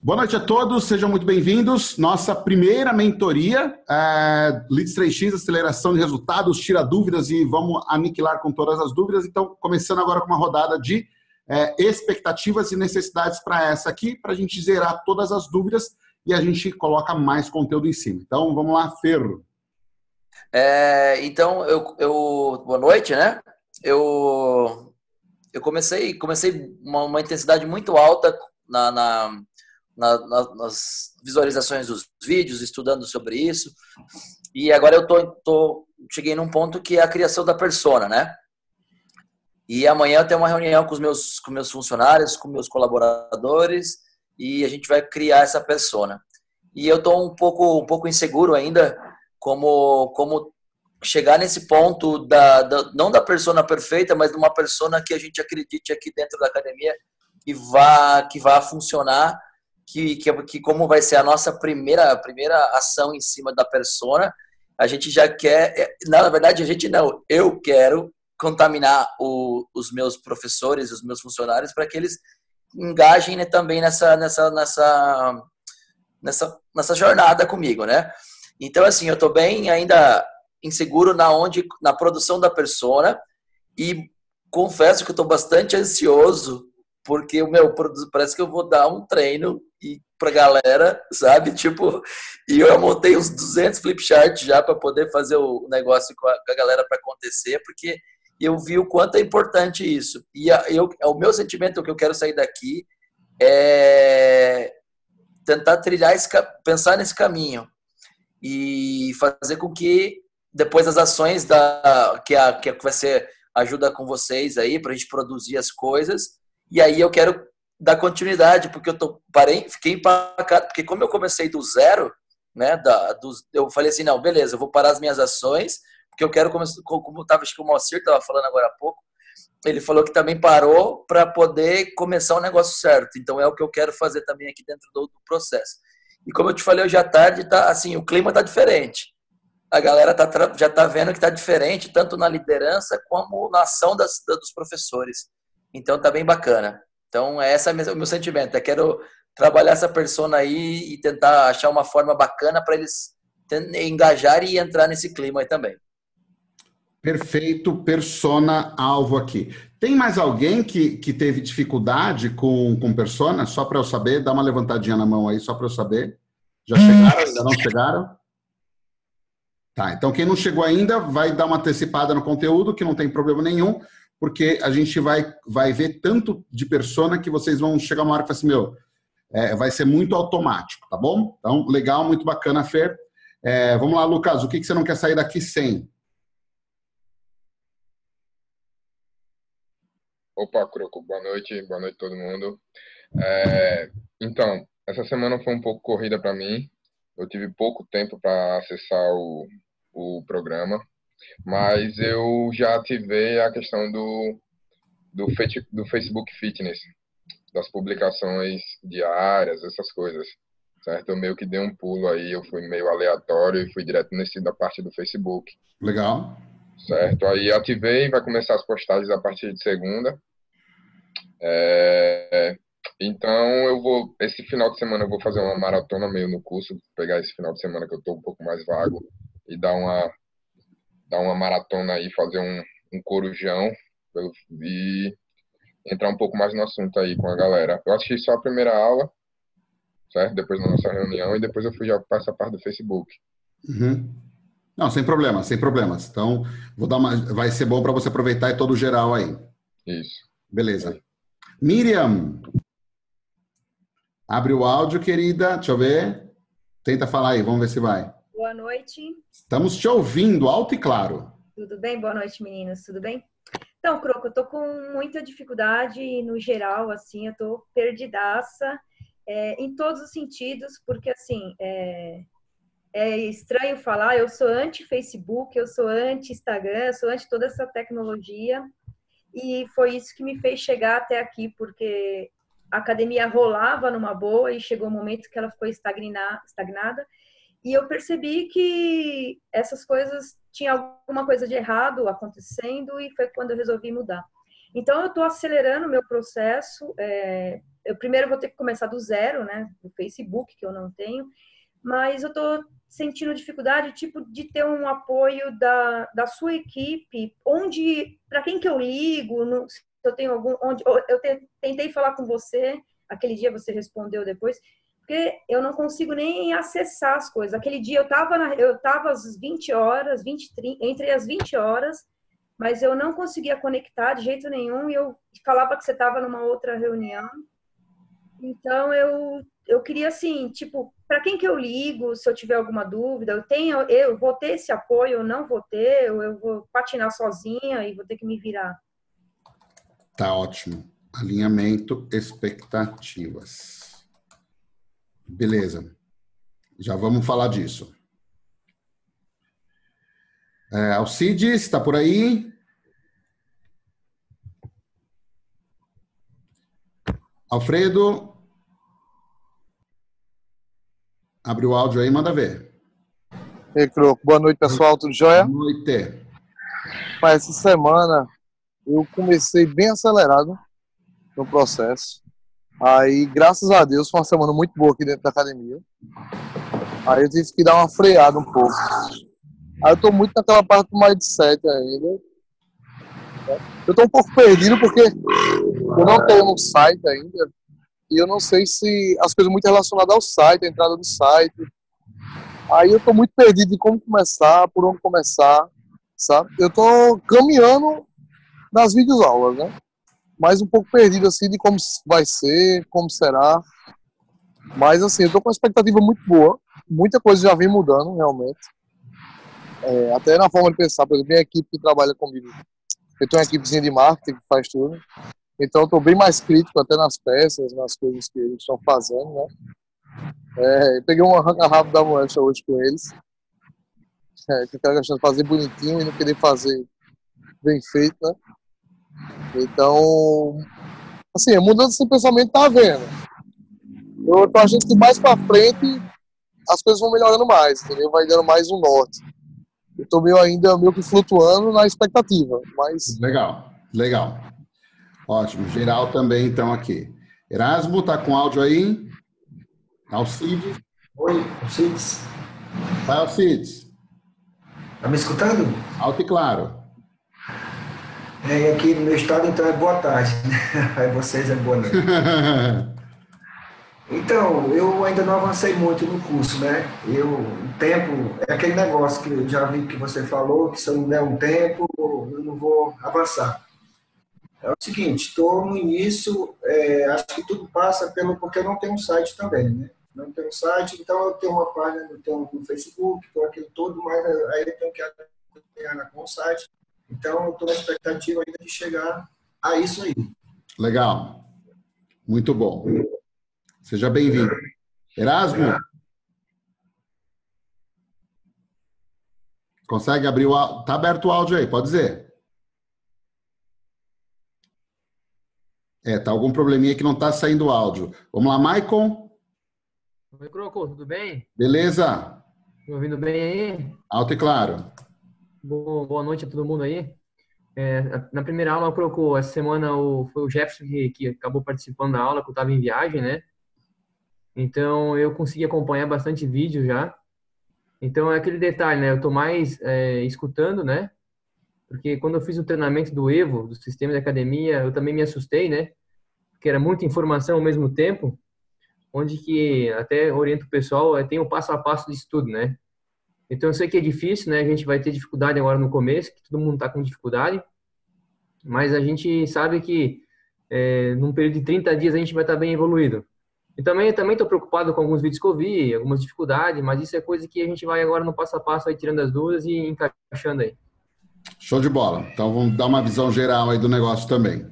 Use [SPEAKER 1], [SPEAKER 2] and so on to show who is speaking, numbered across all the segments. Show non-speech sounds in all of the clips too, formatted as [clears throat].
[SPEAKER 1] Boa noite a todos, sejam muito bem-vindos. Nossa primeira mentoria, é, Leads 3x, aceleração de resultados, tira dúvidas e vamos aniquilar com todas as dúvidas. Então, começando agora com uma rodada de é, expectativas e necessidades para essa aqui, para a gente zerar todas as dúvidas e a gente coloca mais conteúdo em cima. Então, vamos lá, Ferro.
[SPEAKER 2] É, então, eu, eu, boa noite, né? Eu, eu comecei, comecei uma, uma intensidade muito alta na, na na, na, nas visualizações dos vídeos, estudando sobre isso. E agora eu tô, tô, cheguei num ponto que é a criação da persona, né? E amanhã eu tenho uma reunião com os meus, com meus funcionários, com meus colaboradores, e a gente vai criar essa persona. E eu tô um pouco, um pouco inseguro ainda como, como chegar nesse ponto da, da, não da persona perfeita, mas de uma persona que a gente acredite aqui dentro da academia que vá que vá funcionar que, que, que como vai ser a nossa primeira, primeira ação em cima da persona, a gente já quer, é, na verdade a gente não, eu quero contaminar o, os meus professores, os meus funcionários, para que eles engajem né, também nessa, nessa, nessa, nessa, nessa jornada comigo, né? Então, assim, eu estou bem ainda inseguro na onde, na produção da persona e confesso que estou bastante ansioso porque o meu parece que eu vou dar um treino pra galera, sabe? Tipo, e eu montei uns 200 flip charts já para poder fazer o negócio com a, com a galera para acontecer, porque eu vi o quanto é importante isso. E a, eu, é o meu sentimento, o que eu quero sair daqui é tentar trilhar esse, pensar nesse caminho e fazer com que depois das ações da que a que vai ser ajuda com vocês aí para a gente produzir as coisas e aí eu quero dar continuidade, porque eu tô, parei, fiquei empacado, porque como eu comecei do zero, né, da, do, eu falei assim, não, beleza, eu vou parar as minhas ações, porque eu quero, começar, como estava, acho que o Moacir estava falando agora há pouco, ele falou que também parou para poder começar o negócio certo. Então é o que eu quero fazer também aqui dentro do, do processo. E como eu te falei hoje à tarde, tá assim, o clima tá diferente. A galera tá, já tá vendo que tá diferente, tanto na liderança como na ação das, dos professores. Então tá bem bacana. Então é esse o meu sentimento. Eu quero trabalhar essa persona aí e tentar achar uma forma bacana para eles engajar e entrar nesse clima aí também.
[SPEAKER 1] Perfeito, persona alvo aqui. Tem mais alguém que, que teve dificuldade com, com persona? Só para eu saber, dá uma levantadinha na mão aí, só para eu saber. Já chegaram? Ainda não chegaram? Tá, então quem não chegou ainda vai dar uma antecipada no conteúdo, que não tem problema nenhum porque a gente vai, vai ver tanto de persona que vocês vão chegar uma hora que assim, meu, é, vai ser muito automático, tá bom? Então, legal, muito bacana, Fer. É, vamos lá, Lucas, o que, que você não quer sair daqui sem?
[SPEAKER 3] Opa, Croco, boa noite, boa noite todo mundo. É, então, essa semana foi um pouco corrida para mim. Eu tive pouco tempo para acessar o, o programa, mas eu já ativei a questão do, do, do Facebook Fitness, das publicações diárias, essas coisas, certo? Eu meio que dei um pulo aí, eu fui meio aleatório e fui direto nesse da parte do Facebook.
[SPEAKER 1] Legal.
[SPEAKER 3] Certo, aí ativei, vai começar as postagens a partir de segunda. É, então eu vou, esse final de semana eu vou fazer uma maratona meio no curso, pegar esse final de semana que eu tô um pouco mais vago e dar uma dar uma maratona aí, fazer um, um corujão e entrar um pouco mais no assunto aí com a galera. Eu assisti só a primeira aula, certo? Depois da nossa reunião, e depois eu fui já para essa parte do Facebook.
[SPEAKER 1] Uhum. Não, sem problemas, sem problemas. Então, vou dar uma, vai ser bom para você aproveitar e todo geral aí.
[SPEAKER 3] Isso.
[SPEAKER 1] Beleza. Miriam, abre o áudio, querida. Deixa eu ver. Tenta falar aí, vamos ver se vai.
[SPEAKER 4] Boa noite.
[SPEAKER 1] Estamos te ouvindo, alto e claro.
[SPEAKER 4] Tudo bem? Boa noite, meninas. Tudo bem? Então, Croco, eu tô com muita dificuldade no geral, assim, eu tô perdidaça é, em todos os sentidos, porque, assim, é, é estranho falar, eu sou anti-Facebook, eu sou anti-Instagram, sou anti toda essa tecnologia, e foi isso que me fez chegar até aqui, porque a academia rolava numa boa e chegou um momento que ela ficou estagnada e eu percebi que essas coisas tinha alguma coisa de errado acontecendo e foi quando eu resolvi mudar. Então eu estou acelerando o meu processo, é, eu primeiro vou ter que começar do zero, né? No Facebook, que eu não tenho, mas eu tô sentindo dificuldade, tipo, de ter um apoio da, da sua equipe, onde, para quem que eu ligo, no, se eu tenho algum, onde, eu te, tentei falar com você, aquele dia você respondeu depois, porque eu não consigo nem acessar as coisas. Aquele dia eu estava eu tava às 20 horas, 20, 30, entre as 20 horas, mas eu não conseguia conectar de jeito nenhum e eu falava que você estava numa outra reunião. Então eu eu queria assim, tipo, para quem que eu ligo se eu tiver alguma dúvida? Eu tenho eu vou ter esse apoio, eu não vou ter, ou eu vou patinar sozinha e vou ter que me virar.
[SPEAKER 1] Tá ótimo. Alinhamento, expectativas. Beleza. Já vamos falar disso. É, Alcides, está por aí? Alfredo? Abre o áudio aí, manda ver.
[SPEAKER 5] Ei, Croco. Boa noite, pessoal. Tudo jóia?
[SPEAKER 1] Boa noite.
[SPEAKER 5] Mas essa semana eu comecei bem acelerado no processo. Aí, graças a Deus, foi uma semana muito boa aqui dentro da academia. Aí eu tive que dar uma freada um pouco. Aí eu tô muito naquela parte do mindset ainda. Eu tô um pouco perdido porque eu não tenho um site ainda. E eu não sei se as coisas muito relacionadas ao site, a entrada do site. Aí eu tô muito perdido de como começar, por onde começar, sabe? Eu tô caminhando nas videoaulas, né? Mas um pouco perdido assim de como vai ser, como será. Mas assim, eu tô com uma expectativa muito boa. Muita coisa já vem mudando, realmente. É, até na forma de pensar, por exemplo, minha equipe que trabalha comigo, eu tenho uma equipezinha de marketing que faz tudo, então eu estou bem mais crítico até nas peças, nas coisas que eles estão fazendo, né? É, peguei um arranca-rabo da mancha hoje com eles, é, eu achando fazer bonitinho e não querer fazer bem feito, né? Então, assim, a mudança de pensamento tá havendo. Eu tô achando que mais para frente as coisas vão melhorando mais, entendeu? Vai dando mais um norte eu tô meio ainda meio que flutuando na expectativa, mas...
[SPEAKER 1] Legal, legal. Ótimo. Geral também, então, aqui. Erasmo, tá com áudio aí? Alcides?
[SPEAKER 6] Oi, Alcides.
[SPEAKER 1] Vai, Alcides.
[SPEAKER 6] Tá me escutando?
[SPEAKER 1] Alto e claro.
[SPEAKER 6] É, aqui no meu estado, então, é boa tarde. [laughs] Aí vocês é boa noite. [laughs] Então, eu ainda não avancei muito no curso, né? Eu, o tempo, é aquele negócio que eu já vi que você falou, que se eu não der um tempo, eu não vou avançar. É o seguinte, estou no início, é, acho que tudo passa pelo, porque eu não tenho um site também, né? Não tenho um site, então eu tenho uma página eu tenho no Facebook, por aquilo todo, mas aí eu tenho que acompanhar com o site. Então, eu estou na expectativa ainda de chegar a isso aí.
[SPEAKER 1] Legal. Muito bom. Seja bem-vindo. Erasmo? Consegue abrir o áudio? Está aberto o áudio aí, pode dizer. É, tá algum probleminha que não está saindo o áudio. Vamos lá, Maicon?
[SPEAKER 7] Oi, Croco, tudo bem?
[SPEAKER 1] Beleza.
[SPEAKER 7] Me ouvindo bem aí?
[SPEAKER 1] Alto e claro.
[SPEAKER 7] Boa, noite a todo mundo aí. É, na primeira aula, Croco, essa semana o, foi o Jefferson que, que acabou participando da aula, que eu estava em viagem, né? Então eu consegui acompanhar bastante vídeo já. Então é aquele detalhe, né? Eu tô mais é, escutando, né? Porque quando eu fiz o treinamento do Evo, do sistema de academia, eu também me assustei, né? Porque era muita informação ao mesmo tempo, onde que até oriento o pessoal, é, tem o passo a passo de estudo, né? Então eu sei que é difícil, né? A gente vai ter dificuldade agora no começo, que todo mundo está com dificuldade, mas a gente sabe que é, num período de 30 dias a gente vai estar tá bem evoluído. E também também estou preocupado com alguns vídeos que eu vi, algumas dificuldades, mas isso é coisa que a gente vai agora no passo a passo aí tirando as dúvidas e encaixando aí.
[SPEAKER 1] Show de bola. Então vamos dar uma visão geral aí do negócio também.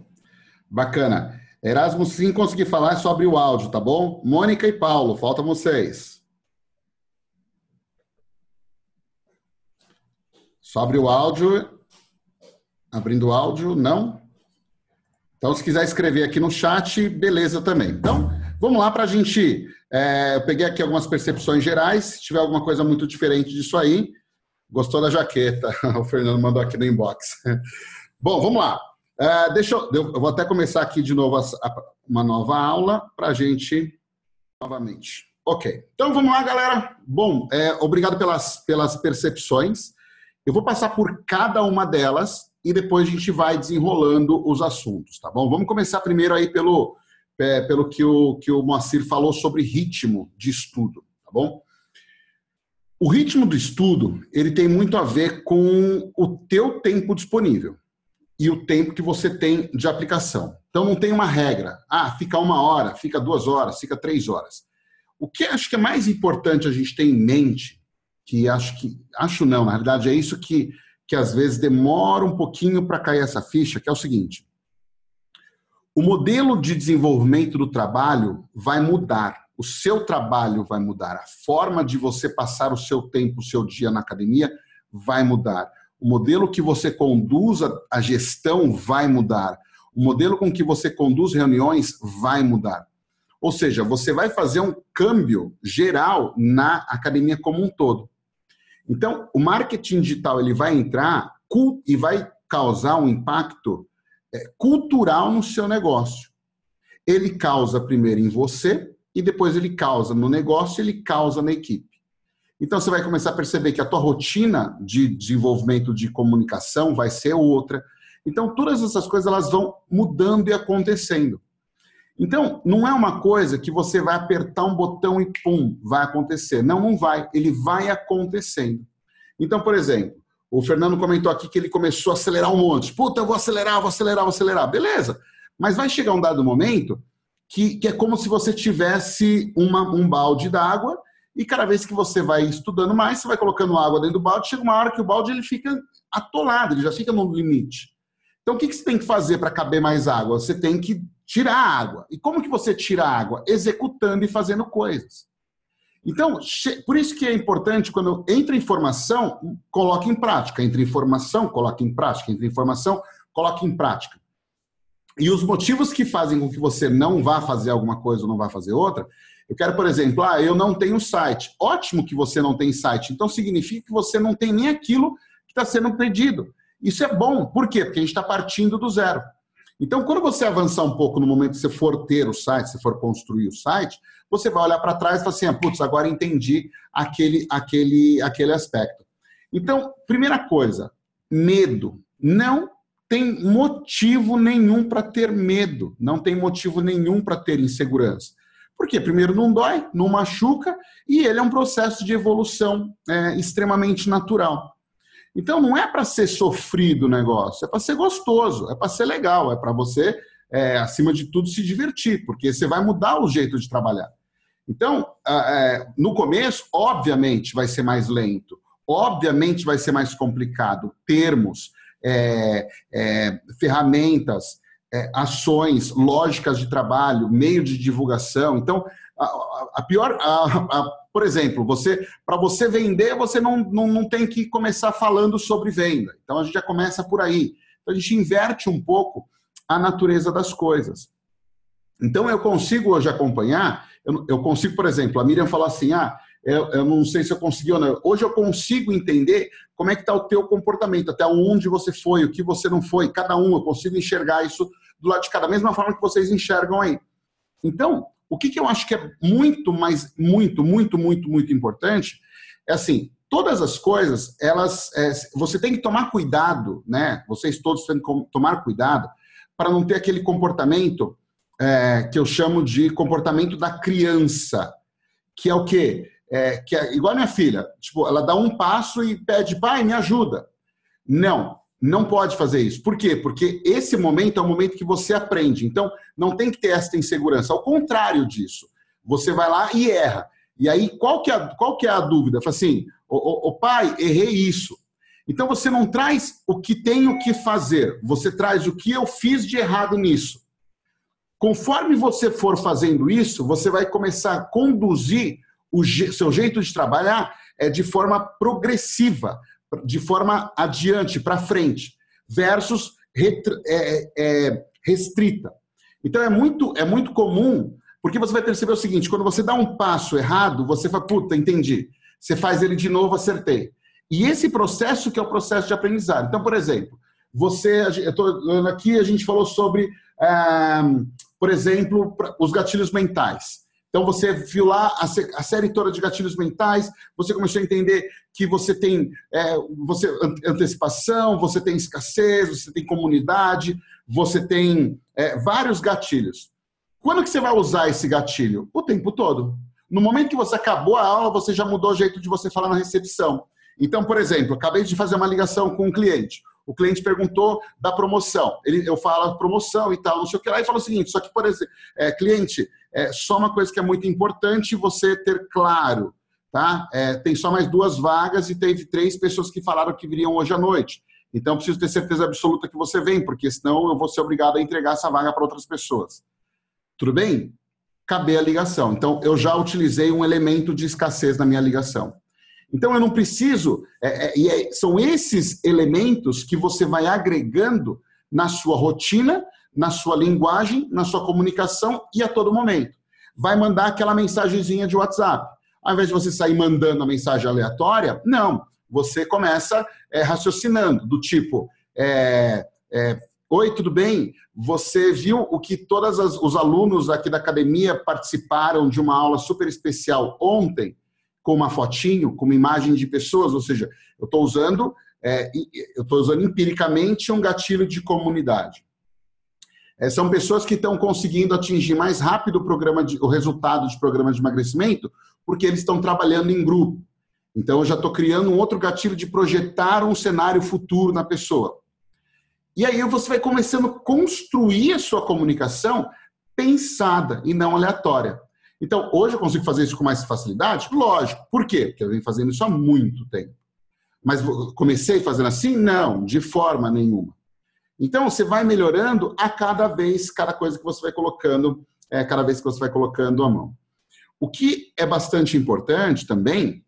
[SPEAKER 1] Bacana. Erasmo, sim, consegui falar, é só abrir o áudio, tá bom? Mônica e Paulo, faltam vocês. Só abrir o áudio. Abrindo o áudio, não? Então, se quiser escrever aqui no chat, beleza também. Então, Vamos lá para a gente. É, eu peguei aqui algumas percepções gerais. Se tiver alguma coisa muito diferente disso aí, gostou da jaqueta? [laughs] O Fernando mandou aqui no inbox. Bom, vamos lá. Uh, deixa eu, eu vou até começar aqui de novo a, a, uma nova aula para a gente novamente. Ok, então vamos lá, galera. Bom, é, obrigado pelas, pelas percepções. Eu vou passar por cada uma delas e depois a gente vai desenrolando os assuntos, tá bom? Vamos começar primeiro aí pelo, é, pelo que o, que o Moacir falou sobre ritmo de estudo, tá bom? O ritmo do estudo, ele tem muito a ver com o teu tempo disponível e o tempo que você tem de aplicação. Então não tem uma regra. Ah, fica uma hora, fica duas horas, fica três horas. O que acho que é mais importante a gente ter em mente, que acho que acho não, na realidade é isso que que às vezes demora um pouquinho para cair essa ficha, que é o seguinte: o modelo de desenvolvimento do trabalho vai mudar, o seu trabalho vai mudar, a forma de você passar o seu tempo, o seu dia na academia vai mudar. O modelo que você conduza a gestão vai mudar. O modelo com que você conduz reuniões vai mudar. Ou seja, você vai fazer um câmbio geral na academia como um todo. Então, o marketing digital ele vai entrar e vai causar um impacto é, cultural no seu negócio. Ele causa primeiro em você e depois ele causa no negócio, ele causa na equipe. Então você vai começar a perceber que a tua rotina de desenvolvimento de comunicação vai ser outra. Então todas essas coisas elas vão mudando e acontecendo. Então não é uma coisa que você vai apertar um botão e pum, vai acontecer. Não, não vai. Ele vai acontecendo. Então, por exemplo, o Fernando comentou aqui que ele começou a acelerar um monte. Puta, eu vou acelerar, vou acelerar, vou acelerar. Beleza. Mas vai chegar um dado momento que, que é como se você tivesse uma, um balde d'água e cada vez que você vai estudando mais, você vai colocando água dentro do balde, chega uma hora que o balde ele fica atolado, ele já fica no limite. Então, o que, que você tem que fazer para caber mais água? Você tem que tirar a água. E como que você tira a água? Executando e fazendo coisas. Então, por isso que é importante, quando entra informação, coloque em prática. Entra informação, coloque em prática. Entra informação, coloque em prática. E os motivos que fazem com que você não vá fazer alguma coisa ou não vá fazer outra, eu quero, por exemplo, ah, eu não tenho site. Ótimo que você não tem site. Então significa que você não tem nem aquilo que está sendo pedido. Isso é bom. Por quê? Porque a gente está partindo do zero. Então, quando você avançar um pouco no momento que você for ter o site, se for construir o site, você vai olhar para trás e falar assim, ah, putz, agora entendi aquele, aquele, aquele aspecto. Então, primeira coisa, medo. Não tem motivo nenhum para ter medo, não tem motivo nenhum para ter insegurança. Porque, primeiro, não dói, não machuca, e ele é um processo de evolução é, extremamente natural. Então não é para ser sofrido o negócio, é para ser gostoso, é para ser legal, é para você, é, acima de tudo, se divertir, porque você vai mudar o jeito de trabalhar. Então, é, no começo, obviamente, vai ser mais lento, obviamente vai ser mais complicado. Termos, é, é ferramentas, é, ações, lógicas de trabalho, meio de divulgação. Então, a, a pior, a, a, por exemplo, você para você vender, você não, não, não tem que começar falando sobre venda. Então a gente já começa por aí. Então a gente inverte um pouco a natureza das coisas. Então eu consigo hoje acompanhar, eu, eu consigo, por exemplo, a Miriam falou assim: ah, eu, eu, não sei se eu consegui ou não. Hoje eu consigo entender como é que está o teu comportamento, até onde você foi, o que você não foi, cada um, eu consigo enxergar isso do lado de cada, mesma forma que vocês enxergam aí. Então, o que, que eu acho que é muito mais, muito, muito, muito, muito importante é assim, todas as coisas, elas, é, você tem que tomar cuidado, né? Vocês todos têm que tomar cuidado para não ter aquele comportamento é, que eu chamo de comportamento da criança, que é o quê? É, que é igual a minha filha, tipo, ela dá um passo e pede, pai, me ajuda. Não, não pode fazer isso. Por quê? Porque esse momento é o momento que você aprende. Então, não tem que ter essa insegurança. Ao contrário disso, você vai lá e erra. E aí, qual que é, qual que é a dúvida? Fala assim, o, pai, errei isso. Então, você não traz o que tenho que fazer. Você traz o que eu fiz de errado nisso. Conforme você for fazendo isso, você vai começar a conduzir o seu jeito de trabalhar é de forma progressiva de forma adiante, para frente, versus é, é, restrita. Então é muito, é muito comum, porque você vai perceber o seguinte: quando você dá um passo errado, você fala, puta, entendi. Você faz ele de novo, acertei. E esse processo que é o processo de aprendizado. Então, por exemplo, você, eu estou aqui, a gente falou sobre, é, por exemplo, os gatilhos mentais. Então você viu lá a, série toda de gatilhos mentais, você começou a entender que você tem é, você, antecipação, você tem escassez, você tem comunidade, você tem é, vários gatilhos. Quando que você vai usar esse gatilho? O tempo todo. No momento que você acabou a aula, você já mudou o jeito de você falar na recepção. Então, por exemplo, acabei de fazer uma ligação com um cliente. O cliente perguntou da promoção. Ele, eu falo promoção e tal, não sei o que lá, e fala o seguinte: só que, por exemplo, é, cliente, é, só uma coisa que é muito importante você ter claro. Tá? É, tem só mais duas vagas e teve três pessoas que falaram que viriam hoje à noite. Então, preciso ter certeza absoluta que você vem, porque senão eu vou ser obrigado a entregar essa vaga para outras pessoas. Tudo bem? Caber a ligação. Então, eu já utilizei um elemento de escassez na minha ligação. Então, eu não preciso. É, é, é, são esses elementos que você vai agregando na sua rotina na sua linguagem, na sua comunicação e a todo momento. Vai mandar aquela mensagenzinha de WhatsApp. Ao invés de você sair mandando a mensagem aleatória, não. Você começa é, raciocinando, do tipo: é, é, Oi, tudo bem? Você viu o que todos os alunos aqui da academia participaram de uma aula super especial ontem, com uma fotinho, com uma imagem de pessoas? Ou seja, eu estou usando, é, eu estou usando empiricamente um gatilho de comunidade. É, são pessoas que estão conseguindo atingir mais rápido o, programa de, o resultado de programa de emagrecimento porque eles estão trabalhando em grupo. Então, eu já estou criando um outro gatilho de projetar um cenário futuro na pessoa. E aí você vai começando a construir a sua comunicação pensada e não aleatória. Então, hoje eu consigo fazer isso com mais facilidade? Lógico. Por quê? Porque eu venho fazendo isso há muito tempo. Mas comecei fazendo assim? Não, de forma nenhuma. Então, você vai melhorando a cada vez, cada coisa que você vai colocando, é, cada vez que você vai colocando a mão. O que é bastante importante também,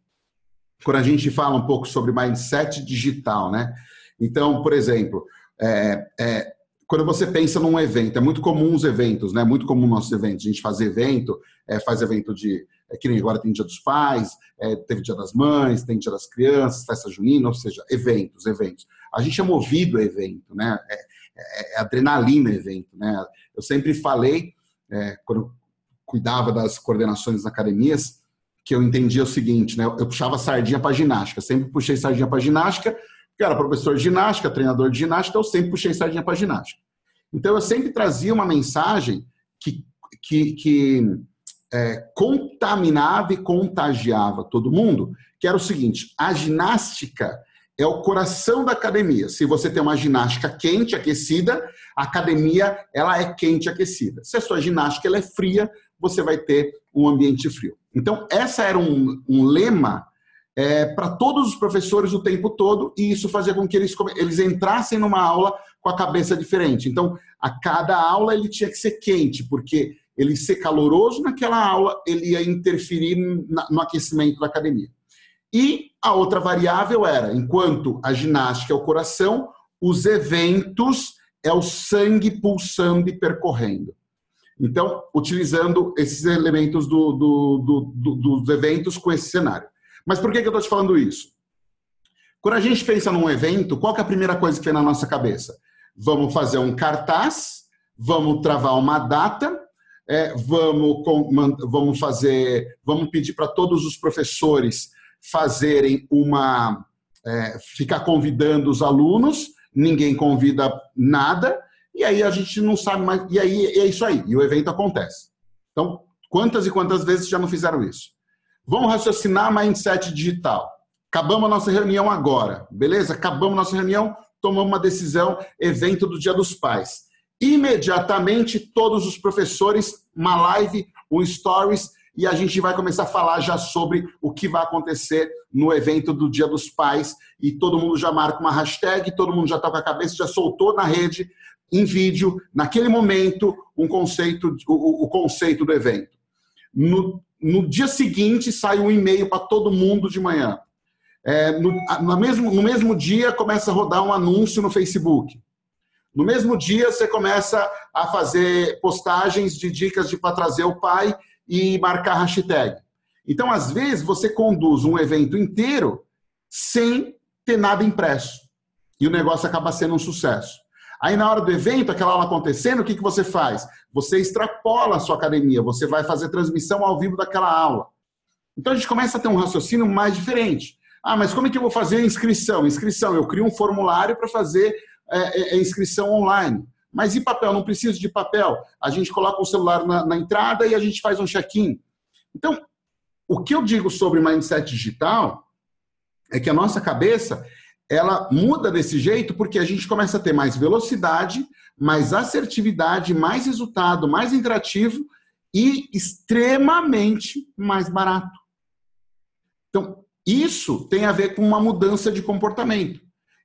[SPEAKER 1] quando a gente fala um pouco sobre mindset digital, né? Então, por exemplo, é, é, quando você pensa num evento, é muito comum os eventos, né? Muito comum nossos eventos. A gente faz evento, é, faz evento de. É, que nem agora tem Dia dos Pais, é, teve Dia das Mães, tem Dia das Crianças, festa junina, ou seja, eventos, eventos. A gente é movido a evento, né? É, é, é adrenalina evento, né? Eu sempre falei, é, quando cuidava das coordenações das academias, que eu entendia o seguinte, né? Eu puxava sardinha para ginástica, sempre puxei sardinha para ginástica, porque era professor de ginástica, treinador de ginástica, eu sempre puxei sardinha para ginástica. Então eu sempre trazia uma mensagem que, que, que é, contaminava e contagiava todo mundo, que era o seguinte: a ginástica é o coração da academia. Se você tem uma ginástica quente, aquecida, a academia ela é quente, aquecida. Se a sua ginástica ela é fria, você vai ter um ambiente frio. Então, essa era um, um lema é, para todos os professores o tempo todo, e isso fazia com que eles, eles entrassem numa aula com a cabeça diferente. Então, a cada aula ele tinha que ser quente, porque ele ser caloroso naquela aula, ele ia interferir no aquecimento da academia. E a outra variável era, enquanto a ginástica é o coração, os eventos é o sangue pulsando e percorrendo. Então, utilizando esses elementos do, do, do, dos eventos com esse cenário. Mas por que, que eu estou te falando isso? Quando a gente pensa num evento, qual é a primeira coisa que vem na nossa cabeça? Vamos fazer um cartaz, vamos travar uma data, é, vamos, vamos fazer, vamos pedir para todos os professores fazerem uma. É, ficar convidando os alunos, ninguém convida nada, e aí a gente não sabe mais. E aí é isso aí, e o evento acontece. Então, quantas e quantas vezes já não fizeram isso? Vamos raciocinar mindset digital. Acabamos a nossa reunião agora, beleza? Acabamos a nossa reunião, tomamos uma decisão, evento do Dia dos Pais. Imediatamente, todos os professores, uma live, um stories, e a gente vai começar a falar já sobre o que vai acontecer no evento do Dia dos Pais e todo mundo já marca uma hashtag, todo mundo já está com a cabeça, já soltou na rede, em vídeo, naquele momento, um conceito, o, o conceito do evento. No, no dia seguinte sai um e-mail para todo mundo de manhã. É, no, no, mesmo, no mesmo dia começa a rodar um anúncio no Facebook. No mesmo dia você começa a fazer postagens de dicas de para trazer o pai e marcar hashtag. Então, às vezes, você conduz um evento inteiro sem ter nada impresso. E o negócio acaba sendo um sucesso. Aí, na hora do evento, aquela aula acontecendo, o que, que você faz? Você extrapola a sua academia, você vai fazer transmissão ao vivo daquela aula. Então, a gente começa a ter um raciocínio mais diferente. Ah, mas como é que eu vou fazer a inscrição? Inscrição, eu crio um formulário para fazer é, é, é, inscrição online. Mas e papel? Não preciso de papel. A gente coloca o celular na, na entrada e a gente faz um check-in. Então, o que eu digo sobre mindset digital é que a nossa cabeça ela muda desse jeito porque a gente começa a ter mais velocidade, mais assertividade, mais resultado, mais interativo e extremamente mais barato. Então, isso tem a ver com uma mudança de comportamento.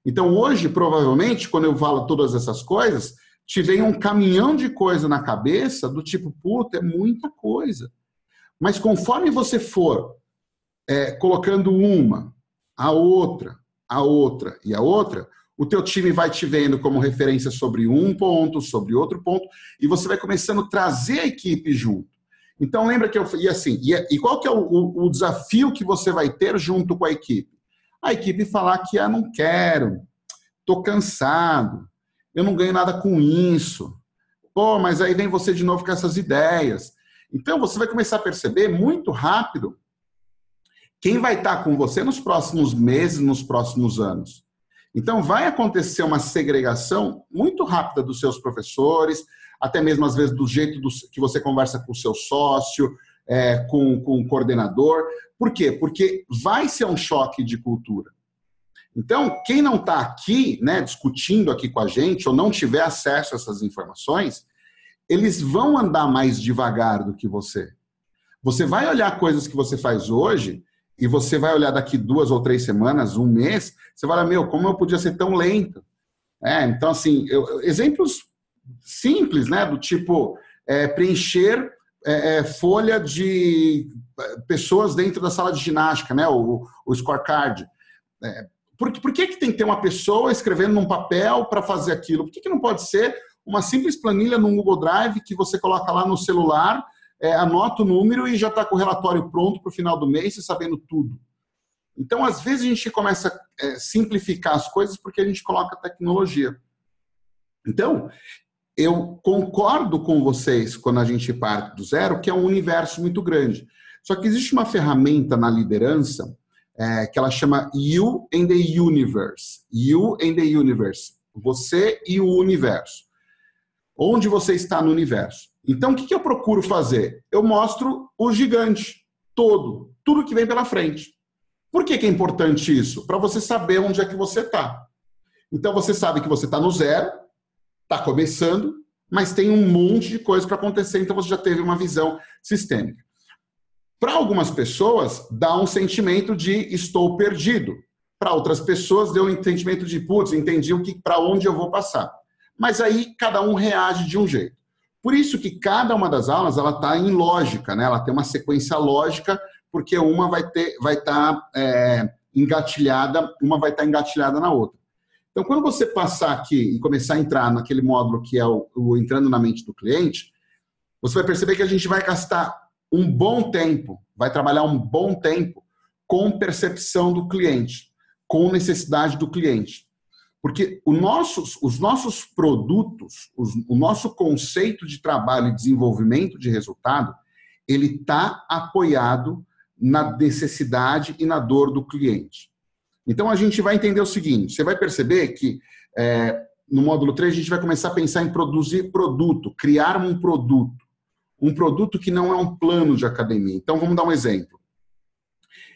[SPEAKER 1] Então, hoje, provavelmente, quando eu falo todas essas coisas, te vem um caminhão de coisa na cabeça do tipo, puta, é muita coisa. Mas conforme você for é, colocando uma, a outra, a outra e a outra, o teu time vai te vendo como referência sobre um ponto, sobre outro ponto, e você vai começando a trazer a equipe junto. Então lembra que eu e assim, e, e qual que é o, o, o, desafio que você vai ter junto com a equipe? A equipe falar que ah, não quero, tô cansado, eu não ganho nada com isso. Pô, mas aí vem você de novo com essas ideias. Então você vai começar a perceber muito rápido quem vai estar com você nos próximos meses, nos próximos anos. Então, vai acontecer uma segregação muito rápida dos seus professores, até mesmo às vezes do jeito do, que você conversa com o seu sócio, é, com, com o coordenador. Por quê? Porque vai ser um choque de cultura. Então, quem não está aqui, né, discutindo aqui com a gente, ou não tiver acesso a essas informações, eles vão andar mais devagar do que você. Você vai olhar coisas que você faz hoje e você vai olhar daqui duas ou três semanas, um mês, você vai olhar, meu, como eu podia ser tão lento? É, então, assim, eu, exemplos simples, né? Do tipo é, preencher é, é folha de é, pessoas dentro da sala de ginástica, né? O, o scorecard. É, por, por que, que tem que ter uma pessoa escrevendo num papel para fazer aquilo? Por que, que não pode ser uma simples planilha no Google Drive que você coloca lá no celular é, anota o número e já está com o relatório pronto para o final do mês e sabendo tudo. Então, às vezes, a gente começa a é, simplificar as coisas porque a gente coloca tecnologia. Então, eu concordo com vocês quando a gente parte do zero, que é um universo muito grande. Só que existe uma ferramenta na liderança é, que ela chama You and the Universe. You and the Universe. Você e o universo. Onde você está no universo. Então, o que, eu procuro fazer? Eu mostro o gigante todo, tudo que vem pela frente. Por que, que é importante isso? Para você saber onde é que você está. Então, você sabe que você está no zero, está começando, mas tem um monte de coisa para acontecer, então você já teve uma visão sistêmica. Para algumas pessoas, dá um sentimento de estou perdido. Para outras pessoas, deu um sentimento de putz, entendi o que para onde eu vou passar. Mas aí cada um reage de um jeito. Por isso que cada uma das aulas ela está em lógica, né? Ela tem uma sequência lógica, porque uma vai ter, vai estar tá, é, engatilhada, uma vai estar tá engatilhada na outra. Então, quando você passar aqui e começar a entrar naquele módulo que é o, o entrando na mente do cliente, você vai perceber que a gente vai gastar um bom tempo, vai trabalhar um bom tempo com percepção do cliente, com necessidade do cliente. Porque nossos, os nossos produtos, os, o nosso conceito de trabalho e desenvolvimento de resultado, ele está apoiado na necessidade e na dor do cliente. Então a gente vai entender o seguinte: você vai perceber que é, no módulo 3 a gente vai começar a pensar em produzir produto, criar um produto. Um produto que não é um plano de academia. Então vamos dar um exemplo.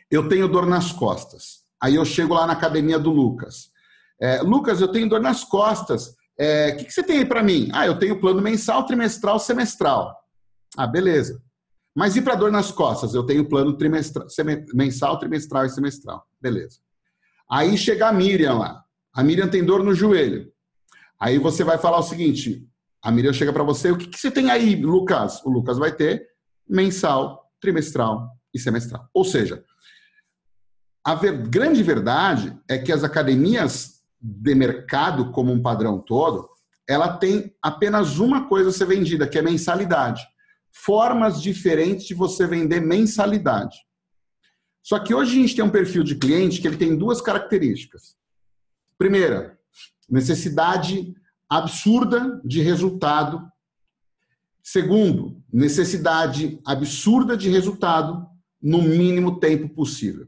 [SPEAKER 1] Eu tenho dor nas costas. Aí eu chego lá na academia do Lucas. É, Lucas, eu tenho dor nas costas. O é, que, que você tem aí para mim? Ah, eu tenho plano mensal, trimestral, semestral. Ah, beleza. Mas e para dor nas costas? Eu tenho plano trimestral, mensal, trimestral e semestral. Beleza. Aí chega a Miriam lá. A Miriam tem dor no joelho. Aí você vai falar o seguinte: a Miriam chega para você, o que, que você tem aí, Lucas? O Lucas vai ter mensal, trimestral e semestral. Ou seja, a ver, grande verdade é que as academias de mercado como um padrão todo, ela tem apenas uma coisa a ser vendida, que é mensalidade. Formas diferentes de você vender mensalidade. Só que hoje a gente tem um perfil de cliente que ele tem duas características. Primeira, necessidade absurda de resultado. Segundo, necessidade absurda de resultado no mínimo tempo possível.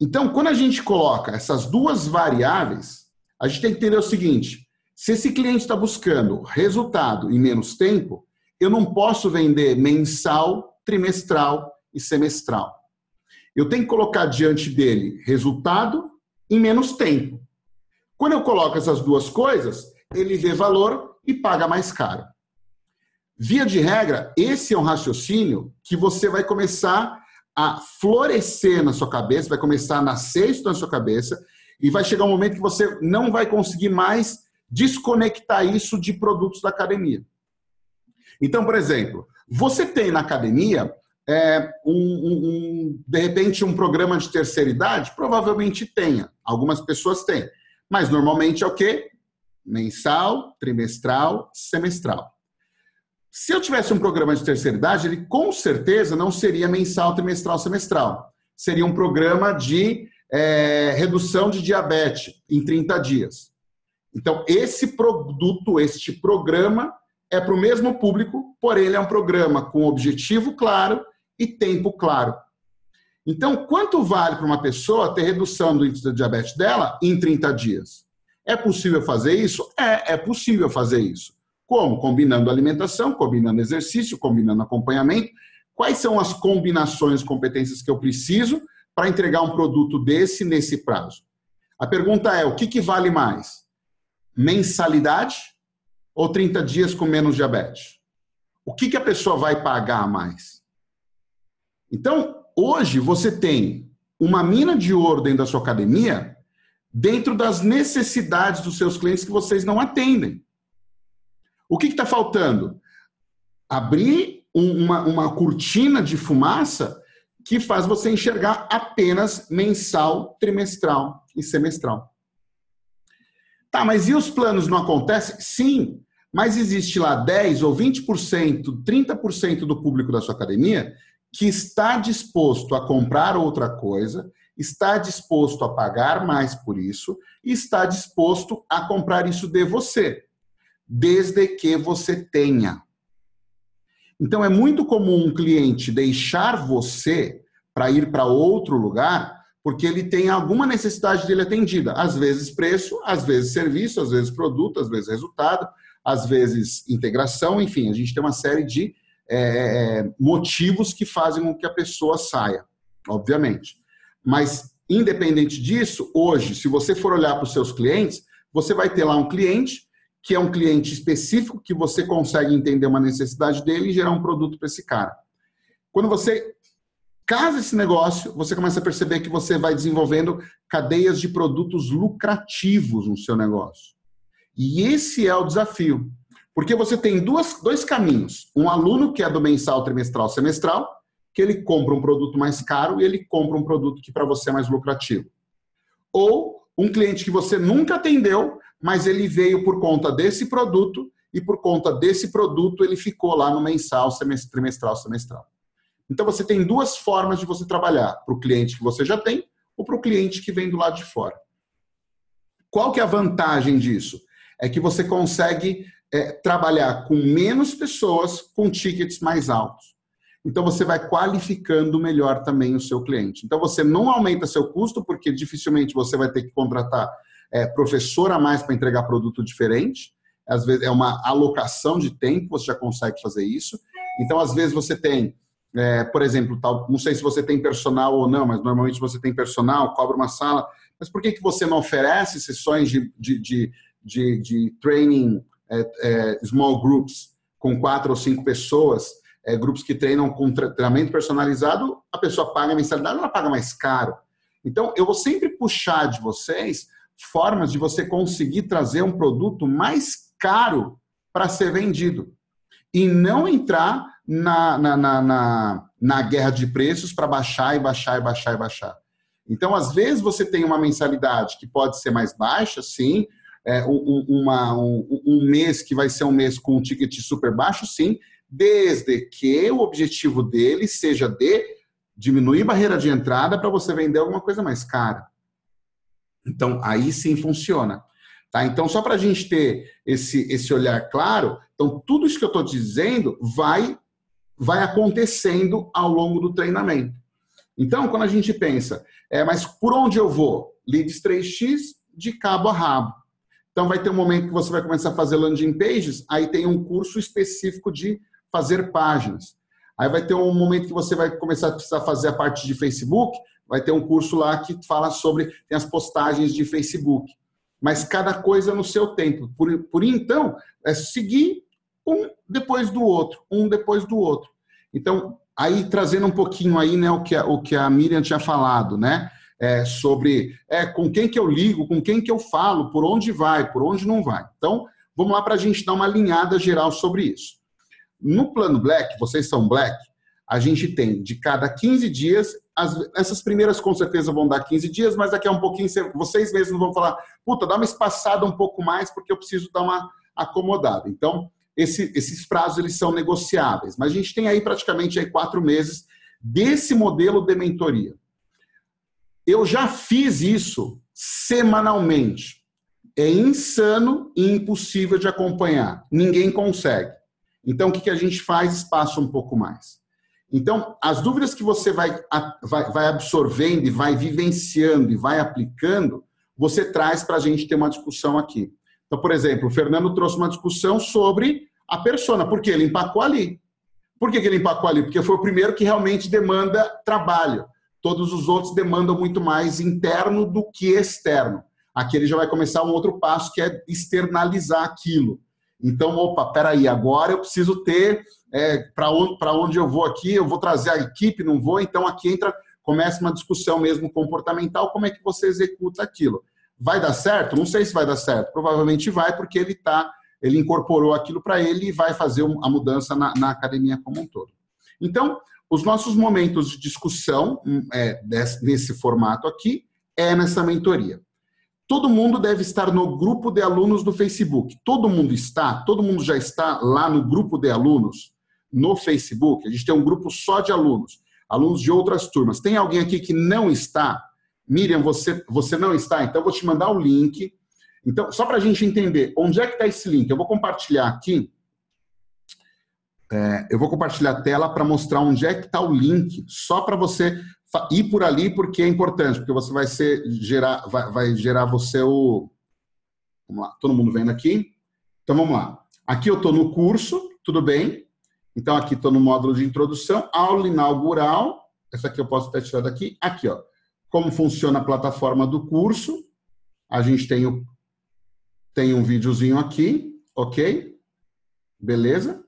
[SPEAKER 1] Então, quando a gente coloca essas duas variáveis, a gente tem que entender o seguinte: se esse cliente está buscando resultado em menos tempo, eu não posso vender mensal, trimestral e semestral. Eu tenho que colocar diante dele resultado em menos tempo. Quando eu coloco essas duas coisas, ele vê valor e paga mais caro. Via de regra, esse é um raciocínio que você vai começar a florescer na sua cabeça, vai começar a nascer isso na sua cabeça, e vai chegar um momento que você não vai conseguir mais desconectar isso de produtos da academia. Então, por exemplo, você tem na academia é, um, um, um, de repente um programa de terceira idade? Provavelmente tenha. Algumas pessoas têm. Mas normalmente é o quê? Mensal, trimestral, semestral. Se eu tivesse um programa de terceira idade, ele com certeza não seria mensal, trimestral, semestral. Seria um programa de é, redução de diabetes em 30 dias. Então, esse produto, este programa, é para o mesmo público, porém, ele é um programa com objetivo claro e tempo claro. Então, quanto vale para uma pessoa ter redução do índice de diabetes dela em 30 dias? É possível fazer isso? É, é possível fazer isso. Como? Combinando alimentação, combinando exercício, combinando acompanhamento. Quais são as combinações, competências que eu preciso para entregar um produto desse nesse prazo? A pergunta é: o que, que vale mais? Mensalidade ou 30 dias com menos diabetes? O que, que a pessoa vai pagar mais? Então, hoje você tem uma mina de ouro dentro da sua academia dentro das necessidades dos seus clientes que vocês não atendem. O que está faltando? Abrir uma, uma cortina de fumaça que faz você enxergar apenas mensal, trimestral e semestral. Tá, mas e os planos não acontecem? Sim, mas existe lá 10 ou 20%, 30% do público da sua academia que está disposto a comprar outra coisa, está disposto a pagar mais por isso e está disposto a comprar isso de você desde que você tenha. Então é muito comum um cliente deixar você para ir para outro lugar porque ele tem alguma necessidade dele atendida. Às vezes preço, às vezes serviço, às vezes produto, às vezes resultado, às vezes integração, enfim, a gente tem uma série de é, é motivos que fazem com que a pessoa saia, obviamente. Mas, independente disso, hoje, se você for olhar para os seus clientes, você vai ter lá um cliente que é um cliente específico, que você consegue entender uma necessidade dele e gerar um produto para esse cara. Quando você casa esse negócio, você começa a perceber que você vai desenvolvendo cadeias de produtos lucrativos no seu negócio. E esse é o desafio. Porque você tem duas, dois caminhos. Um aluno que é do mensal, trimestral, semestral, que ele compra um produto mais caro e ele compra um produto que para você é mais lucrativo. Ou um cliente que você nunca atendeu, mas ele veio por conta desse produto e por conta desse produto ele ficou lá no mensal, semestral, trimestral, semestral. Então você tem duas formas de você trabalhar, para o cliente que você já tem ou para o cliente que vem do lado de fora. Qual que é a vantagem disso? É que você consegue é, trabalhar com menos pessoas com tickets mais altos. Então você vai qualificando melhor também o seu cliente. Então você não aumenta seu custo, porque dificilmente você vai ter que contratar é, professor a mais para entregar produto diferente. Às vezes é uma alocação de tempo, você já consegue fazer isso. Então, às vezes, você tem, é, por exemplo, tal, não sei se você tem personal ou não, mas normalmente você tem personal, cobra uma sala. Mas por que, que você não oferece sessões de, de, de, de, de training é, é, small groups com quatro ou cinco pessoas, é, grupos que treinam com treinamento personalizado, a pessoa paga a mensalidade, ela paga mais caro. Então, eu vou sempre puxar de vocês formas de você conseguir trazer um produto mais caro para ser vendido. E não entrar na, na, na, na, na guerra de preços para baixar e baixar e baixar e baixar. Então, às vezes, você tem uma mensalidade que pode ser mais baixa, sim. É, um, uma, um, um mês que vai ser um mês com um ticket super baixo, sim, desde que o objetivo dele seja de diminuir barreira de entrada para você vender alguma coisa mais cara. Então, aí sim funciona. Tá? Então, só para a gente ter esse, esse olhar claro, então tudo isso que eu estou dizendo vai, vai acontecendo ao longo do treinamento. Então, quando a gente pensa, é, mas por onde eu vou? Leads 3x de cabo a rabo. Então, vai ter um momento que você vai começar a fazer landing pages, aí tem um curso específico de fazer páginas. Aí vai ter um momento que você vai começar a precisar fazer a parte de Facebook, vai ter um curso lá que fala sobre tem as postagens de Facebook. Mas cada coisa no seu tempo. Por, por então, é seguir um depois do outro, um depois do outro. Então, aí trazendo um pouquinho aí, né, o que a, o que a Miriam tinha falado, né? É, sobre é, com quem que eu ligo, com quem que eu falo, por onde vai, por onde não vai. Então, vamos lá para a gente dar uma alinhada geral sobre isso. No plano Black, vocês são Black, a gente tem de cada 15 dias, as, essas primeiras com certeza vão dar 15 dias, mas daqui a um pouquinho vocês mesmos vão falar, puta, dá uma espaçada um pouco mais porque eu preciso dar uma acomodada. Então, esse, esses prazos eles são negociáveis, mas a gente tem aí praticamente aí quatro meses desse modelo de mentoria. Eu já fiz isso semanalmente. É insano e impossível de acompanhar. Ninguém consegue. Então, o que, a gente faz? Espaço um pouco mais. Então, as dúvidas que você vai, vai, absorvendo e vai vivenciando e vai aplicando, você traz para a gente ter uma discussão aqui. Então, por exemplo, o Fernando trouxe uma discussão sobre a persona, porque ele empacou ali. Por que, que ele empacou ali? Porque foi o primeiro que realmente demanda trabalho. Todos os outros demandam muito mais interno do que externo. Aqui ele já vai começar um outro passo, que é externalizar aquilo. Então, opa, peraí, agora eu preciso ter é, para onde, onde eu vou aqui, eu vou trazer a equipe, não vou, então aqui entra, começa uma discussão mesmo comportamental, como é que você executa aquilo. Vai dar certo? Não sei se vai dar certo. Provavelmente vai, porque ele tá, ele incorporou aquilo para ele e vai fazer a mudança na, na, academia como um todo. Então, os nossos momentos de discussão hum, é, nesse formato aqui é nessa mentoria. Todo mundo deve estar no grupo de alunos do Facebook. Todo mundo está? Todo mundo já está lá no grupo de alunos no Facebook? A gente tem um grupo só de alunos, alunos de outras turmas. Tem alguém aqui que não está? Miriam, você, você não está? Então, eu vou te mandar o link. Então, só para a gente entender, onde é que está esse link? Eu vou compartilhar aqui. É, eu vou compartilhar a tela para mostrar onde é que está o link, só para você ir por ali, porque é importante, porque você vai ser gerar, vai, vai gerar você o. Vamos lá, todo mundo vendo aqui? Então vamos lá. Aqui eu estou no curso, tudo bem? Então aqui estou no módulo de introdução, aula inaugural. Essa aqui eu posso até tirar daqui. Aqui, ó como funciona a plataforma do curso. A gente tem, o, tem um videozinho aqui, ok? Beleza?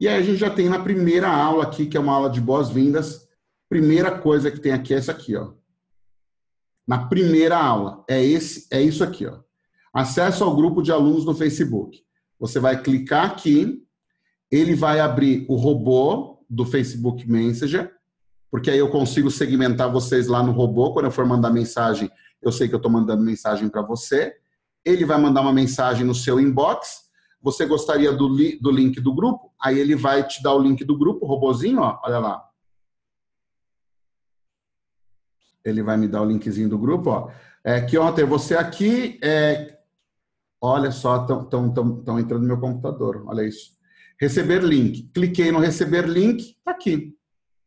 [SPEAKER 1] E aí a gente já tem na primeira aula aqui, que é uma aula de boas-vindas. Primeira coisa que tem aqui é essa aqui, ó. Na primeira aula, é, esse, é isso aqui, ó. Acesso ao grupo de alunos no Facebook. Você vai clicar aqui, ele vai abrir o robô do Facebook Messenger, porque aí eu consigo segmentar vocês lá no robô. Quando eu for mandar mensagem, eu sei que eu estou mandando mensagem para você. Ele vai mandar uma mensagem no seu inbox. Você gostaria do, li do link do grupo? Aí ele vai te dar o link do grupo, o robozinho, ó, olha lá. Ele vai me dar o linkzinho do grupo, ó. É, que ontem você aqui, é, olha só, estão entrando no meu computador, olha isso. Receber link. Cliquei no receber link, tá aqui.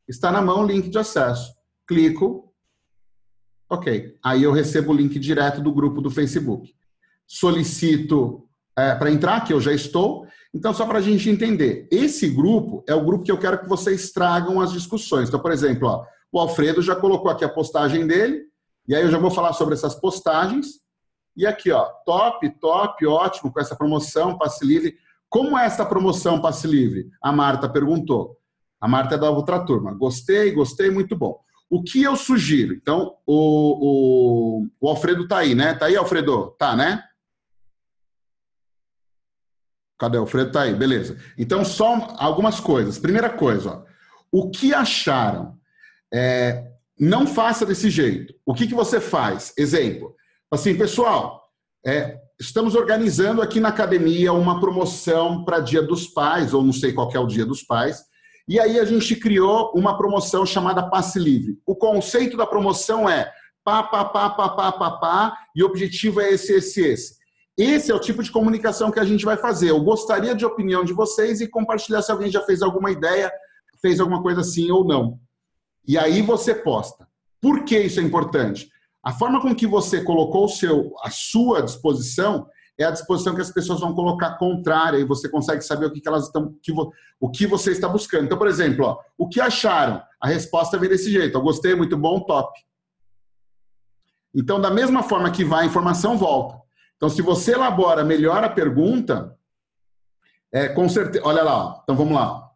[SPEAKER 1] Está na mão o link de acesso. Clico. Ok. Aí eu recebo o link direto do grupo do Facebook. Solicito é, para entrar, que eu já estou. Então, só para a gente entender, esse grupo é o grupo que eu quero que vocês tragam as discussões. Então, por exemplo, ó, o Alfredo já colocou aqui a postagem dele, e aí eu já vou falar sobre essas postagens. E aqui, ó, top, top, ótimo, com essa promoção, passe livre. Como é essa promoção passe livre? A Marta perguntou. A Marta é da outra turma. Gostei, gostei, muito bom. O que eu sugiro? Então, o, o, o Alfredo tá aí, né? Tá aí, Alfredo? Tá, né? Cadê o Alfredo? Tá aí, beleza. Então, só algumas coisas. Primeira coisa, ó, o que acharam? É, não faça desse jeito. O que, que você faz? Exemplo. Assim, pessoal, é, estamos organizando aqui na academia uma promoção para Dia dos Pais, ou não sei qual é o Dia dos Pais, e aí a gente criou uma promoção chamada Passe Livre. O conceito da promoção é pá, pá, pá, pá, pá, pá, pá, e o objetivo é esse, esse, esse. Esse é o tipo de comunicação que a gente vai fazer. Eu gostaria de opinião de vocês e compartilhar se alguém já fez alguma ideia, fez alguma coisa assim ou não. E aí você posta. Por que isso é importante? A forma com que você colocou o seu, a sua disposição é a disposição que as pessoas vão colocar contrária e você consegue saber o que, que elas estão, que o que você está buscando. Então, por exemplo, ó, o que acharam? A resposta vem desse jeito: gostei, muito bom, top. Então, da mesma forma que vai a informação, volta. Então, se você elabora melhor a pergunta, é, com certeza. Olha lá, então vamos lá.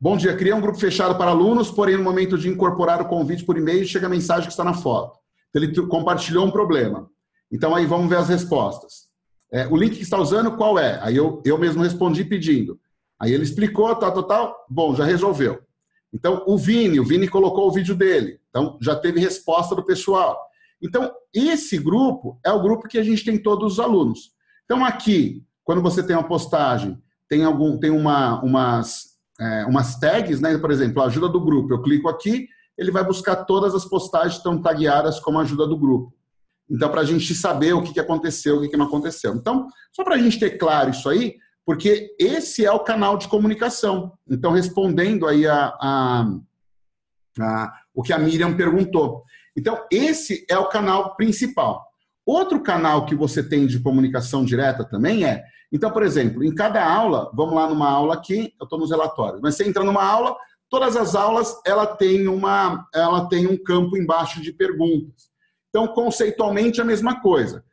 [SPEAKER 1] Bom dia, criei um grupo fechado para alunos, porém, no momento de incorporar o convite por e-mail, chega a mensagem que está na foto. Então, ele compartilhou um problema. Então, aí vamos ver as respostas. É, o link que está usando, qual é? Aí eu, eu mesmo respondi pedindo. Aí ele explicou, tal, tal, tal. Bom, já resolveu. Então, o Vini, o Vini colocou o vídeo dele. Então, já teve resposta do pessoal. Então, esse grupo é o grupo que a gente tem todos os alunos. Então, aqui, quando você tem uma postagem, tem, algum, tem uma, umas, é, umas tags, né? por exemplo, ajuda do grupo. Eu clico aqui, ele vai buscar todas as postagens que estão tagueadas como ajuda do grupo. Então, para a gente saber o que aconteceu, o que não aconteceu. Então, só para a gente ter claro isso aí, porque esse é o canal de comunicação. Então, respondendo aí a, a, a, o que a Miriam perguntou. Então, esse é o canal principal. Outro canal que você tem de comunicação direta também é. Então, por exemplo, em cada aula, vamos lá numa aula aqui, eu estou nos relatórios, mas você entra numa aula, todas as aulas ela tem, uma, ela tem um campo embaixo de perguntas. Então, conceitualmente, a mesma coisa.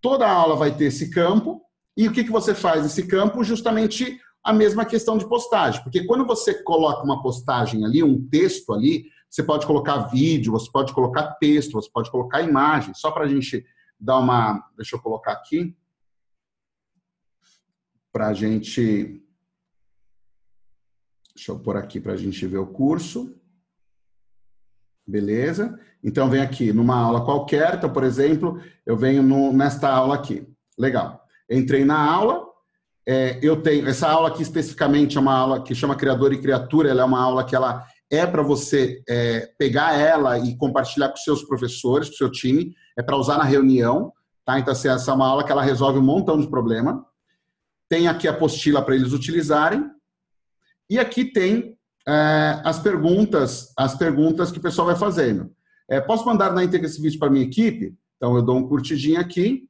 [SPEAKER 1] Toda aula vai ter esse campo, e o que, que você faz nesse campo? Justamente a mesma questão de postagem. Porque quando você coloca uma postagem ali, um texto ali, você pode colocar vídeo, você pode colocar texto, você pode colocar imagem. Só para a gente dar uma. Deixa eu colocar aqui. Para a gente. Deixa eu pôr aqui para a gente ver o curso. Beleza? Então, vem aqui numa aula qualquer. Então, por exemplo, eu venho no, nesta aula aqui. Legal. Entrei na aula. É, eu tenho essa aula aqui especificamente é uma aula que chama Criador e Criatura. Ela é uma aula que ela é para você é, pegar ela e compartilhar com seus professores, com seu time. É para usar na reunião. Tá? Então, assim, essa é uma aula que ela resolve um montão de problema. Tem aqui a apostila para eles utilizarem. E aqui tem é, as perguntas, as perguntas que o pessoal vai fazendo. É, posso mandar na íntegra esse vídeo para minha equipe? Então eu dou um curtidinho aqui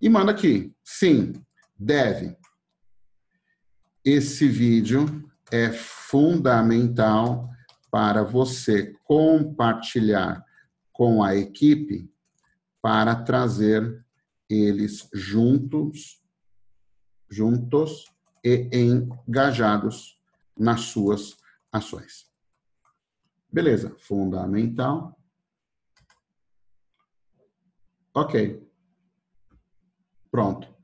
[SPEAKER 1] e mando aqui. Sim, deve. Esse vídeo é fundamental para você compartilhar com a equipe para trazer eles juntos, juntos e engajados nas suas ações. Beleza, fundamental. Ok. Pronto.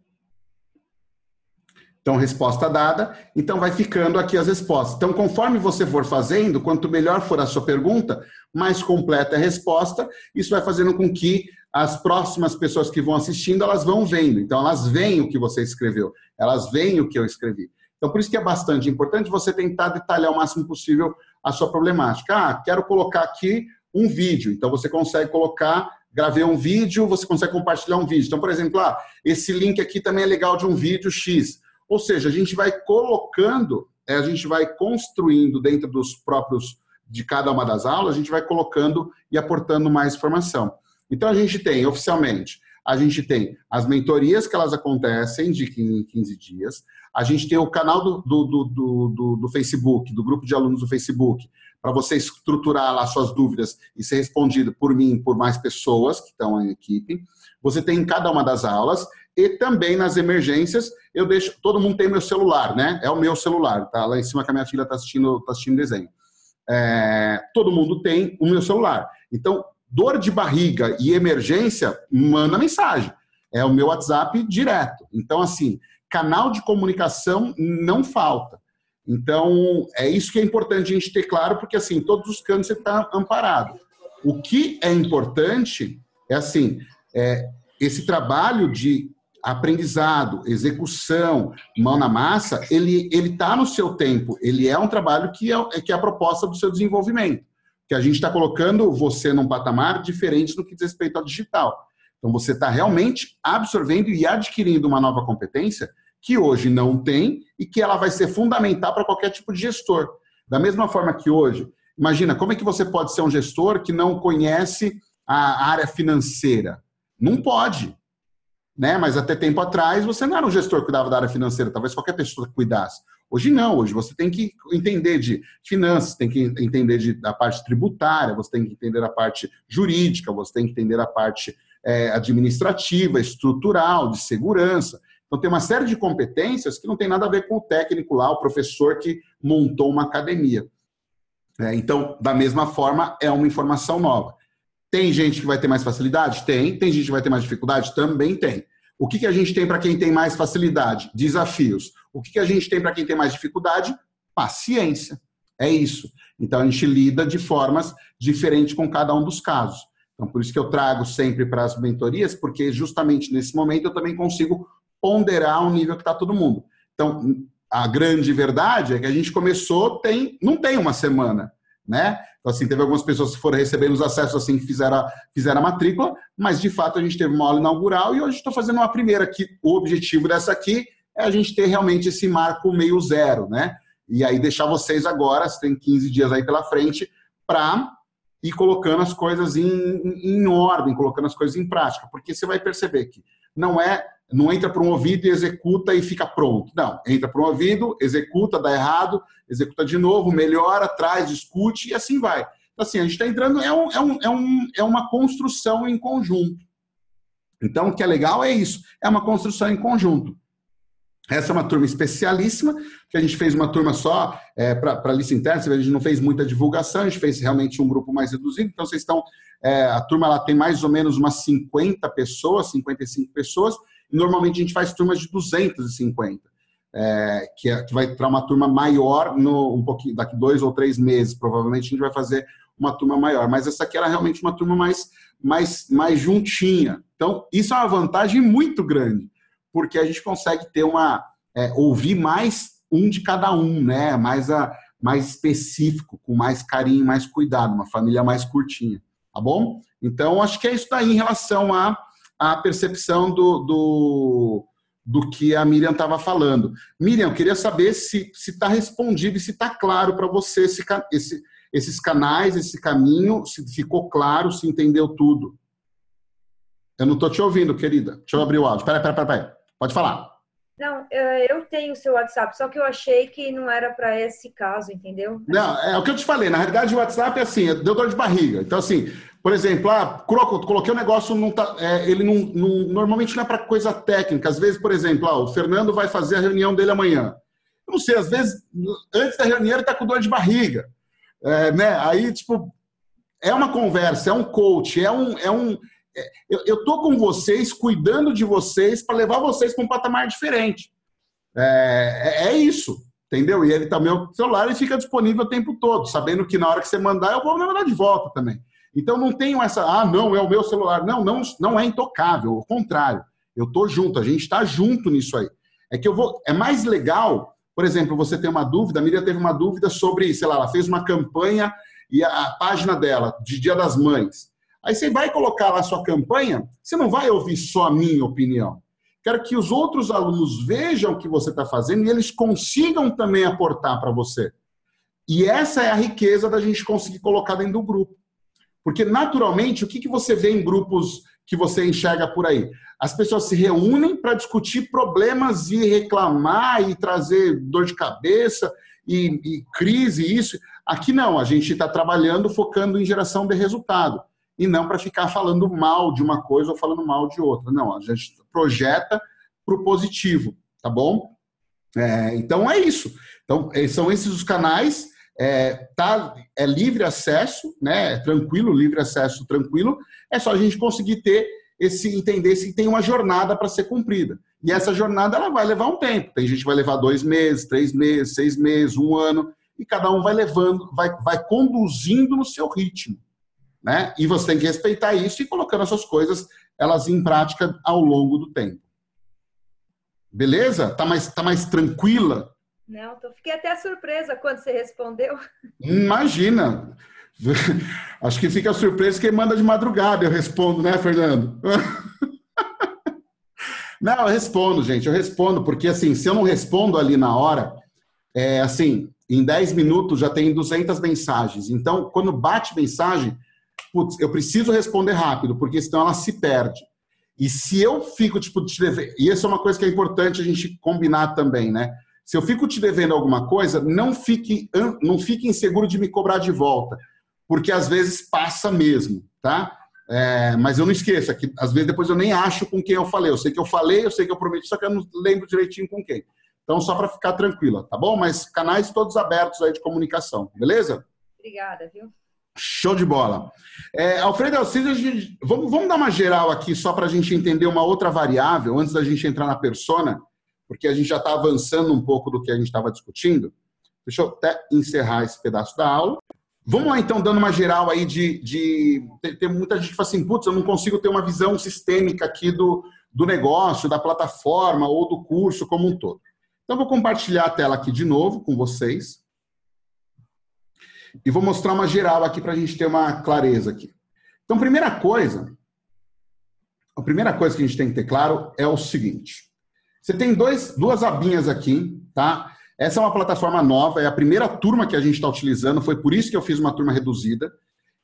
[SPEAKER 1] Então, resposta dada. Então, vai ficando aqui as respostas. Então, conforme você for fazendo, quanto melhor for a sua pergunta, mais completa a resposta. Isso vai fazendo com que as próximas pessoas que vão assistindo, elas vão vendo. Então, elas veem o que você escreveu. Elas veem o que eu escrevi. Então, por isso que é bastante importante você tentar detalhar o máximo possível a sua problemática. Ah, quero colocar aqui um vídeo. Então, você consegue colocar, gravei um vídeo, você consegue compartilhar um vídeo. Então, por exemplo, ah, esse link aqui também é legal de um vídeo X. Ou seja, a gente vai colocando, é, a gente vai construindo dentro dos próprios, de cada uma das aulas, a gente vai colocando e aportando mais informação. Então, a gente tem, oficialmente, a gente tem as mentorias que elas acontecem de 15 em 15 dias, a gente tem o canal do, do, do, do, do Facebook, do grupo de alunos do Facebook, para você estruturar lá suas dúvidas e ser respondido por mim, por mais pessoas que estão em equipe. Você tem em cada uma das aulas e também nas emergências, eu deixo. Todo mundo tem meu celular, né? É o meu celular, tá? Lá em cima que a minha filha está assistindo, tá assistindo desenho. É, todo mundo tem o meu celular. Então, dor de barriga e emergência, manda mensagem. É o meu WhatsApp direto. Então, assim, canal de comunicação não falta. Então, é isso que é importante a gente ter claro, porque assim, todos os cantos você está amparado. O que é importante é assim, é, esse trabalho de aprendizado, execução, mão na massa, ele está no seu tempo. Ele é um trabalho que é, que é a proposta do seu desenvolvimento. que a gente está colocando você num patamar diferente no que diz respeito ao digital. Então, você está realmente absorvendo e adquirindo uma nova competência que hoje não tem e que ela vai ser fundamental para qualquer tipo de gestor. Da mesma forma que hoje, imagina, como é que você pode ser um gestor que não conhece a área financeira? Não pode. Né? Mas até tempo atrás você não era um gestor que cuidava da área financeira, talvez qualquer pessoa cuidasse. Hoje não, hoje você tem que entender de finanças, tem que entender de, da parte tributária, você tem que entender a parte jurídica, você tem que entender a parte é, administrativa, estrutural, de segurança. Então tem uma série de competências que não tem nada a ver com o técnico lá, o professor que montou uma academia. É, então, da mesma forma, é uma informação nova. Tem gente que vai ter mais facilidade? Tem. Tem gente que vai ter mais dificuldade? Também tem. O que, que a gente tem para quem tem mais facilidade? Desafios. O que, que a gente tem para quem tem mais dificuldade? Paciência. É isso. Então a gente lida de formas diferentes com cada um dos casos. Então, por isso que eu trago sempre para as mentorias, porque justamente nesse momento eu também consigo ponderar o nível que está todo mundo. Então, a grande verdade é que a gente começou, tem, não tem uma semana né? Então, assim, teve algumas pessoas que foram recebendo os acessos assim que fizeram a, fizeram a matrícula, mas de fato a gente teve uma aula inaugural e hoje estou fazendo uma primeira aqui. O objetivo dessa aqui é a gente ter realmente esse marco meio zero, né? E aí deixar vocês agora, você tem 15 dias aí pela frente, para ir colocando as coisas em, em ordem, colocando as coisas em prática, porque você vai perceber que não é não entra para um ouvido e executa e fica pronto. Não, entra para um ouvido, executa, dá errado, executa de novo, melhora, traz, discute e assim vai. Então, assim, a gente está entrando, é, um, é, um, é, um, é uma construção em conjunto. Então, o que é legal é isso, é uma construção em conjunto. Essa é uma turma especialíssima, que a gente fez uma turma só é, para a lista interna, a gente não fez muita divulgação, a gente fez realmente um grupo mais reduzido, então vocês estão, é, a turma tem mais ou menos umas 50 pessoas, 55 pessoas, Normalmente a gente faz turmas de 250, é, que, é, que vai para uma turma maior no, um pouquinho, daqui dois ou três meses. Provavelmente a gente vai fazer uma turma maior. Mas essa aqui era realmente uma turma mais, mais, mais juntinha. Então, isso é uma vantagem muito grande, porque a gente consegue ter uma. É, ouvir mais um de cada um, né? Mais, a, mais específico, com mais carinho, mais cuidado, uma família mais curtinha. Tá bom? Então, acho que é isso daí em relação a a percepção do, do, do que a Miriam estava falando. Miriam, eu queria saber se está respondido e se está claro para você esse, esse, esses canais, esse caminho, se ficou claro, se entendeu tudo. Eu não estou te ouvindo, querida. Deixa eu abrir o áudio. Espera, espera, espera. Pode falar.
[SPEAKER 4] Não, eu tenho o seu WhatsApp, só que eu achei que não era para esse caso, entendeu?
[SPEAKER 1] Não, é o que eu te falei. Na realidade, o WhatsApp é assim, deu dor de barriga. Então, assim, por exemplo, ah, coloquei o um negócio, não tá, é, ele não, não, normalmente não é para coisa técnica. Às vezes, por exemplo, ah, o Fernando vai fazer a reunião dele amanhã. Eu não sei, às vezes, antes da reunião ele está com dor de barriga. É, né? Aí, tipo, é uma conversa, é um coach, é um. É um é, eu estou com vocês, cuidando de vocês, para levar vocês para um patamar diferente. É, é, é isso, entendeu? E ele também, o celular e fica disponível o tempo todo, sabendo que na hora que você mandar, eu vou mandar de volta também. Então não tenho essa, ah, não, é o meu celular. Não, não, não é intocável, ao contrário. Eu tô junto, a gente está junto nisso aí. É que eu vou, é mais legal, por exemplo, você tem uma dúvida, a Miriam teve uma dúvida sobre, sei lá, ela fez uma campanha e a, a página dela de Dia das Mães. Aí você vai colocar lá a sua campanha, você não vai ouvir só a minha opinião. Quero que os outros alunos vejam o que você está fazendo e eles consigam também aportar para você. E essa é a riqueza da gente conseguir colocar dentro do grupo. Porque, naturalmente, o que, que você vê em grupos que você enxerga por aí? As pessoas se reúnem para discutir problemas e reclamar e trazer dor de cabeça e, e crise, isso. Aqui não, a gente está trabalhando focando em geração de resultado. E não para ficar falando mal de uma coisa ou falando mal de outra. Não, a gente projeta para o positivo, tá bom? É, então é isso. Então, são esses os canais é, tá, é livre acesso, né? É tranquilo, livre acesso, tranquilo. É só a gente conseguir ter esse entender se tem uma jornada para ser cumprida. E essa jornada ela vai levar um tempo. Tem gente que vai levar dois meses, três meses, seis meses, um ano, e cada um vai levando, vai, vai conduzindo no seu ritmo. Né? E você tem que respeitar isso e colocando essas coisas elas em prática ao longo do tempo. Beleza? Tá mais, tá mais tranquila?
[SPEAKER 4] Não, tô, fiquei até surpresa quando você respondeu.
[SPEAKER 1] Imagina. [laughs] Acho que fica surpreso quem manda de madrugada, eu respondo, né, Fernando? [laughs] Não, eu respondo, gente, eu respondo, porque assim, se eu não respondo ali na hora, é assim, em 10 minutos já tem 200 mensagens. Então, quando bate mensagem, putz, eu preciso responder rápido, porque senão ela se perde. E se eu fico, tipo, te e essa é uma coisa que é importante a gente combinar também, né? Se eu fico te devendo alguma coisa, não fique, não fique inseguro de me cobrar de volta, porque às vezes passa mesmo, tá? É, mas eu não esqueço, é que às vezes depois eu nem acho com quem eu falei. Eu sei que eu falei, eu sei que eu prometi, só que eu não lembro direitinho com quem. Então, só para ficar tranquila, tá bom? Mas canais todos abertos aí de comunicação, beleza?
[SPEAKER 4] Obrigada, viu?
[SPEAKER 1] Show de bola. É, Alfredo Alcides, vamos, vamos dar uma geral aqui só para a gente entender uma outra variável antes da gente entrar na persona, porque a gente já está avançando um pouco do que a gente estava discutindo. Deixa eu até encerrar esse pedaço da aula. Vamos lá, então, dando uma geral aí de. de tem, muita gente que fala assim, putz, eu não consigo ter uma visão sistêmica aqui do, do negócio, da plataforma ou do curso como um todo. Então, vou compartilhar a tela aqui de novo com vocês. E vou mostrar uma geral aqui para a gente ter uma clareza aqui. Então, primeira coisa, a primeira coisa que a gente tem que ter claro é o seguinte. Você tem dois, duas abinhas aqui, tá? Essa é uma plataforma nova, é a primeira turma que a gente está utilizando, foi por isso que eu fiz uma turma reduzida.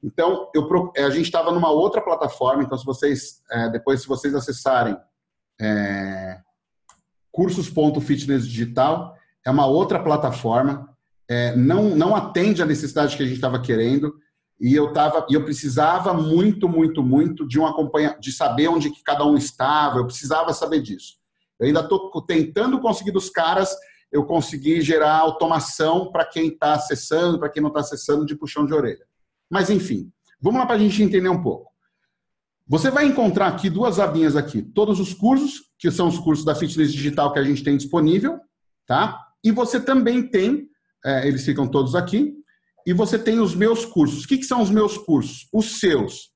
[SPEAKER 1] Então, eu, a gente estava numa outra plataforma, então se vocês, é, depois se vocês acessarem é, cursos.fitness digital, é uma outra plataforma, é, não, não atende a necessidade que a gente estava querendo e eu tava e eu precisava muito muito muito de um acompanha de saber onde que cada um estava eu precisava saber disso eu ainda estou tentando conseguir dos caras eu conseguir gerar automação para quem está acessando para quem não está acessando de puxão de orelha mas enfim vamos lá para a gente entender um pouco você vai encontrar aqui duas abinhas aqui todos os cursos que são os cursos da fitness digital que a gente tem disponível tá e você também tem é, eles ficam todos aqui. E você tem os meus cursos. O que, que são os meus cursos? Os seus.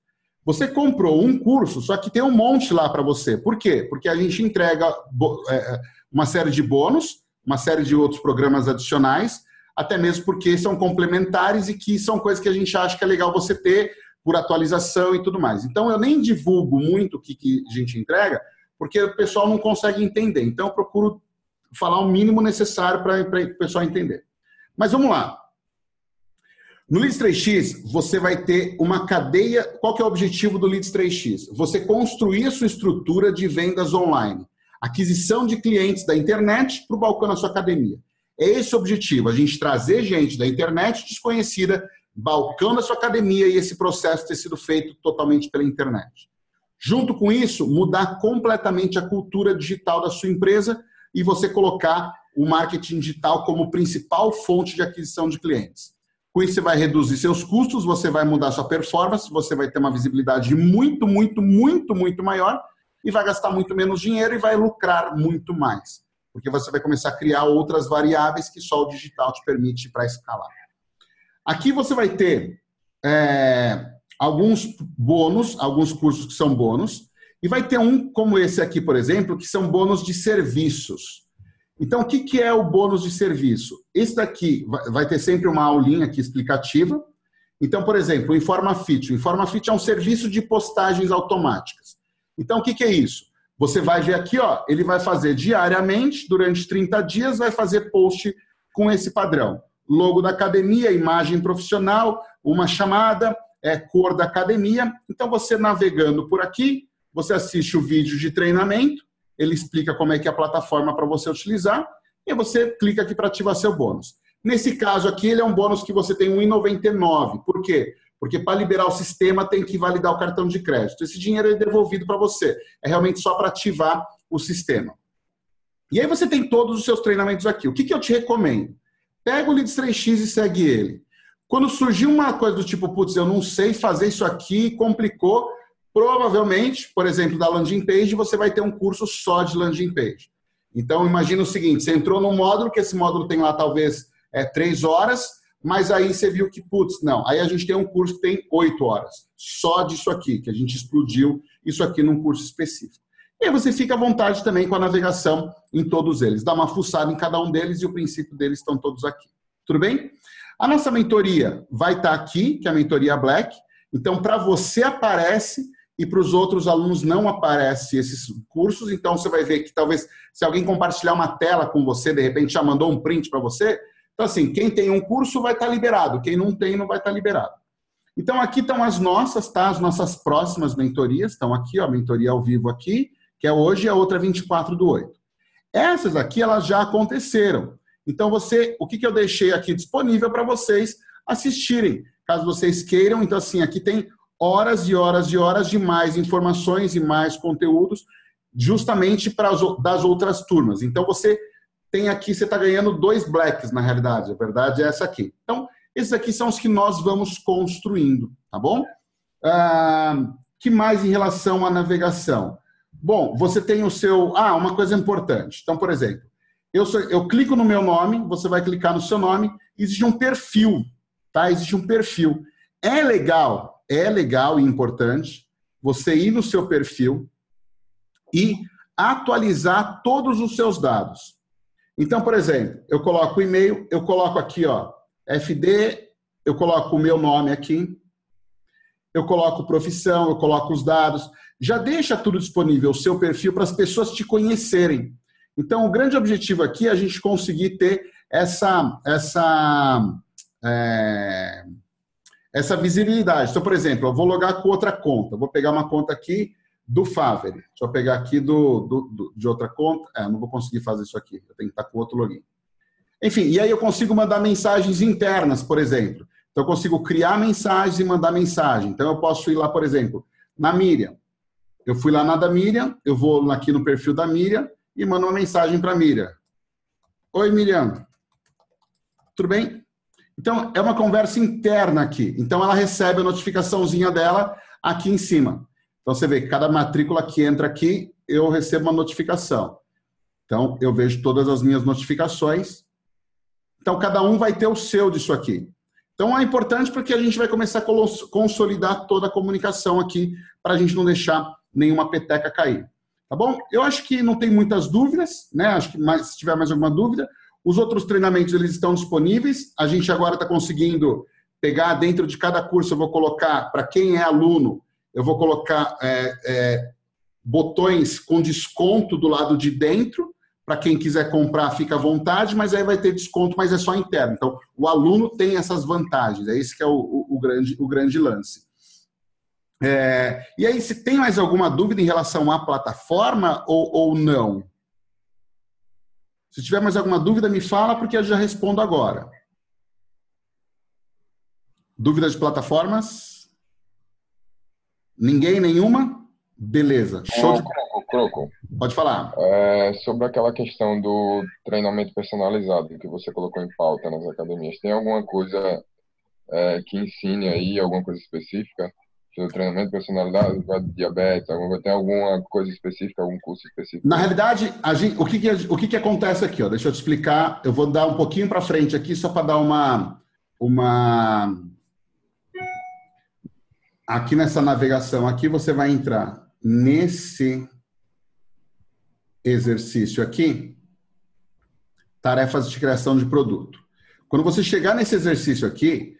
[SPEAKER 1] Você comprou um curso, só que tem um monte lá para você. Por quê? Porque a gente entrega é, é, uma série de bônus, uma série de outros programas adicionais, até mesmo porque são complementares e que são coisas que a gente acha que é legal você ter por atualização e tudo mais. Então, eu nem divulgo muito o que, que a gente entrega, porque o pessoal não consegue entender. Então, eu procuro falar o mínimo necessário para o pessoal entender. Mas vamos lá. No Leads 3x, você vai ter uma cadeia. Qual que é o objetivo do Leads 3x? Você construir a sua estrutura de vendas online. Aquisição de clientes da internet para o balcão da sua academia. É esse o objetivo, a gente trazer gente da internet desconhecida, balcão da sua academia e esse processo ter sido feito totalmente pela internet. Junto com isso, mudar completamente a cultura digital da sua empresa e você colocar o marketing digital como principal fonte de aquisição de clientes. Com isso, você vai reduzir seus custos, você vai mudar sua performance, você vai ter uma visibilidade muito, muito, muito, muito maior e vai gastar muito menos dinheiro e vai lucrar muito mais. Porque você vai começar a criar outras variáveis que só o digital te permite para escalar. Aqui você vai ter é, alguns bônus, alguns cursos que são bônus, e vai ter um como esse aqui, por exemplo, que são bônus de serviços. Então, o que, é o bônus de serviço? Esse daqui vai ter sempre uma aulinha aqui explicativa. Então, por exemplo, o InformaFit. O InformaFit é um serviço de postagens automáticas. Então, o que, é isso? Você vai ver aqui, ó, ele vai fazer diariamente, durante 30 dias, vai fazer post com esse padrão. Logo da academia, imagem profissional, uma chamada, é, cor da academia. Então, você navegando por aqui, você assiste o vídeo de treinamento, ele explica como é que é a plataforma para você utilizar, e você clica aqui para ativar seu bônus. Nesse caso aqui, ele é um bônus que você tem 1,99. Por quê? Porque para liberar o sistema tem que validar o cartão de crédito. Esse dinheiro é devolvido para você. É realmente só para ativar o sistema. E aí você tem todos os seus treinamentos aqui. O que, que eu te recomendo? Pega o Leads 3x e segue ele. Quando surgir uma coisa do tipo, putz, eu não sei fazer isso aqui, complicou, Provavelmente, por exemplo, da landing page, você vai ter um curso só de landing page. Então, imagina o seguinte: você entrou num módulo, que esse módulo tem lá talvez é, três horas, mas aí você viu que, putz, não. Aí a gente tem um curso que tem oito horas, só disso aqui, que a gente explodiu isso aqui num curso específico. E aí você fica à vontade também com a navegação em todos eles. Dá uma fuçada em cada um deles e o princípio deles estão todos aqui. Tudo bem? A nossa mentoria vai estar aqui, que é a mentoria Black. Então, para você aparece e para os outros alunos não aparece esses cursos. Então, você vai ver que talvez, se alguém compartilhar uma tela com você, de repente já mandou um print para você. Então, assim, quem tem um curso vai estar liberado, quem não tem não vai estar liberado. Então, aqui estão as nossas, tá? As nossas próximas mentorias. Estão aqui, ó, a mentoria ao vivo aqui, que é hoje, e a outra 24 do 8. Essas aqui, elas já aconteceram. Então, você, o que, que eu deixei aqui disponível para vocês assistirem, caso vocês queiram. Então, assim, aqui tem horas e horas e horas de mais informações e mais conteúdos, justamente para as das outras turmas. Então, você tem aqui, você está ganhando dois blacks, na realidade. A verdade é essa aqui. Então, esses aqui são os que nós vamos construindo, tá bom? Ah, que mais em relação à navegação? Bom, você tem o seu. Ah, uma coisa importante. Então, por exemplo, eu, sou, eu clico no meu nome, você vai clicar no seu nome, existe um perfil, tá? Existe um perfil. É legal, é legal e importante você ir no seu perfil e atualizar todos os seus dados. Então, por exemplo, eu coloco o e-mail, eu coloco aqui, ó, FD, eu coloco o meu nome aqui, eu coloco profissão, eu coloco os dados, já deixa tudo disponível, o seu perfil, para as pessoas te conhecerem. Então, o grande objetivo aqui é a gente conseguir ter essa, essa, é, essa visibilidade. Então, por exemplo, eu vou logar com outra conta. Vou pegar uma conta aqui do Favre. Deixa eu pegar aqui do, do, do, de outra conta. É, não vou conseguir fazer isso aqui. Eu tenho que estar com outro login. Enfim, e aí eu consigo mandar mensagens internas, por exemplo. Então, eu consigo criar mensagens e mandar mensagem. Então, eu posso ir lá, por exemplo, na Miriam. Eu fui lá na da Miriam, eu vou aqui no perfil da Miriam, e manda uma mensagem para Miriam. Oi, Miriam. Tudo bem? Então, é uma conversa interna aqui. Então, ela recebe a notificaçãozinha dela aqui em cima. Então, você vê que cada matrícula que entra aqui, eu recebo uma notificação. Então, eu vejo todas as minhas notificações. Então, cada um vai ter o seu disso aqui. Então, é importante porque a gente vai começar a consolidar toda a comunicação aqui, para a gente não deixar nenhuma peteca cair. Tá bom? Eu acho que não tem muitas dúvidas, né? Acho que mais, se tiver mais alguma dúvida, os outros treinamentos eles estão disponíveis. A gente agora está conseguindo pegar dentro de cada curso. Eu vou colocar para quem é aluno, eu vou colocar é, é, botões com desconto do lado de dentro. Para quem quiser comprar, fica à vontade, mas aí vai ter desconto, mas é só interno. Então, o aluno tem essas vantagens. É isso que é o, o, o grande, o grande lance. É, e aí, se tem mais alguma dúvida em relação à plataforma ou, ou não? Se tiver mais alguma dúvida, me fala, porque eu já respondo agora. Dúvidas de plataformas? Ninguém, nenhuma? Beleza. Show de...
[SPEAKER 3] Croco, Croco.
[SPEAKER 1] Pode falar.
[SPEAKER 3] É, sobre aquela questão do treinamento personalizado que você colocou em pauta nas academias, tem alguma coisa é, que ensine aí, alguma coisa específica? Seu treinamento personalidade, diabetes, alguma, tem alguma coisa específica, algum curso específico?
[SPEAKER 1] Na realidade, gente, o, que, que, o que, que acontece aqui? Ó? Deixa eu te explicar. Eu vou dar um pouquinho para frente aqui, só para dar uma, uma. Aqui nessa navegação, aqui você vai entrar nesse exercício aqui, tarefas de criação de produto. Quando você chegar nesse exercício aqui,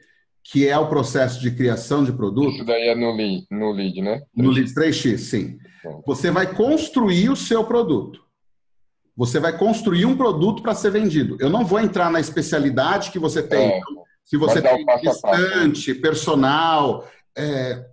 [SPEAKER 1] que é o processo de criação de produto.
[SPEAKER 3] Isso daí é no lead, no lead né? 3X.
[SPEAKER 1] No lead 3X, sim. Você vai construir o seu produto. Você vai construir um produto para ser vendido. Eu não vou entrar na especialidade que você tem. É, se você tem distante, personal, é,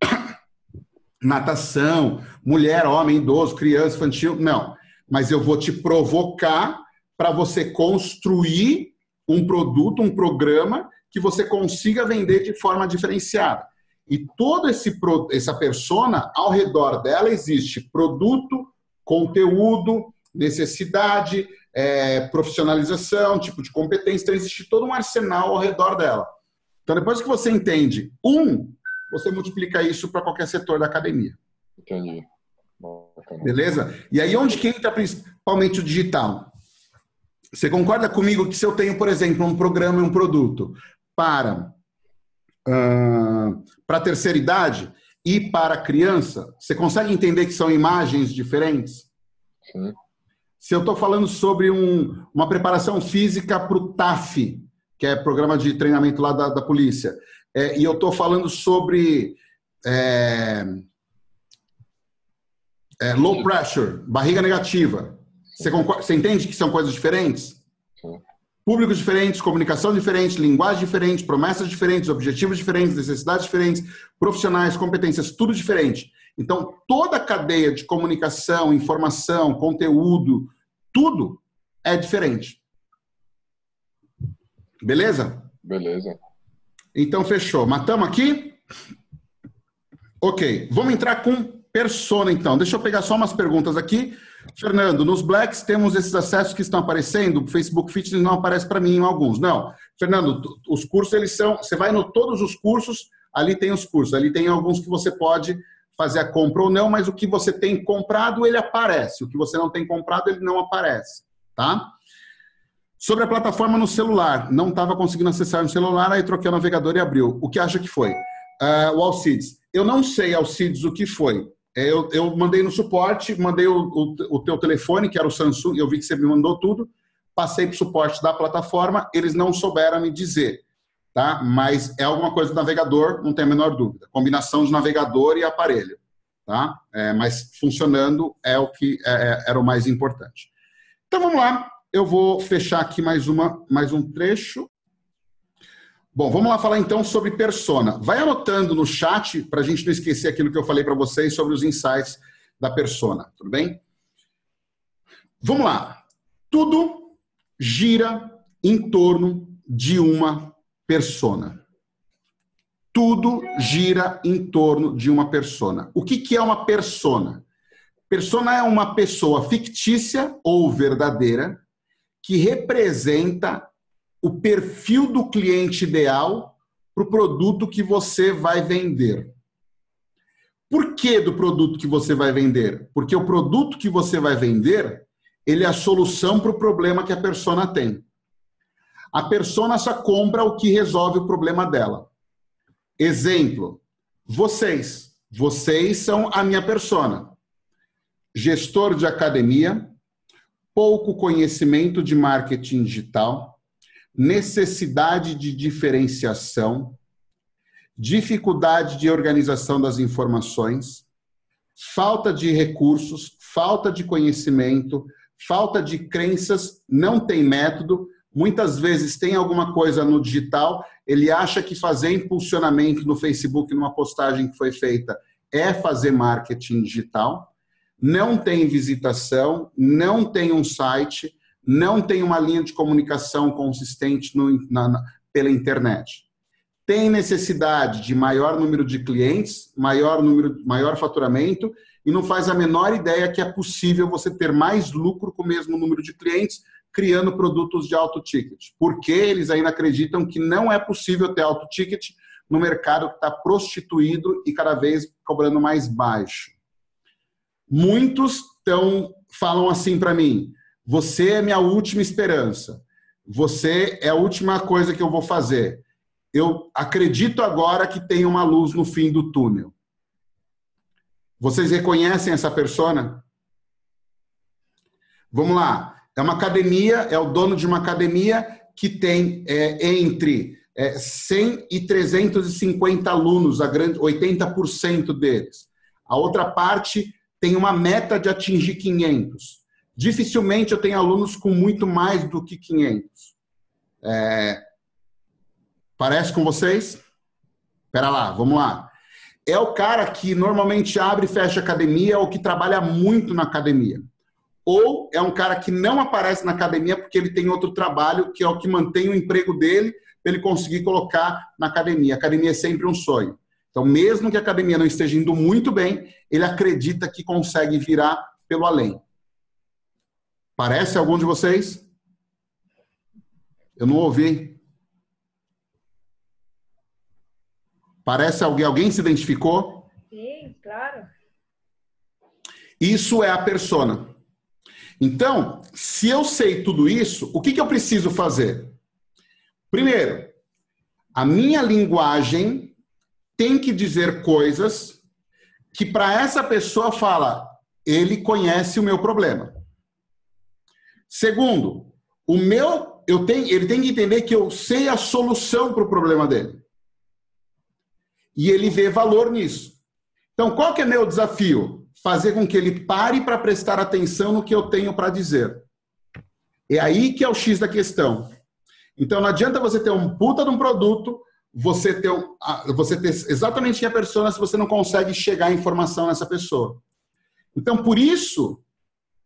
[SPEAKER 1] [coughs] natação, mulher, homem, idoso, criança, infantil, não. Mas eu vou te provocar para você construir um produto, um programa que você consiga vender de forma diferenciada. E toda esse, essa persona, ao redor dela existe produto, conteúdo, necessidade, é, profissionalização, tipo de competência. Então, existe todo um arsenal ao redor dela. Então, depois que você entende um, você multiplica isso para qualquer setor da academia.
[SPEAKER 3] Entendi.
[SPEAKER 1] Beleza? E aí, onde que entra principalmente o digital? Você concorda comigo que se eu tenho, por exemplo, um programa e um produto, para uh, para a terceira idade e para a criança, você consegue entender que são imagens diferentes?
[SPEAKER 3] Sim.
[SPEAKER 1] Se eu estou falando sobre um, uma preparação física para o TAF, que é programa de treinamento lá da, da polícia. É, e eu estou falando sobre é, é, low pressure, barriga negativa. Você, concorda, você entende que são coisas diferentes?
[SPEAKER 3] Sim.
[SPEAKER 1] Públicos diferentes, comunicação diferente, linguagem diferente, promessas diferentes, objetivos diferentes, necessidades diferentes, profissionais, competências, tudo diferente. Então, toda a cadeia de comunicação, informação, conteúdo, tudo é diferente. Beleza?
[SPEAKER 3] Beleza.
[SPEAKER 1] Então, fechou. Matamos aqui? Ok. Vamos entrar com persona, então. Deixa eu pegar só umas perguntas aqui. Fernando, nos Blacks temos esses acessos que estão aparecendo, o Facebook Fitness não aparece para mim em alguns. Não. Fernando, os cursos, eles são. Você vai no todos os cursos, ali tem os cursos, ali tem alguns que você pode fazer a compra ou não, mas o que você tem comprado, ele aparece. O que você não tem comprado, ele não aparece. Tá? Sobre a plataforma no celular, não estava conseguindo acessar no celular, aí troquei o navegador e abriu. O que acha que foi? Uh, o Alcides. Eu não sei, Alcides, o que foi. É, eu, eu mandei no suporte, mandei o, o, o, teu telefone, que era o Samsung, eu vi que você me mandou tudo, passei para o suporte da plataforma, eles não souberam me dizer, tá? Mas é alguma coisa do navegador, não tem a menor dúvida. Combinação de navegador e aparelho, tá? É, mas funcionando é o que é, é era o mais importante. Então vamos lá, eu vou fechar aqui mais, uma, mais um trecho. Bom, vamos lá falar então sobre persona. Vai anotando no chat para a gente não esquecer aquilo que eu falei para vocês sobre os insights da persona, tudo bem? Vamos lá. Tudo gira em torno de uma persona. Tudo gira em torno de uma persona. O que, que é uma persona? Persona é uma pessoa fictícia ou verdadeira que representa o perfil do cliente ideal para o produto que você vai vender. Por que do produto que você vai vender? Porque o produto que você vai vender, ele é a solução para o problema que a persona tem. A persona só compra o que resolve o problema dela. Exemplo, vocês. Vocês são a minha persona. Gestor de academia, pouco conhecimento de marketing digital, necessidade de diferenciação, dificuldade de organização das informações, falta de recursos, falta de conhecimento, falta de crenças, não tem método. Muitas vezes tem alguma coisa no digital, ele acha que fazer impulsionamento no Facebook, numa postagem que foi feita, é fazer marketing digital. Não tem visitação, não tem um site, não tem uma linha de comunicação consistente no, na, na, pela internet. Tem necessidade de maior número de clientes, maior número, maior faturamento e não faz a menor ideia que é possível você ter mais lucro com o mesmo número de clientes criando produtos de alto ticket. Porque eles ainda acreditam que não é possível ter alto ticket no mercado que está prostituído e cada vez cobrando mais baixo. Muitos tão, falam assim para mim: você é minha última esperança. Você é a última coisa que eu vou fazer. Eu acredito agora que tem uma luz no fim do túnel. Vocês reconhecem essa persona? Vamos lá. É uma academia, é o dono de uma academia que tem é, entre é, 100 e 350 alunos, a grande, 80% deles. A outra parte tem uma meta de atingir 500. Dificilmente eu tenho alunos com muito mais do que 500. É... Parece com vocês? Espera lá, vamos lá. É o cara que normalmente abre e fecha academia ou que trabalha muito na academia. Ou é um cara que não aparece na academia porque ele tem outro trabalho, que é o que mantém o emprego dele para ele conseguir colocar na academia. A academia é sempre um sonho. Então, mesmo que a academia não esteja indo muito bem, ele acredita que consegue virar pelo além. Parece algum de vocês? Eu não ouvi. Parece alguém? Alguém se identificou?
[SPEAKER 4] Sim, claro.
[SPEAKER 1] Isso é a persona. Então, se eu sei tudo isso, o que, que eu preciso fazer? Primeiro, a minha linguagem tem que dizer coisas que para essa pessoa fala, ele conhece o meu problema. Segundo, o meu eu tenho, ele tem que entender que eu sei a solução para o problema dele. E ele vê valor nisso. Então, qual que é meu desafio? Fazer com que ele pare para prestar atenção no que eu tenho para dizer. É aí que é o X da questão. Então, não adianta você ter um puta de um produto, você ter, você ter exatamente a pessoa se você não consegue chegar a informação nessa pessoa. Então, por isso,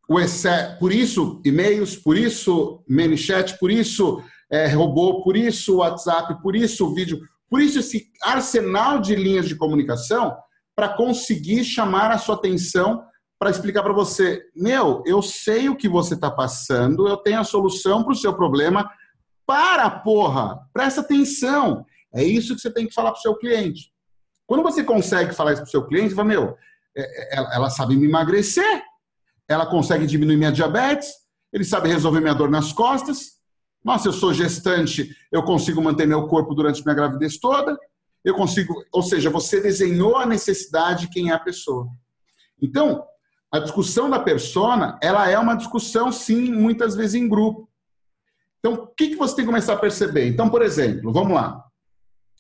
[SPEAKER 1] o Excel, por isso e-mails, por isso ManyChat, por isso é, robô, por isso WhatsApp, por isso vídeo, por isso esse arsenal de linhas de comunicação para conseguir chamar a sua atenção para explicar para você, meu, eu sei o que você está passando, eu tenho a solução para o seu problema. Para, porra! Presta atenção. É isso que você tem que falar para o seu cliente. Quando você consegue falar isso para o seu cliente, fala, meu, é, é, ela, ela sabe me emagrecer, ela consegue diminuir minha diabetes, ele sabe resolver minha dor nas costas. Nossa, eu sou gestante, eu consigo manter meu corpo durante minha gravidez toda. Eu consigo, ou seja, você desenhou a necessidade de quem é a pessoa. Então, a discussão da persona, ela é uma discussão, sim, muitas vezes em grupo. Então, o que, que você tem que começar a perceber? Então, por exemplo, vamos lá.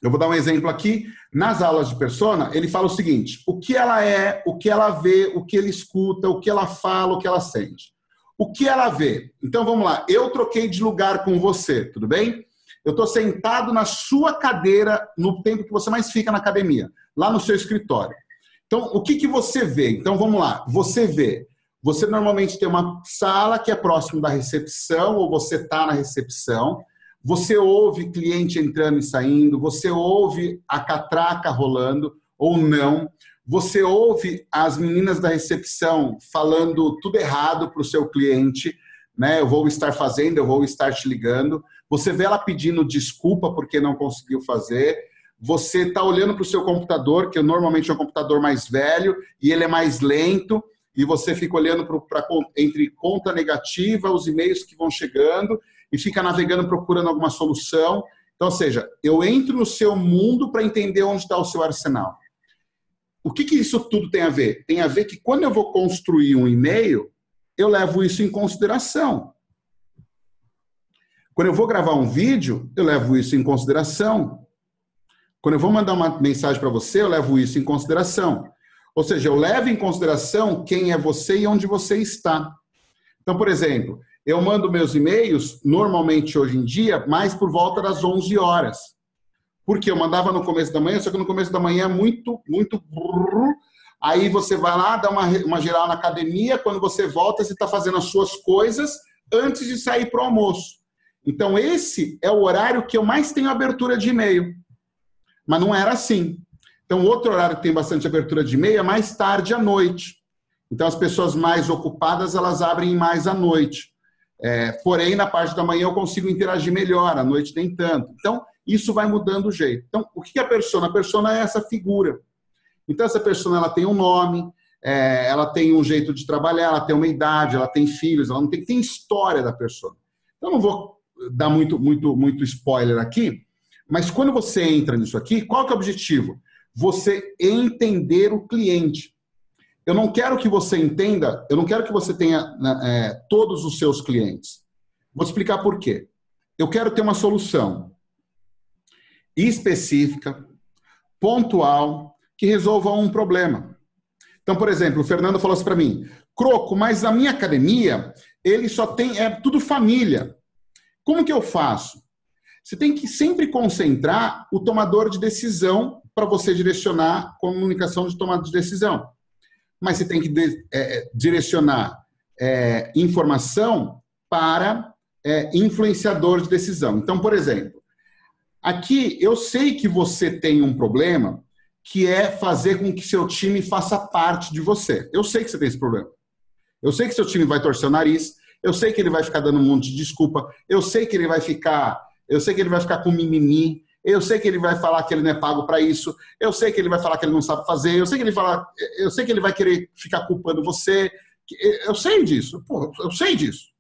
[SPEAKER 1] Eu vou dar um exemplo aqui. Nas aulas de persona, ele fala o seguinte: o que ela é, o que ela vê, o que ele escuta, o que ela fala, o que ela sente. O que ela vê? Então vamos lá. Eu troquei de lugar com você, tudo bem? Eu estou sentado na sua cadeira no tempo que você mais fica na academia, lá no seu escritório. Então, o que, que você vê? Então vamos lá. Você vê. Você normalmente tem uma sala que é próximo da recepção, ou você está na recepção. Você ouve cliente entrando e saindo, você ouve a catraca rolando ou não. Você ouve as meninas da recepção falando tudo errado para o seu cliente, né? Eu vou estar fazendo, eu vou estar te ligando. Você vê ela pedindo desculpa porque não conseguiu fazer. Você está olhando para o seu computador, que normalmente é um computador mais velho e ele é mais lento, e você fica olhando para entre conta negativa, os e-mails que vão chegando, e fica navegando procurando alguma solução. Então, ou seja, eu entro no seu mundo para entender onde está o seu arsenal. O que, que isso tudo tem a ver? Tem a ver que quando eu vou construir um e-mail, eu levo isso em consideração. Quando eu vou gravar um vídeo, eu levo isso em consideração. Quando eu vou mandar uma mensagem para você, eu levo isso em consideração. Ou seja, eu levo em consideração quem é você e onde você está. Então, por exemplo, eu mando meus e-mails, normalmente hoje em dia, mais por volta das 11 horas. Porque eu mandava no começo da manhã, só que no começo da manhã é muito, muito. Aí você vai lá, dá uma, uma geral na academia, quando você volta, você está fazendo as suas coisas antes de sair para o almoço. Então, esse é o horário que eu mais tenho abertura de e-mail. Mas não era assim. Então, outro horário que tem bastante abertura de e-mail é mais tarde à noite. Então, as pessoas mais ocupadas, elas abrem mais à noite. É, porém, na parte da manhã eu consigo interagir melhor, à noite nem tanto. Então, isso vai mudando o jeito. Então, o que é a persona? A persona é essa figura. Então, essa persona ela tem um nome, é, ela tem um jeito de trabalhar, ela tem uma idade, ela tem filhos, ela não tem, tem história da persona. Então, não vou dar muito, muito, muito spoiler aqui, mas quando você entra nisso aqui, qual que é o objetivo? Você entender o cliente. Eu não quero que você entenda, eu não quero que você tenha né, é, todos os seus clientes. Vou explicar por quê. Eu quero ter uma solução específica, pontual, que resolva um problema. Então, por exemplo, o Fernando falou assim para mim: Croco, mas a minha academia, ele só tem, é tudo família. Como que eu faço? Você tem que sempre concentrar o tomador de decisão para você direcionar a comunicação de tomada de decisão mas você tem que de, é, é, direcionar é, informação para é, influenciador de decisão. Então, por exemplo, aqui eu sei que você tem um problema que é fazer com que seu time faça parte de você. Eu sei que você tem esse problema. Eu sei que seu time vai torcer o nariz, eu sei que ele vai ficar dando um monte de desculpa, eu sei que ele vai ficar, eu sei que ele vai ficar com mimimi, eu sei que ele vai falar que ele não é pago para isso. Eu sei que ele vai falar que ele não sabe fazer. Eu sei que ele fala, eu sei que ele vai querer ficar culpando você. Eu sei disso. Pô, eu sei disso.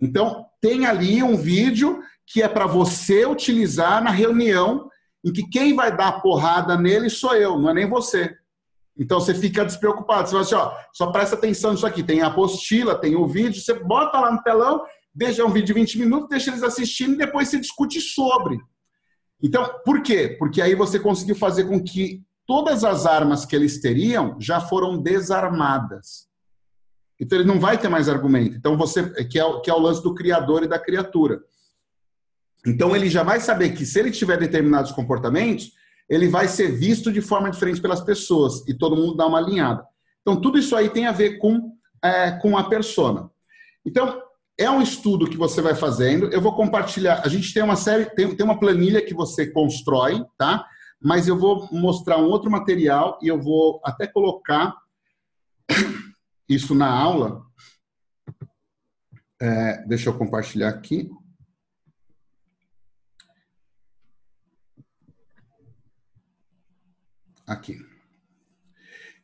[SPEAKER 1] Então, tem ali um vídeo que é para você utilizar na reunião em que quem vai dar porrada nele sou eu, não é nem você. Então você fica despreocupado. Você vai assim, ó, só presta atenção nisso aqui. Tem a apostila, tem o vídeo, você bota lá no telão, deixa um vídeo de 20 minutos, deixa eles assistindo e depois você discute sobre. Então, por quê? Porque aí você conseguiu fazer com que todas as armas que eles teriam já foram desarmadas. Então ele não vai ter mais argumento. Então você que é, que é o lance do criador e da criatura. Então ele já vai saber que se ele tiver determinados comportamentos, ele vai ser visto de forma diferente pelas pessoas e todo mundo dá uma alinhada. Então tudo isso aí tem a ver com é, com a persona. Então é um estudo que você vai fazendo. Eu vou compartilhar. A gente tem uma série, tem, tem uma planilha que você constrói, tá? Mas eu vou mostrar um outro material e eu vou até colocar [coughs] isso na aula. É, deixa eu compartilhar aqui. Aqui.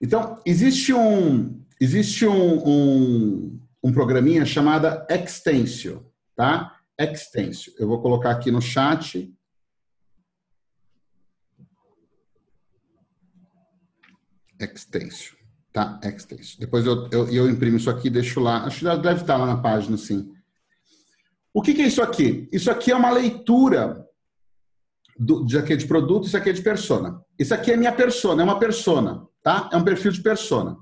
[SPEAKER 1] Então, existe um, existe um, um, um programinha chamada Extensio, tá? Extensio. Eu vou colocar aqui no chat. Extensio, tá? Extensio. Depois eu, eu, eu imprimo isso aqui e deixo lá. Acho que deve estar lá na página, sim. O que, que é isso aqui? Isso aqui é uma leitura do, de aqui de produto, isso aqui é de persona. Isso aqui é minha persona, é uma persona, tá? É um perfil de persona.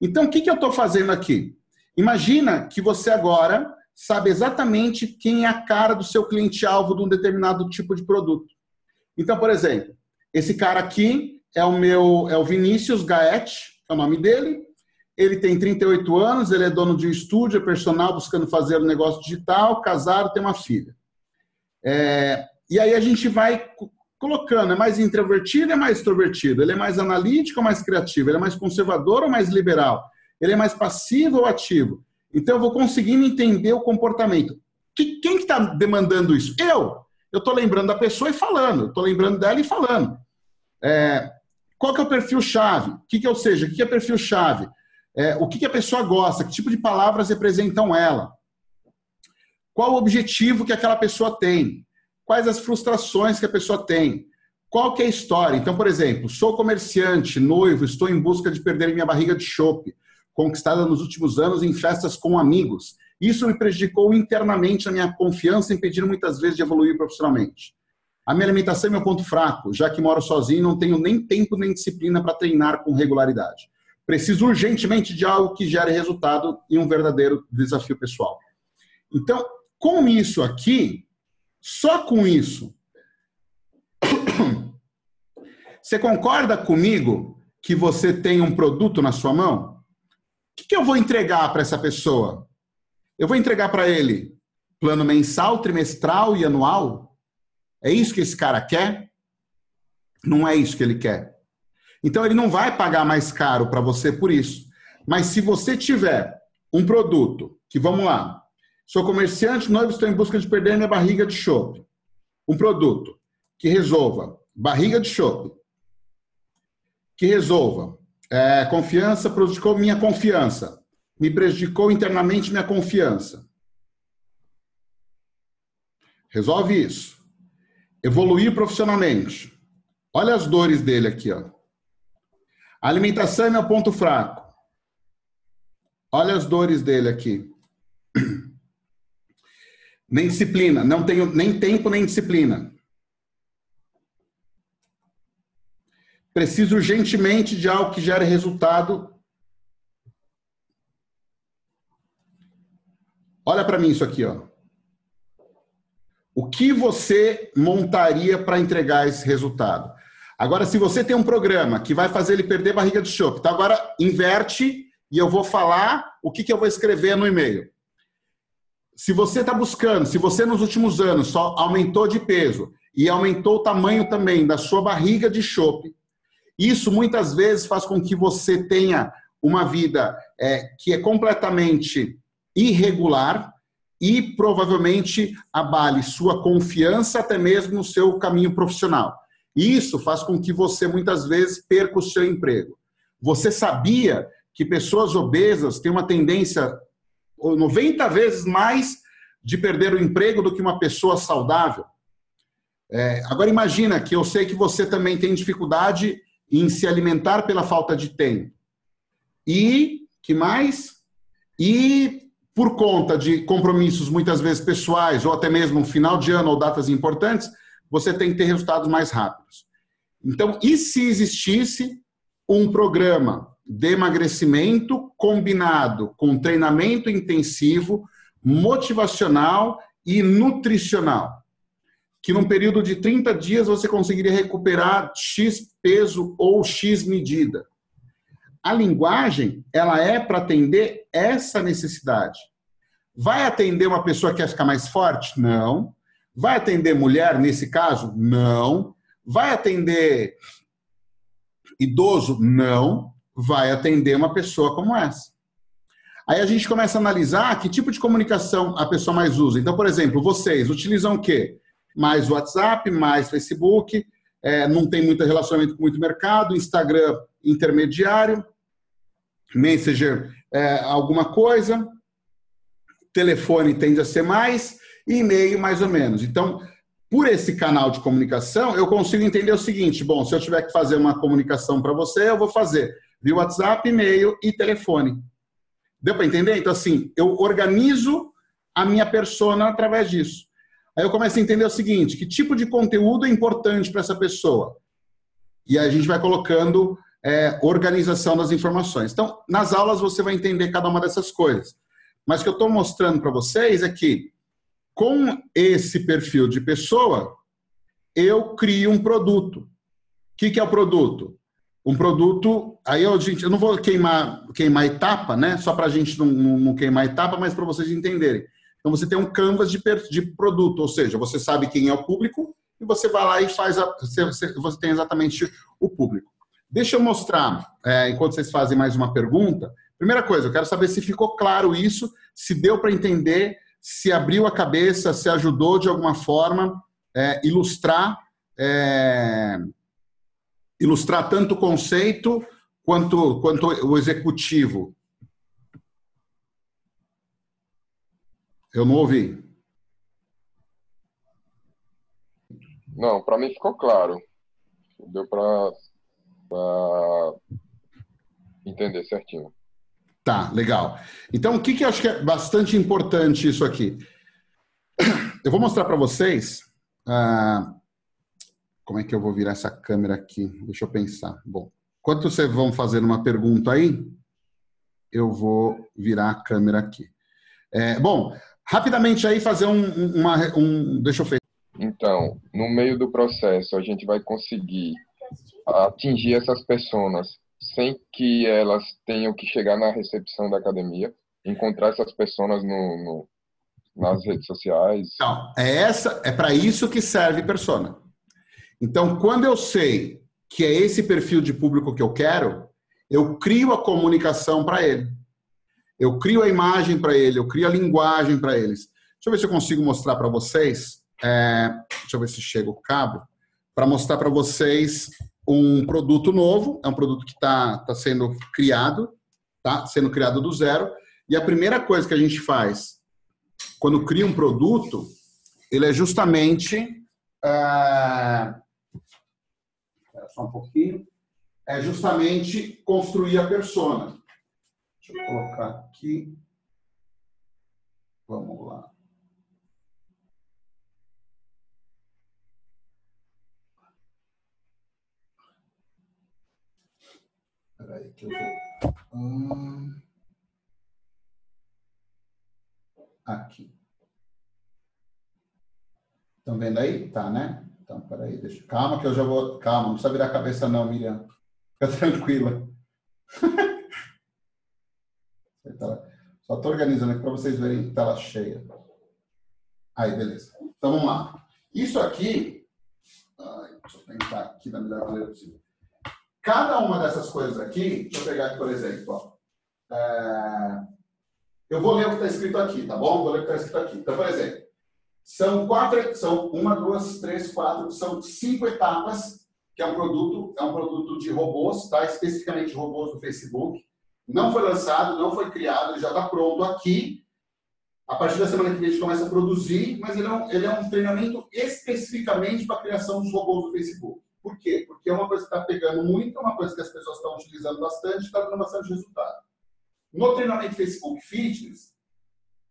[SPEAKER 1] Então, o que, que eu estou fazendo aqui? Imagina que você agora sabe exatamente quem é a cara do seu cliente-alvo de um determinado tipo de produto. Então, por exemplo, esse cara aqui é o meu, é o Vinícius Gaet, é o nome dele. Ele tem 38 anos, ele é dono de um estúdio, é personal, buscando fazer um negócio digital, casado, tem uma filha. É, e aí a gente vai colocando, é mais introvertido, é mais extrovertido, ele é mais analítico ou mais criativo, ele é mais conservador ou mais liberal, ele é mais passivo ou ativo. Então eu vou conseguindo entender o comportamento. Que, quem que está demandando isso? Eu. Eu estou lembrando da pessoa e falando, estou lembrando dela e falando. É, qual que é o perfil-chave? O que, que, ou seja, o que, que é perfil-chave? É, o que, que a pessoa gosta? Que tipo de palavras representam ela? Qual o objetivo que aquela pessoa tem? quais as frustrações que a pessoa tem. Qual que é a história? Então, por exemplo, sou comerciante, noivo, estou em busca de perder minha barriga de chope, conquistada nos últimos anos em festas com amigos. Isso me prejudicou internamente a minha confiança, impedindo muitas vezes de evoluir profissionalmente. A minha alimentação é meu ponto fraco, já que moro sozinho e não tenho nem tempo nem disciplina para treinar com regularidade. Preciso urgentemente de algo que gere resultado e um verdadeiro desafio pessoal. Então, com isso aqui, só com isso. [coughs] Você concorda comigo que você tem um produto na sua mão? O que, eu vou entregar para essa pessoa? Eu vou entregar para ele plano mensal, trimestral e anual? É isso que esse cara quer? Não é isso que ele quer. Então ele não vai pagar mais caro para você por isso. Mas se você tiver um produto que, vamos lá, Sou comerciante noivo, estou em busca de perder minha barriga de chope. Um produto que resolva barriga de chope, que resolva é, confiança, prejudicou minha confiança, me prejudicou internamente minha confiança. Resolve isso. Evoluir profissionalmente. Olha as dores dele aqui, ó. A alimentação é meu ponto fraco. Olha as dores dele aqui. [clears throat] Nem disciplina. Não tenho nem tempo nem disciplina. Preciso urgentemente de algo que gere resultado. Olha para mim isso aqui, ó. O que você montaria para entregar esse resultado? Agora, se você tem um programa que vai fazer ele perder barriga de chope, então agora inverte e eu vou falar o que, que eu vou escrever no e-mail se você está buscando, se você nos últimos anos só aumentou de peso e aumentou o tamanho também da sua barriga de chope, isso muitas vezes faz com que você tenha uma vida é, que é completamente irregular e provavelmente abale sua confiança até mesmo no seu caminho profissional. Isso faz com que você muitas vezes perca o seu emprego. Você sabia que pessoas obesas têm uma tendência 90 vezes mais de perder o emprego do que uma pessoa saudável. É, agora imagina que eu sei que você também tem dificuldade em se alimentar pela falta de tempo. E que mais? E por conta de compromissos muitas vezes pessoais, ou até mesmo final de ano ou datas importantes, você tem que ter resultados mais rápidos. Então, e se existisse um programa de emagrecimento combinado com treinamento intensivo, motivacional e nutricional? Que num período de 30 dias você conseguiria recuperar X peso ou X medida. A linguagem, ela é para atender essa necessidade. Vai atender uma pessoa que quer ficar mais forte? Não. Vai atender mulher nesse caso? Não. Vai atender idoso? Não. Vai atender uma pessoa como essa. Aí a gente começa a analisar que tipo de comunicação a pessoa mais usa. Então, por exemplo, vocês utilizam o quê? Mais WhatsApp, mais Facebook, é, não tem muito relacionamento com muito mercado, Instagram intermediário, Messenger é, alguma coisa, telefone tende a ser mais, e e-mail mais ou menos. Então, por esse canal de comunicação, eu consigo entender o seguinte: bom, se eu tiver que fazer uma comunicação para você, eu vou fazer via WhatsApp, e-mail e telefone. Deu para entender? Então, assim, eu organizo a minha persona através disso. Aí eu começo a entender o seguinte: que tipo de conteúdo é importante para essa pessoa? E aí a gente vai colocando é, organização das informações. Então, nas aulas você vai entender cada uma dessas coisas. Mas o que eu estou mostrando para vocês é que, com esse perfil de pessoa, eu crio um produto. O que, que é o produto? Um produto. Aí eu, gente, eu não vou queimar, queimar etapa, né? Só para a gente não, não, não, queimar etapa, mas para vocês entenderem. Então você tem um canvas de, de produto, ou seja, você sabe quem é o público e você vai lá e faz. A, você, você tem exatamente o público. Deixa eu mostrar, é, enquanto vocês fazem mais uma pergunta. Primeira coisa, eu quero saber se ficou claro isso, se deu para entender, se abriu a cabeça, se ajudou de alguma forma é, ilustrar, é, ilustrar tanto o conceito quanto, quanto o executivo. Eu não ouvi.
[SPEAKER 3] Não, para mim ficou claro. Deu para entender certinho.
[SPEAKER 1] Tá, legal. Então, o que, que eu acho que é bastante importante isso aqui? Eu vou mostrar para vocês. Ah, como é que eu vou virar essa câmera aqui? Deixa eu pensar. Bom, enquanto vocês vão fazer uma pergunta aí, eu vou virar a câmera aqui. É, bom, rapidamente aí fazer um, uma, um. Deixa eu ver.
[SPEAKER 3] Então, no meio do processo, a gente vai conseguir atingir essas pessoas sem que elas tenham que chegar na recepção da academia, encontrar essas pessoas no, no nas redes sociais.
[SPEAKER 1] Então, é essa, é para isso que serve persona. Então, quando eu sei que é esse perfil de público que eu quero, eu crio a comunicação para ele. Eu crio a imagem para ele, eu crio a linguagem para eles. Deixa eu ver se eu consigo mostrar para vocês. É, deixa eu ver se chega o cabo. Para mostrar para vocês um produto novo, é um produto que está tá sendo criado, tá sendo criado do zero. E a primeira coisa que a gente faz quando cria um produto, ele é justamente. É... Só um pouquinho. É justamente construir a persona. Deixa eu colocar aqui. Vamos lá. Peraí, que eu vou. Hum... Aqui. Estão vendo aí? Tá, né? Então, peraí, deixa. Calma que eu já vou. Calma, não precisa virar a cabeça, não, Miriam. Fica tranquila. [laughs] Só estou organizando aqui para vocês verem tela cheia. Aí, beleza. Então vamos lá. Isso aqui. Ai, deixa eu tentar aqui da melhor maneira possível. Cada uma dessas coisas aqui, deixa eu pegar aqui, por exemplo, ó, é, eu vou ler o que está escrito aqui, tá bom? Vou ler o que está escrito aqui. Então, por exemplo, são quatro, são uma, duas, três, quatro, são cinco etapas, que é um produto, é um produto de robôs, tá? Especificamente robôs do Facebook. Não foi lançado, não foi criado, já está pronto aqui. A partir da semana que vem a gente começa a produzir, mas ele é um, ele é um treinamento especificamente para a criação dos robôs do Facebook. Por quê? Porque é uma coisa que está pegando muito, é uma coisa que as pessoas estão utilizando bastante está dando bastante resultado. No treinamento Facebook Fitness,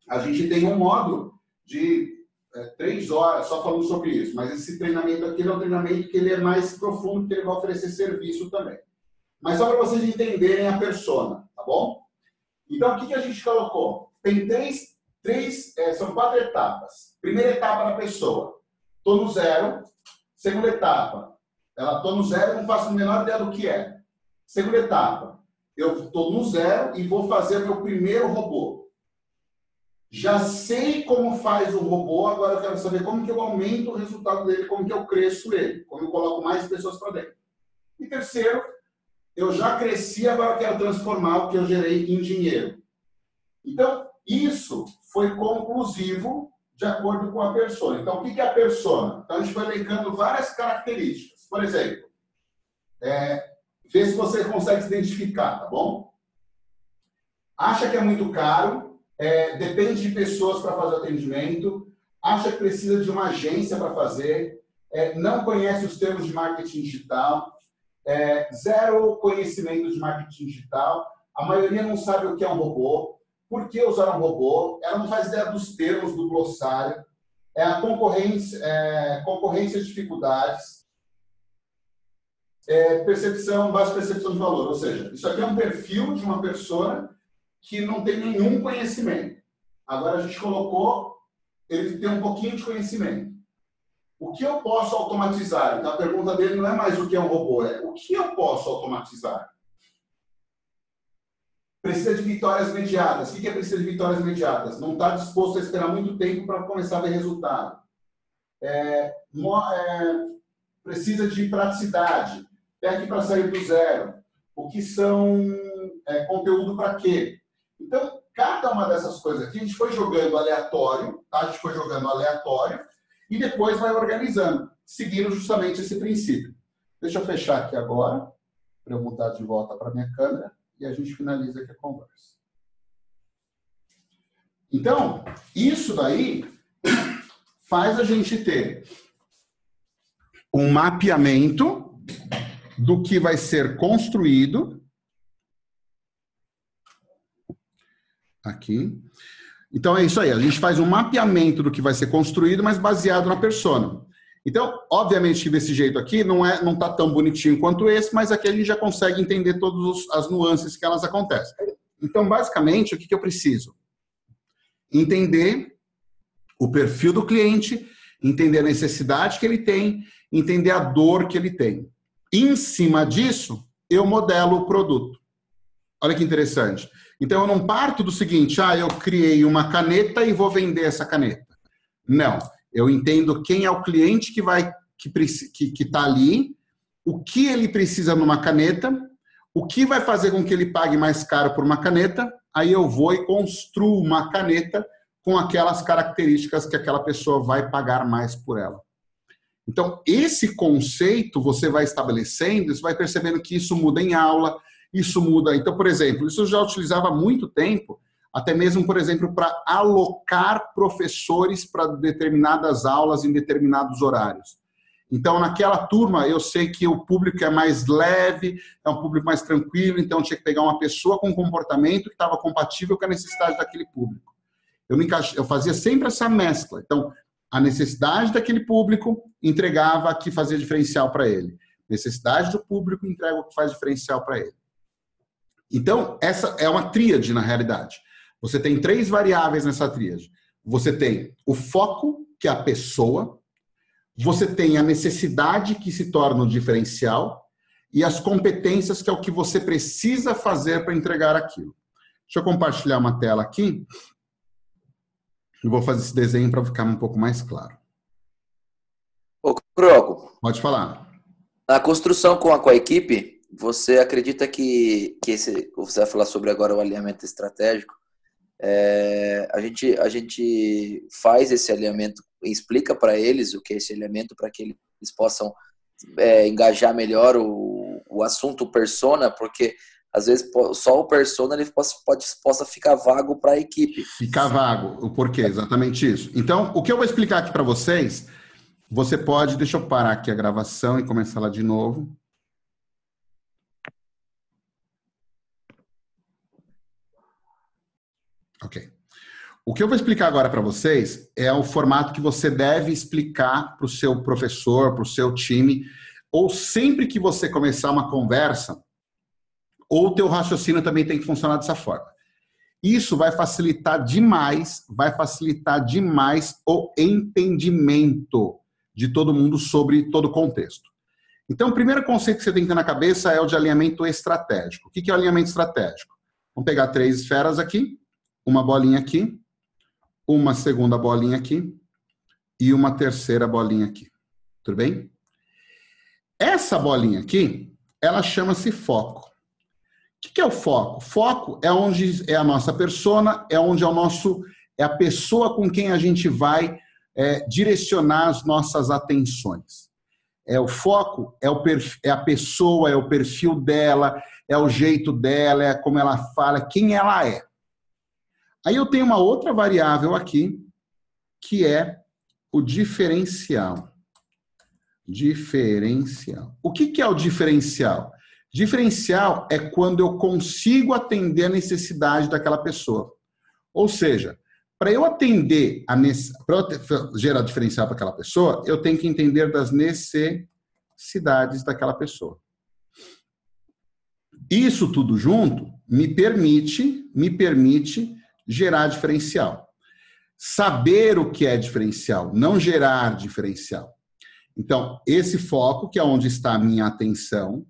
[SPEAKER 1] a gente tem um módulo de é, três horas só falando sobre isso, mas esse treinamento aqui é um treinamento que ele é mais profundo, porque ele vai oferecer serviço também. Mas só para vocês entenderem a persona, tá bom? Então, o que, que a gente colocou? Tem três, três é, são quatro etapas. Primeira etapa da pessoa, estou no zero. Segunda etapa, ela estou no zero, não faço a menor ideia do que é. Segunda etapa, eu estou no zero e vou fazer meu primeiro robô. Já sei como faz o robô, agora eu quero saber como que eu aumento o resultado dele, como que eu cresço ele, como eu coloco mais pessoas para dentro. E terceiro, eu já cresci, agora quero transformar o que eu gerei em dinheiro. Então, isso foi conclusivo de acordo com a persona. Então, o que é a persona? Então, a gente foi elencando várias características. Por exemplo, é, vê se você consegue se identificar, tá bom? Acha que é muito caro, é, depende de pessoas para fazer atendimento, acha que precisa de uma agência para fazer, é, não conhece os termos de marketing digital, é, zero conhecimento de marketing digital, a maioria não sabe o que é um robô, por que usar um robô, ela não faz ideia dos termos do glossário, é a concorrência, é, concorrência de dificuldades, é, percepção, baixa percepção de valor, ou seja, isso aqui é um perfil de uma pessoa que não tem nenhum conhecimento. Agora a gente colocou, ele tem um pouquinho de conhecimento. O que eu posso automatizar? Então a pergunta dele não é mais o que é um robô, é o que eu posso automatizar? Precisa de vitórias imediatas. O que é precisa de vitórias imediatas? Não está disposto a esperar muito tempo para começar a ver resultado. É, é, precisa de praticidade. aqui para sair do zero. O que são é, conteúdo para quê? Então, cada uma dessas coisas aqui, a gente foi jogando aleatório, tá? a gente foi jogando aleatório, e depois vai organizando, seguindo justamente esse princípio. Deixa eu fechar aqui agora, para eu mudar de volta para a minha câmera, e a gente finaliza aqui a conversa. Então, isso daí [coughs] faz a gente ter um mapeamento do que vai ser construído aqui então é isso aí, a gente faz um mapeamento do que vai ser construído, mas baseado na persona. Então, obviamente que desse jeito aqui não é, não tá tão bonitinho quanto esse, mas aqui a gente já consegue entender todas as nuances que elas acontecem. Então, basicamente, o que, que eu preciso? Entender o perfil do cliente, entender a necessidade que ele tem, entender a dor que ele tem. Em cima disso, eu modelo o produto. Olha que interessante. Então eu não parto do seguinte, ah, eu criei uma caneta e vou vender essa caneta. Não, eu entendo quem é o cliente que vai que que está ali, o que ele precisa numa caneta, o que vai fazer com que ele pague mais caro por uma caneta, aí eu vou e construo uma caneta com aquelas características que aquela pessoa vai pagar mais por ela. Então, esse conceito você vai estabelecendo, você vai percebendo que isso muda em aula, isso muda. Então, por exemplo, isso eu já utilizava há muito tempo, até mesmo, por exemplo, para alocar professores para determinadas aulas em determinados horários. Então, naquela turma, eu sei que o público é mais leve, é um público mais tranquilo, então tinha que pegar uma pessoa com comportamento que estava compatível com a necessidade daquele público. Eu, me encaix... eu fazia sempre essa mescla. Então, a necessidade daquele público entregava que fazia diferencial para ele. Necessidade do público entrega o que faz diferencial para ele. Então, essa é uma tríade na realidade. Você tem três variáveis nessa tríade. Você tem o foco, que é a pessoa, você tem a necessidade que se torna o diferencial e as competências, que é o que você precisa fazer para entregar aquilo. Deixa eu compartilhar uma tela aqui. Eu vou fazer esse desenho para ficar um pouco mais claro.
[SPEAKER 2] Ô, Croco.
[SPEAKER 1] Pode falar.
[SPEAKER 2] Na construção com a, com a equipe, você acredita que, que esse, você vai falar sobre agora o alinhamento estratégico, é, a, gente, a gente faz esse alinhamento, explica para eles o que é esse alinhamento, para que eles possam é, engajar melhor o, o assunto persona, porque às vezes só o persona ele pode, pode possa ficar vago para a equipe.
[SPEAKER 1] Ficar vago, o porquê, exatamente isso. Então, o que eu vou explicar aqui para vocês, você pode, deixa eu parar aqui a gravação e começar lá de novo. Ok. O que eu vou explicar agora para vocês é o formato que você deve explicar para o seu professor, para o seu time, ou sempre que você começar uma conversa, ou o teu raciocínio também tem que funcionar dessa forma. Isso vai facilitar demais, vai facilitar demais o entendimento de todo mundo sobre todo o contexto. Então, o primeiro conceito que você tem que ter na cabeça é o de alinhamento estratégico. O que é o alinhamento estratégico? Vamos pegar três esferas aqui, uma bolinha aqui, uma segunda bolinha aqui e uma terceira bolinha aqui. Tudo bem? Essa bolinha aqui, ela chama-se foco. O que é o foco? Foco é onde é a nossa persona, é onde é o nosso, é a pessoa com quem a gente vai é, direcionar as nossas atenções. É o foco, é, o é a pessoa, é o perfil dela, é o jeito dela, é como ela fala, quem ela é. Aí eu tenho uma outra variável aqui, que é o diferencial. Diferencial. O que, que é o diferencial? Diferencial é quando eu consigo atender a necessidade daquela pessoa. Ou seja, para eu atender a para gerar diferencial para aquela pessoa, eu tenho que entender das necessidades daquela pessoa. Isso tudo junto me permite, me permite gerar diferencial. Saber o que é diferencial, não gerar diferencial. Então, esse foco, que é onde está a minha atenção,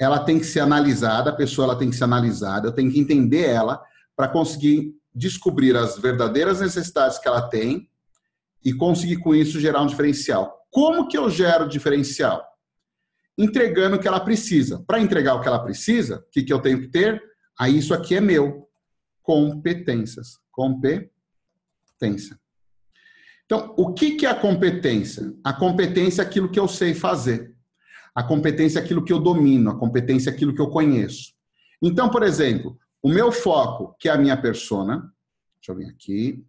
[SPEAKER 1] ela tem que ser analisada, a pessoa ela tem que ser analisada, eu tenho que entender ela para conseguir descobrir as verdadeiras necessidades que ela tem e conseguir com isso gerar um diferencial. Como que eu gero diferencial? Entregando o que ela precisa. Para entregar o que ela precisa, o que, que eu tenho que ter? Aí isso aqui é meu. Competências. Competência. Então, o que, é a competência? A competência é aquilo que eu sei fazer. A competência é aquilo que eu domino. A competência é aquilo que eu conheço. Então, por exemplo, o meu foco, que é a minha persona, deixa eu vir aqui.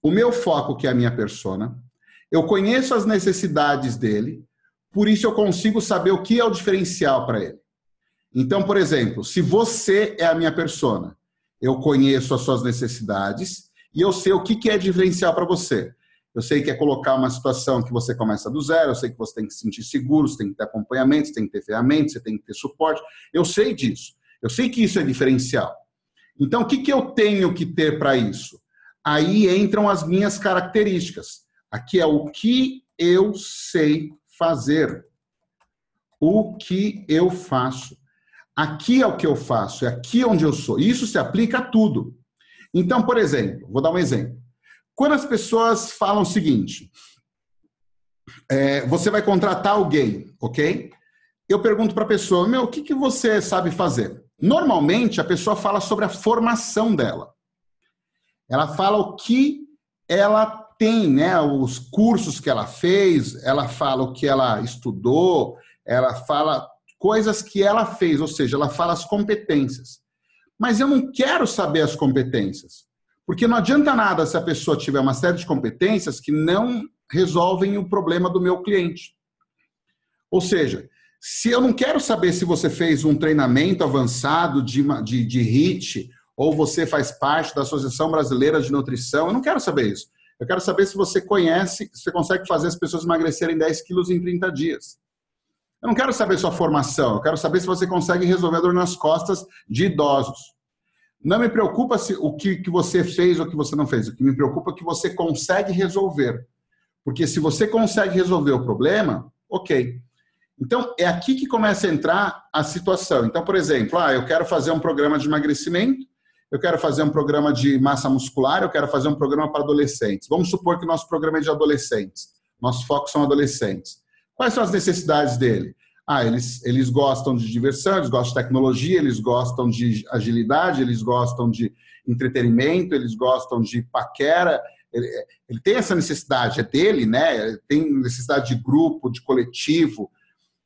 [SPEAKER 1] O meu foco, que é a minha persona, eu conheço as necessidades dele, por isso eu consigo saber o que é o diferencial para ele. Então, por exemplo, se você é a minha persona, eu conheço as suas necessidades e eu sei o que é diferencial para você. Eu sei que é colocar uma situação que você começa do zero, eu sei que você tem que se sentir seguro, você tem que ter acompanhamento, você tem que ter ferramentas, você tem que ter suporte. Eu sei disso. Eu sei que isso é diferencial. Então, o que, que eu tenho que ter para isso? Aí entram as minhas características. Aqui é o que eu sei fazer. O que eu faço. Aqui é o que eu faço, é aqui onde eu sou. Isso se aplica a tudo. Então, por exemplo, vou dar um exemplo. Quando as pessoas falam o seguinte, é, você vai contratar alguém, ok? Eu pergunto para a pessoa, meu, o que, que você sabe fazer? Normalmente, a pessoa fala sobre a formação dela. Ela fala o que ela tem, né? Os cursos que ela fez, ela fala o que ela estudou, ela fala coisas que ela fez, ou seja, ela fala as competências. Mas eu não quero saber as competências, porque não adianta nada se a pessoa tiver uma série de competências que não resolvem o problema do meu cliente. Ou seja, se eu não quero saber se você fez um treinamento avançado de, de, de HIT ou você faz parte da Associação Brasileira de Nutrição, eu não quero saber isso. Eu quero saber se você conhece, se você consegue fazer as pessoas emagrecerem 10 quilos em 30 dias. Eu não quero saber sua formação, eu quero saber se você consegue resolver a dor nas costas de idosos. Não me preocupa se o que, que você fez ou o que você não fez. O que me preocupa é que você consegue resolver. Porque se você consegue resolver o problema, ok. Então, é aqui que começa a entrar a situação. Então, por exemplo, ah, eu quero fazer um programa de emagrecimento, eu quero fazer um programa de massa muscular, eu quero fazer um programa para adolescentes. Vamos supor que nosso programa é de adolescentes. Nosso foco são adolescentes. Quais são as necessidades dele? Ah, eles, eles gostam de diversão, eles gostam de tecnologia, eles gostam de agilidade, eles gostam de entretenimento, eles gostam de paquera. Ele, ele tem essa necessidade, é dele, né? Ele tem necessidade de grupo, de coletivo,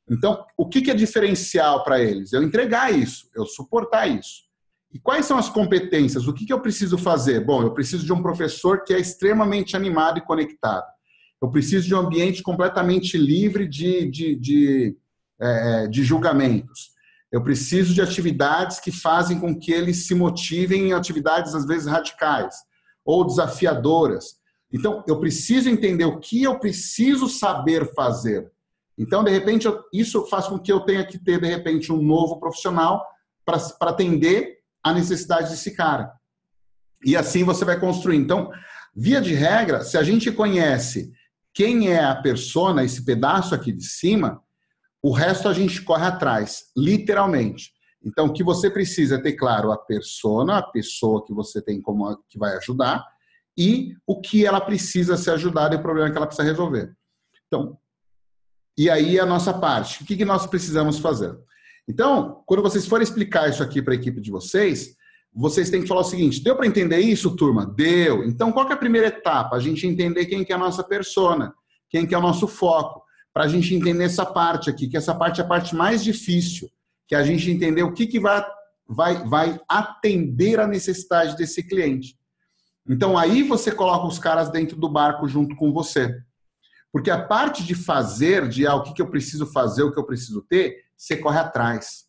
[SPEAKER 1] então, o que é diferencial para eles? Eu entregar isso, eu suportar isso. E quais são as competências? O que eu preciso fazer? Bom, eu preciso de um professor que é extremamente animado e conectado. Eu preciso de um ambiente completamente livre de, de, de, é, de julgamentos. Eu preciso de atividades que fazem com que eles se motivem em atividades, às vezes, radicais. ou desafiadoras. Então, eu preciso entender o que eu preciso saber fazer. Então, de repente, isso faz com que eu tenha que ter, de repente, um novo profissional para atender a necessidade desse cara. E assim você vai construir. Então, via de regra, se a gente conhece quem é a persona, esse pedaço aqui de cima, o resto a gente corre atrás, literalmente. Então, o que você precisa é ter claro a persona, a pessoa que você tem como que vai ajudar, e o que ela precisa ser ajudada e o problema que ela precisa resolver. Então, e aí a nossa parte. O que, nós precisamos fazer? Então, quando vocês forem explicar isso aqui para a equipe de vocês, vocês têm que falar o seguinte: deu para entender isso, turma? Deu. Então, qual é a primeira etapa? A gente entender quem que é a nossa persona, quem que é o nosso foco, para a gente entender essa parte aqui, que essa parte é a parte mais difícil, que a gente entender o que, que vai, vai, vai atender a necessidade desse cliente. Então aí você coloca os caras dentro do barco junto com você. Porque a parte de fazer, de ah, o que, que eu preciso fazer, o que eu preciso ter, você corre atrás.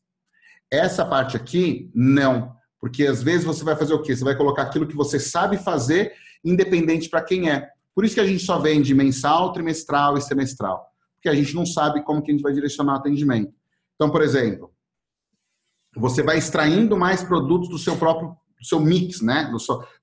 [SPEAKER 1] Essa parte aqui, não. Porque às vezes você vai fazer o quê? Você vai colocar aquilo que você sabe fazer, independente para quem é. Por isso que a gente só vende mensal, trimestral e semestral. Porque a gente não sabe como que a gente vai direcionar o atendimento. Então, por exemplo, você vai extraindo mais produtos do seu próprio do seu mix, né?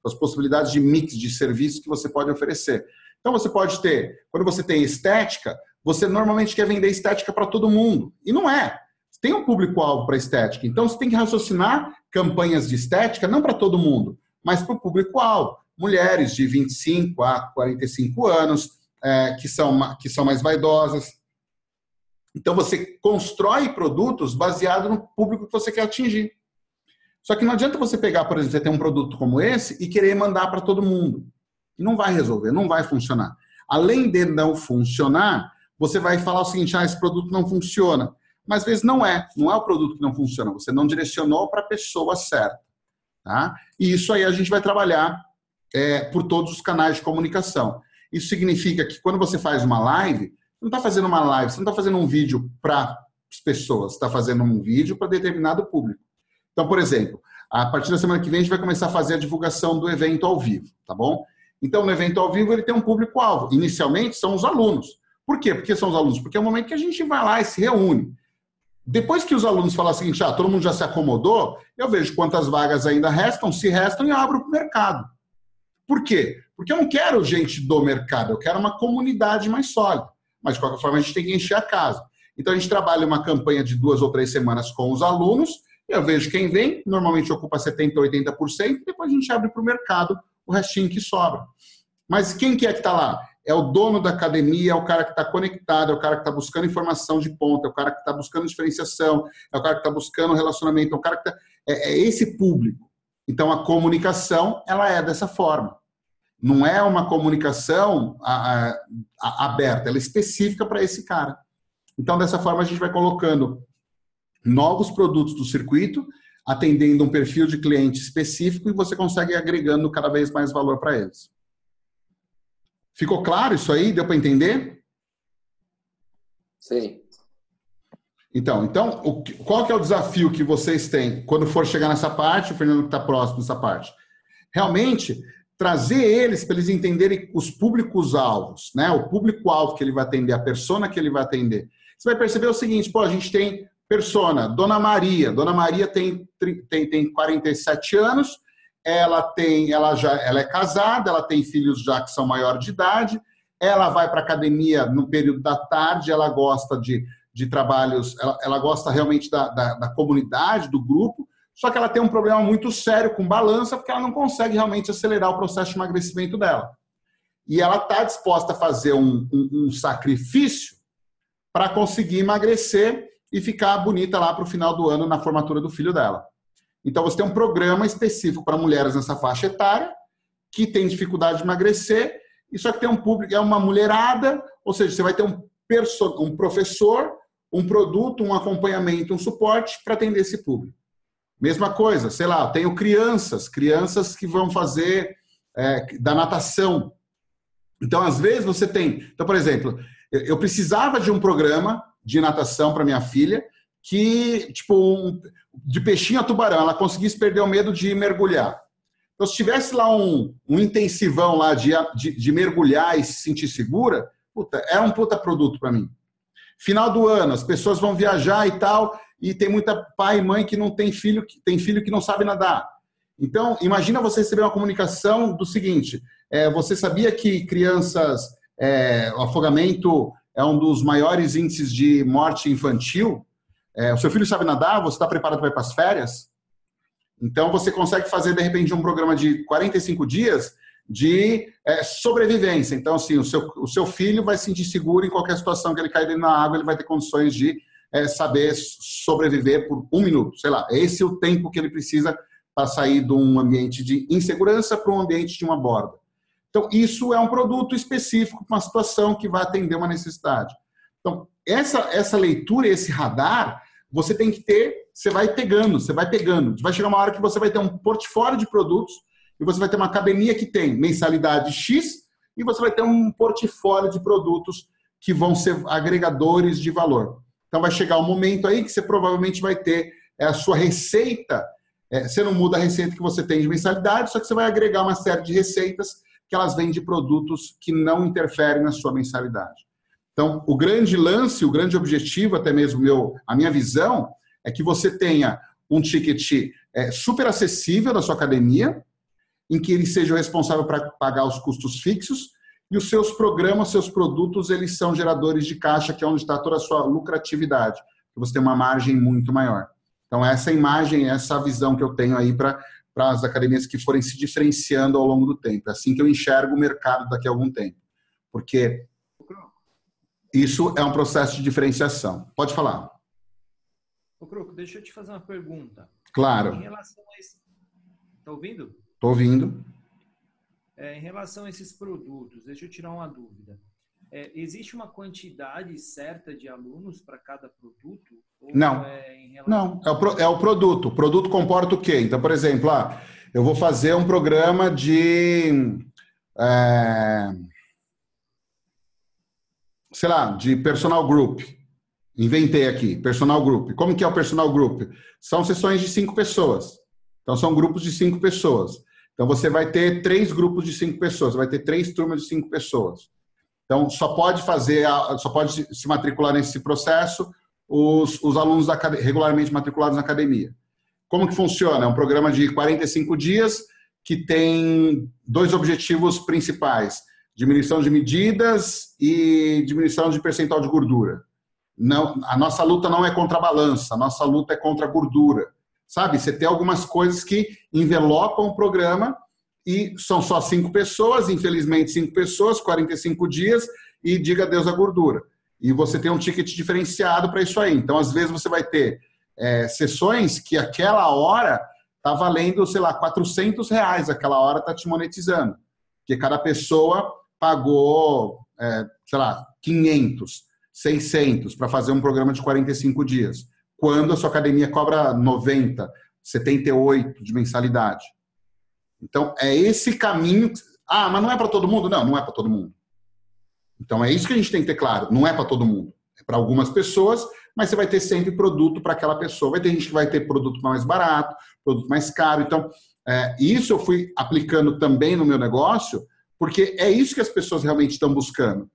[SPEAKER 1] das possibilidades de mix de serviços que você pode oferecer. Então você pode ter, quando você tem estética, você normalmente quer vender estética para todo mundo. E não é. Tem um público-alvo para estética. Então você tem que raciocinar campanhas de estética não para todo mundo, mas para o público-alvo. Mulheres de 25 a 45 anos, é, que, são, que são mais vaidosas. Então você constrói produtos baseado no público que você quer atingir. Só que não adianta você pegar, por exemplo, você tem um produto como esse e querer mandar para todo mundo. Não vai resolver, não vai funcionar. Além de não funcionar, você vai falar o seguinte: ah, esse produto não funciona. Mas às vezes não é, não é o produto que não funciona, você não direcionou para a pessoa certa. Tá? E isso aí a gente vai trabalhar é, por todos os canais de comunicação. Isso significa que quando você faz uma live, você não está fazendo uma live, você não está fazendo um vídeo para as pessoas, está fazendo um vídeo para determinado público. Então, por exemplo, a partir da semana que vem a gente vai começar a fazer a divulgação do evento ao vivo, tá bom? Então, no evento ao vivo ele tem um público-alvo. Inicialmente são os alunos. Por quê? Porque são os alunos? Porque é o momento que a gente vai lá e se reúne. Depois que os alunos falam o seguinte, ah, todo mundo já se acomodou, eu vejo quantas vagas ainda restam, se restam e abro para o mercado. Por quê? Porque eu não quero gente do mercado, eu quero uma comunidade mais sólida. Mas, de qualquer forma, a gente tem que encher a casa. Então, a gente trabalha uma campanha de duas ou três semanas com os alunos eu vejo quem vem, normalmente ocupa 70%, 80%, depois a gente abre para o mercado o restinho que sobra. Mas quem que é que está lá? É o dono da academia, é o cara que está conectado, é o cara que está buscando informação de ponta, é o cara que está buscando diferenciação, é o cara que está buscando relacionamento, é o cara que está... É, é esse público. Então, a comunicação, ela é dessa forma. Não é uma comunicação a, a, a, aberta, ela é específica para esse cara. Então, dessa forma, a gente vai colocando novos produtos do circuito, atendendo um perfil de cliente específico e você consegue agregando cada vez mais valor para eles. Ficou claro isso aí? Deu para entender?
[SPEAKER 2] Sim.
[SPEAKER 1] Então, então o, qual que é o desafio que vocês têm quando for chegar nessa parte, o Fernando que está próximo dessa parte? Realmente, trazer eles para eles entenderem os públicos-alvos, né? o público-alvo que ele vai atender, a persona que ele vai atender. Você vai perceber o seguinte, pô, a gente tem Persona, Dona Maria. Dona Maria tem, tem, tem 47 anos, ela tem, ela já ela é casada, ela tem filhos já que são maior de idade, ela vai para academia no período da tarde, ela gosta de, de trabalhos, ela, ela gosta realmente da, da, da comunidade, do grupo, só que ela tem um problema muito sério com balança, porque ela não consegue realmente acelerar o processo de emagrecimento dela. E ela está disposta a fazer um, um, um sacrifício para conseguir emagrecer e ficar bonita lá para o final do ano na formatura do filho dela. Então você tem um programa específico para mulheres nessa faixa etária que tem dificuldade de emagrecer, e só que tem um público, é uma mulherada, ou seja, você vai ter um, um professor, um produto, um acompanhamento, um suporte para atender esse público. Mesma coisa, sei lá, eu tenho crianças, crianças que vão fazer é, da natação. Então, às vezes, você tem. Então, por exemplo, eu precisava de um programa de natação para minha filha, que, tipo, um, de peixinho a tubarão, ela conseguisse perder o medo de mergulhar. Então, se tivesse lá um, um intensivão lá de, de, de, mergulhar e se sentir segura, puta, é um puta produto para mim. Final do ano, as pessoas vão viajar e tal, e tem muita pai e mãe que não tem filho, que tem filho que não sabe nadar. Então, imagina você receber uma comunicação do seguinte: é, você sabia que crianças, é, o afogamento é um dos maiores índices de morte infantil? É, o seu filho sabe nadar? Você está preparado para ir para as férias? Então, você consegue fazer, de repente, um programa de 45 dias de é, sobrevivência. Então, assim, o seu, o seu filho vai se sentir seguro em qualquer situação que ele cair da água, ele vai ter condições de é, saber sobreviver por um minuto. Sei lá, esse é o tempo que ele precisa para sair de um ambiente de insegurança para um ambiente de uma borda. Então, isso é um produto específico para uma situação que vai atender uma necessidade. Então, essa, essa leitura, esse radar, você tem que ter, você vai pegando, você vai pegando. Vai chegar uma hora que você vai ter um portfólio de produtos e você vai ter uma academia que tem mensalidade X e você vai ter um portfólio de produtos que vão ser agregadores de valor. Então vai chegar um momento aí que você provavelmente vai ter é, a sua receita. É, você não muda a receita que você tem de mensalidade, só que você vai agregar uma série de receitas que elas vêm de produtos que não interferem na sua mensalidade. Então, o grande lance, o grande objetivo, até mesmo meu, a minha visão, é que você tenha um ticket é, super acessível da sua academia, em que ele seja o responsável para pagar os custos fixos, e os seus programas, seus produtos, eles são geradores de caixa, que é onde está toda a sua lucratividade. Você tem uma margem muito maior. Então, essa imagem, essa visão que eu tenho aí para as academias que forem se diferenciando ao longo do tempo. É assim que eu enxergo o mercado daqui a algum tempo. Porque isso é um processo de diferenciação. Pode falar.
[SPEAKER 8] Ô, Croco, deixa eu te fazer uma pergunta.
[SPEAKER 1] Claro.
[SPEAKER 8] Em relação a esse... Tá ouvindo?
[SPEAKER 1] Estou ouvindo.
[SPEAKER 8] É, em relação a esses produtos, deixa eu tirar uma dúvida. É, existe uma quantidade certa de alunos para cada produto?
[SPEAKER 1] não.
[SPEAKER 8] É
[SPEAKER 1] relação... Não, é o, pro, é o produto. O produto comporta o quê? Então, por exemplo, ah, eu vou fazer um programa de. É, sei lá, de personal group. Inventei aqui, personal group. Como que é o personal group? São sessões de cinco pessoas. Então, são grupos de cinco pessoas. Então, você vai ter três grupos de cinco pessoas, vai ter três turmas de cinco pessoas. Então, só pode fazer, só pode se matricular nesse processo os, os alunos da, regularmente matriculados na academia. Como que funciona? É um programa de 45 dias que tem dois objetivos principais diminuição de medidas e diminuição de percentual de gordura. Não, a nossa luta não é contra a balança, a nossa luta é contra a gordura. Sabe? Você tem algumas coisas que envelopam o programa e são só cinco pessoas, infelizmente cinco pessoas, 45 dias, e diga adeus à gordura. E você tem um ticket diferenciado para isso aí. Então, às vezes, você vai ter é, sessões que aquela hora está valendo, sei lá, 400 reais, aquela hora está te monetizando. Porque cada pessoa pagou, é, sei lá, 500, 600 para fazer um programa de 45 dias, quando a sua academia cobra 90, 78 de mensalidade. Então, é esse caminho. Ah, mas não é para todo mundo? Não, não é para todo mundo. Então, é isso que a gente tem que ter claro. Não é para todo mundo. É para algumas pessoas, mas você vai ter sempre produto para aquela pessoa. Vai ter gente que vai ter produto mais barato, produto mais caro. Então, é, isso eu fui aplicando também no meu negócio porque é isso que as pessoas realmente estão buscando.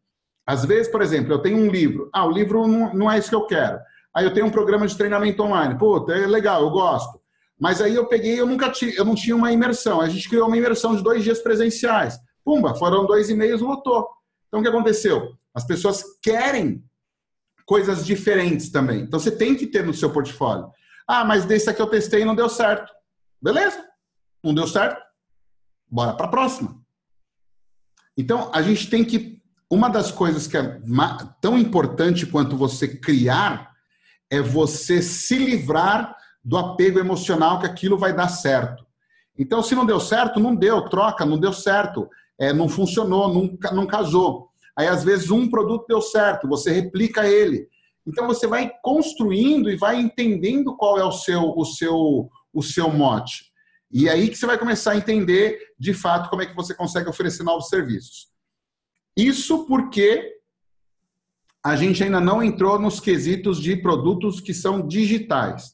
[SPEAKER 1] Às vezes, por exemplo, eu tenho um livro. Ah, o livro não, não é isso que eu quero. Aí eu tenho um programa de treinamento online. Pô, é legal, eu gosto. Mas aí eu peguei, eu nunca tinha, eu não tinha uma imersão. A gente criou uma imersão de dois dias presenciais. Pumba, foram dois e meios, lotou. Então o que aconteceu? As pessoas querem coisas diferentes também. Então você tem que ter no seu portfólio. Ah, mas desse aqui eu testei e não deu certo. Beleza? Não deu certo? Bora para a próxima. Então, a gente tem que. Uma das coisas que é tão importante quanto você criar é você se livrar do apego emocional que aquilo vai dar certo. Então, se não deu certo, não deu, troca, não deu certo, é, não funcionou, não, não casou. Aí, às vezes, um produto deu certo, você replica ele. Então, você vai construindo e vai entendendo qual é o seu, o seu, o seu mote. E aí que você vai começar a entender, de fato, como é que você consegue oferecer novos serviços. Isso porque a gente ainda não entrou nos quesitos de produtos que são digitais.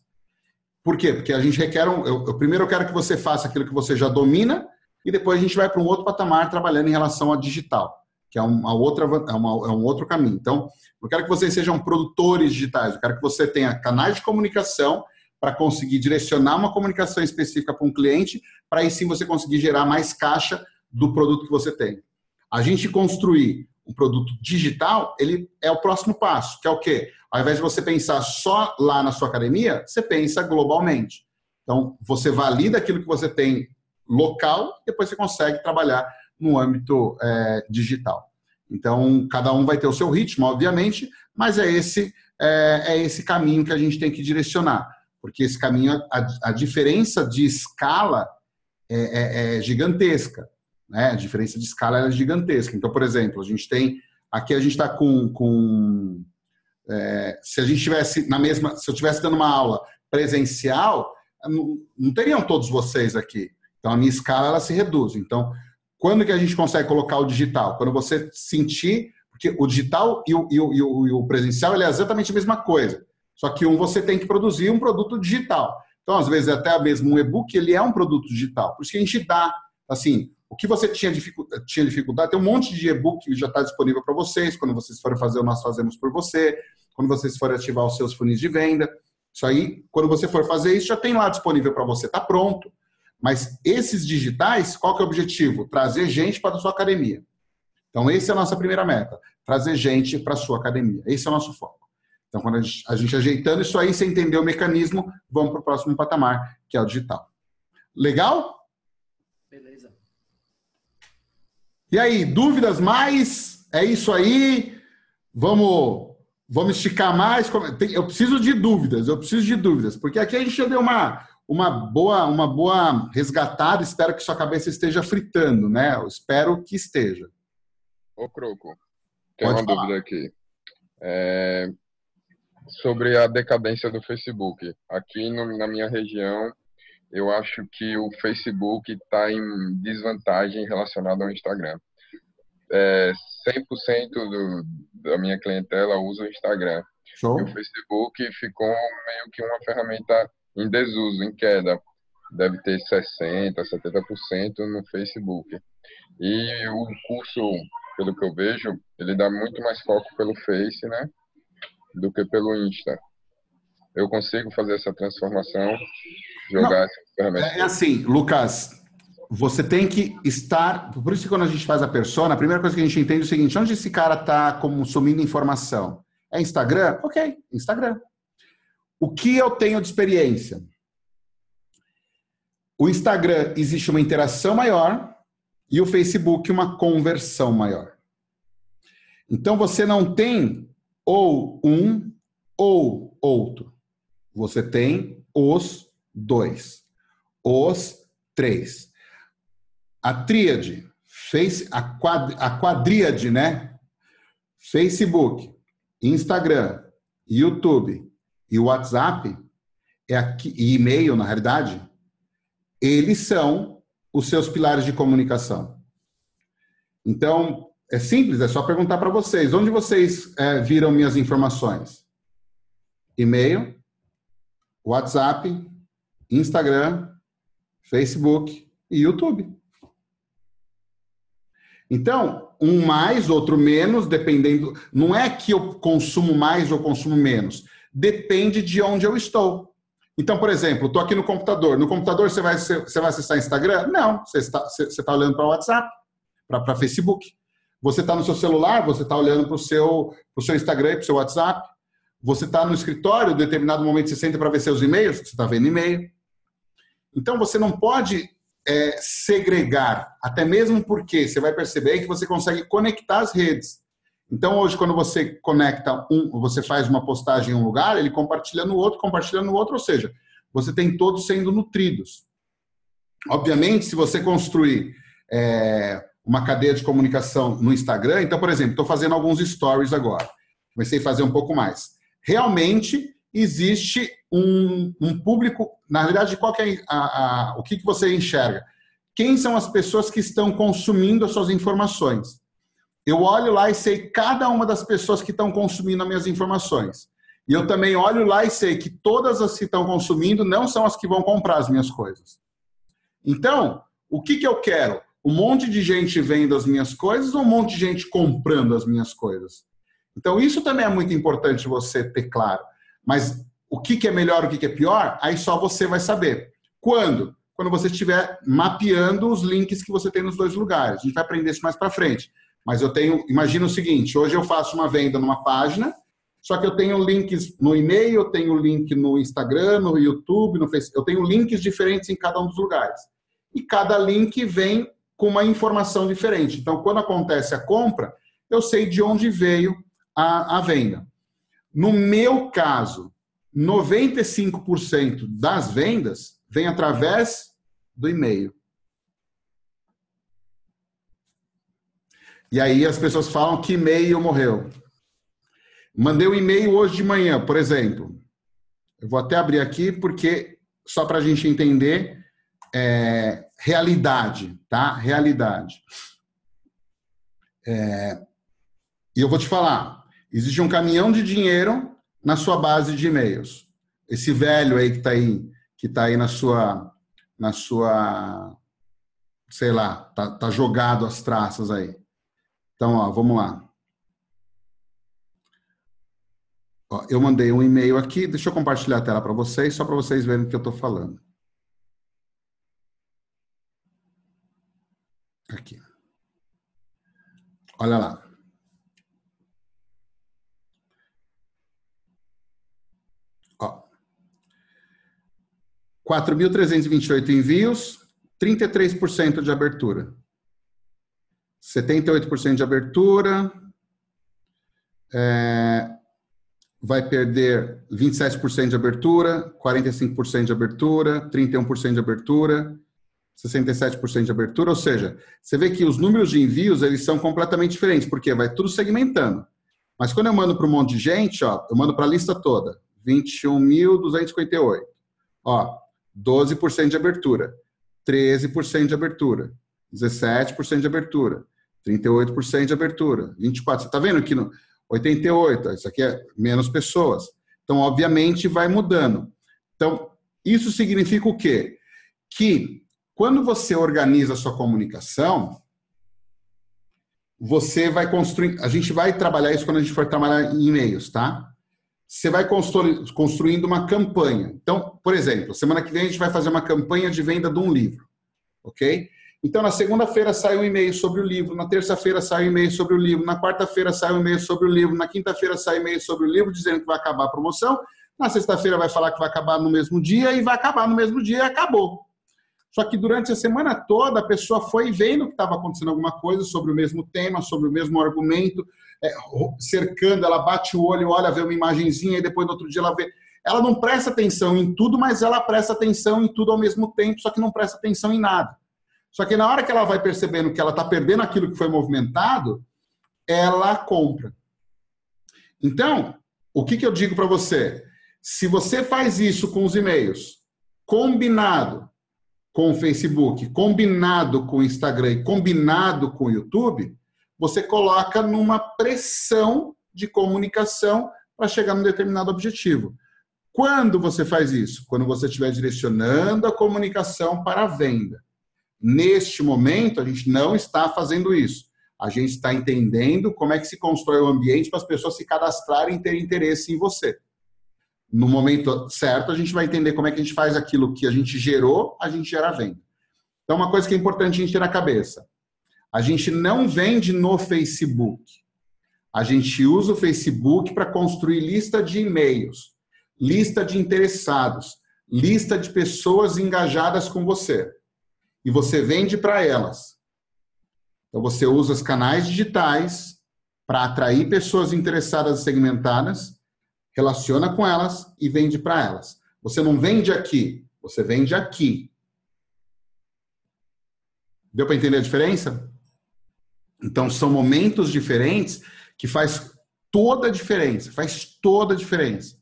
[SPEAKER 1] Por quê? Porque a gente requer um. Eu, eu, primeiro eu quero que você faça aquilo que você já domina, e depois a gente vai para um outro patamar trabalhando em relação ao digital, que é uma outra, é, uma, é um outro caminho. Então, eu quero que vocês sejam produtores digitais, eu quero que você tenha canais de comunicação para conseguir direcionar uma comunicação específica para um cliente, para aí sim você conseguir gerar mais caixa do produto que você tem. A gente construir um produto digital, ele é o próximo passo, que é o quê? Ao invés de você pensar só lá na sua academia, você pensa globalmente. Então, você valida aquilo que você tem local, depois você consegue trabalhar no âmbito é, digital. Então, cada um vai ter o seu ritmo, obviamente, mas é esse, é, é esse caminho que a gente tem que direcionar, porque esse caminho, a, a diferença de escala é, é, é gigantesca. Né? A diferença de escala é gigantesca. Então, por exemplo, a gente tem. Aqui a gente está com. com é, se a gente tivesse na mesma. Se eu estivesse dando uma aula presencial, não, não, teriam todos vocês aqui. Então, a minha escala ela se reduz. Então, quando que a gente consegue colocar o digital? Quando você sentir. Porque o digital e o, e o, e o, e o presencial ele é exatamente a mesma coisa. Só que um você tem que produzir um produto digital. Então, às vezes, até mesmo um e-book, ele é um produto digital. Por isso que a gente dá, assim, o que você tinha dificuldade, tinha dificuldade tem um monte de e-book que já está disponível para vocês. Quando vocês forem fazer o Nós Fazemos por Você, quando vocês forem ativar os seus funis de venda. Isso aí, quando você for fazer isso, já tem lá disponível para você, está pronto. Mas esses digitais, qual que é o objetivo? Trazer gente para a sua academia. Então, essa é a nossa primeira meta: trazer gente para a sua academia. Esse é o nosso foco. Então, quando a gente, a gente ajeitando isso aí, você entender o mecanismo, vamos para o próximo patamar, que é o digital. Legal? E aí, dúvidas mais? É isso aí? Vamos, vamos esticar mais? Eu preciso de dúvidas, eu preciso de dúvidas, porque aqui a gente já deu uma, uma boa, uma boa resgatada. Espero que sua cabeça esteja fritando, né? Eu espero que esteja.
[SPEAKER 3] Ô, Croco, tem Pode uma falar. dúvida aqui. É, sobre a decadência do Facebook. Aqui no, na minha região, eu acho que o Facebook está em desvantagem relacionado ao Instagram. É, 100% do, da minha clientela usa o Instagram. Show. E o Facebook ficou meio que uma ferramenta em desuso, em queda. Deve ter 60%, 70% no Facebook. E o curso, pelo que eu vejo, ele dá muito mais foco pelo Face, né? Do que pelo Insta. Eu consigo fazer essa transformação jogar Não, essa
[SPEAKER 1] ferramenta. É assim, Lucas, você tem que estar. Por isso que quando a gente faz a persona, a primeira coisa que a gente entende é o seguinte: onde esse cara está consumindo informação? É Instagram? Ok, Instagram. O que eu tenho de experiência? O Instagram existe uma interação maior e o Facebook uma conversão maior. Então você não tem ou um ou outro. Você tem os dois, os três. A tríade, face, a, quad, a quadríade, né? Facebook, Instagram, YouTube e WhatsApp, é aqui, e e-mail, na realidade, eles são os seus pilares de comunicação. Então, é simples, é só perguntar para vocês: onde vocês é, viram minhas informações? E-mail, WhatsApp, Instagram, Facebook e YouTube. Então, um mais, outro menos, dependendo. Não é que eu consumo mais ou consumo menos. Depende de onde eu estou. Então, por exemplo, estou aqui no computador. No computador você vai, você vai acessar Instagram? Não, você está, você está olhando para o WhatsApp, para Facebook. Você está no seu celular, você está olhando para o seu, seu Instagram para o seu WhatsApp. Você está no escritório, em determinado momento você senta para ver seus e-mails, você está vendo e-mail. Então você não pode é, segregar, até mesmo porque você vai perceber que você consegue conectar as redes. Então hoje quando você conecta um, você faz uma postagem em um lugar, ele compartilha no outro, compartilha no outro, ou seja, você tem todos sendo nutridos. Obviamente, se você construir é, uma cadeia de comunicação no Instagram, então, por exemplo, estou fazendo alguns stories agora. Comecei a fazer um pouco mais realmente existe um, um público. Na realidade, qual é a, a, o que, que você enxerga? Quem são as pessoas que estão consumindo as suas informações? Eu olho lá e sei cada uma das pessoas que estão consumindo as minhas informações. E eu também olho lá e sei que todas as que estão consumindo não são as que vão comprar as minhas coisas. Então, o que, que eu quero? Um monte de gente vendo as minhas coisas ou um monte de gente comprando as minhas coisas? Então, isso também é muito importante você ter claro. Mas o que, é melhor, o que é pior, aí só você vai saber. Quando? Quando você estiver mapeando os links que você tem nos dois lugares. A gente vai aprender isso mais para frente. Mas eu tenho, imagina o seguinte: hoje eu faço uma venda numa página, só que eu tenho links no e-mail, eu tenho link no Instagram, no YouTube, no Facebook. Eu tenho links diferentes em cada um dos lugares. E cada link vem com uma informação diferente. Então, quando acontece a compra, eu sei de onde veio a, a venda. No meu caso, 95% das vendas vem através do e-mail. E aí as pessoas falam que e-mail morreu. Mandei um e-mail hoje de manhã, por exemplo. Eu vou até abrir aqui porque só para a gente entender é, realidade, tá? Realidade. É, e eu vou te falar, existe um caminhão de dinheiro na sua base de e-mails. Esse velho aí que está aí, que tá aí na sua, na sua, sei lá, tá, tá jogado as traças aí. Então, ó, vamos lá. Ó, eu mandei um e-mail aqui, deixa eu compartilhar a tela para vocês, só para vocês verem o que eu estou falando. Aqui. Olha lá. 4.328 envios, 33% de abertura. 78% de abertura. É, vai perder 27% de abertura, 45% de abertura, 31% de abertura, 67% de abertura. Ou seja, você vê que os números de envios eles são completamente diferentes, porque vai tudo segmentando. Mas quando eu mando para um monte de gente, ó, eu mando para a lista toda, 21.258. Ó, 12% de abertura, 13% de abertura, 17% de abertura, 38% de abertura, 24%. Você está vendo aqui no 88%, isso aqui é menos pessoas. Então, obviamente, vai mudando. Então, isso significa o quê? Que quando você organiza a sua comunicação, você vai construir. A gente vai trabalhar isso quando a gente for trabalhar em e-mails, tá? você vai construindo uma campanha. Então, por exemplo, semana que vem a gente vai fazer uma campanha de venda de um livro, ok? Então, na segunda-feira sai um e-mail sobre o livro, na terça-feira sai um e-mail sobre o livro, na quarta-feira sai um e-mail sobre o livro, na quinta-feira sai um e-mail sobre o livro dizendo que vai acabar a promoção, na sexta-feira vai falar que vai acabar no mesmo dia e vai acabar no mesmo dia e acabou. Só que durante a semana toda a pessoa foi vendo que estava acontecendo alguma coisa sobre o mesmo tema, sobre o mesmo argumento, é, cercando, ela bate o olho, olha, vê uma imagenzinha e depois no outro dia ela vê. Ela não presta atenção em tudo, mas ela presta atenção em tudo ao mesmo tempo, só que não presta atenção em nada. Só que na hora que ela vai percebendo que ela está perdendo aquilo que foi movimentado, ela compra. Então, o que, que eu digo para você? Se você faz isso com os e-mails, combinado com o Facebook, combinado com o Instagram e combinado com o YouTube, você coloca numa pressão de comunicação para chegar num determinado objetivo. Quando você faz isso? Quando você estiver direcionando a comunicação para a venda. Neste momento, a gente não está fazendo isso. A gente está entendendo como é que se constrói o ambiente para as pessoas se cadastrarem e terem interesse em você no momento certo, a gente vai entender como é que a gente faz aquilo que a gente gerou, a gente gera venda. Então, uma coisa que é importante a gente ter na cabeça: a gente não vende no Facebook. A gente usa o Facebook para construir lista de e-mails, lista de interessados, lista de pessoas engajadas com você. E você vende para elas. Então, você usa os canais digitais para atrair pessoas interessadas e segmentadas relaciona com elas e vende para elas. Você não vende aqui, você vende aqui. Deu para entender a diferença? Então são momentos diferentes que faz toda a diferença, faz toda a diferença.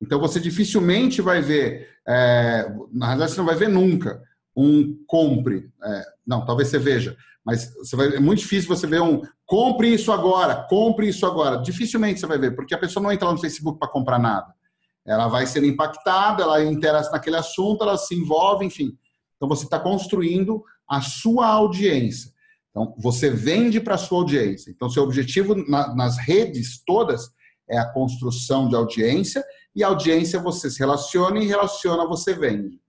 [SPEAKER 1] Então você dificilmente vai ver, é, na realidade você não vai ver nunca, um compre. É, não, talvez você veja, mas vai, é muito difícil você ver um compre isso agora, compre isso agora. Dificilmente você vai ver, porque a pessoa não entra lá no Facebook para comprar nada. Ela vai ser impactada, ela interessa naquele assunto, ela se envolve, enfim. Então você está construindo a sua audiência. Então você vende para a sua audiência. Então seu objetivo na, nas redes todas é a construção de audiência e audiência você se relaciona e relaciona você vende.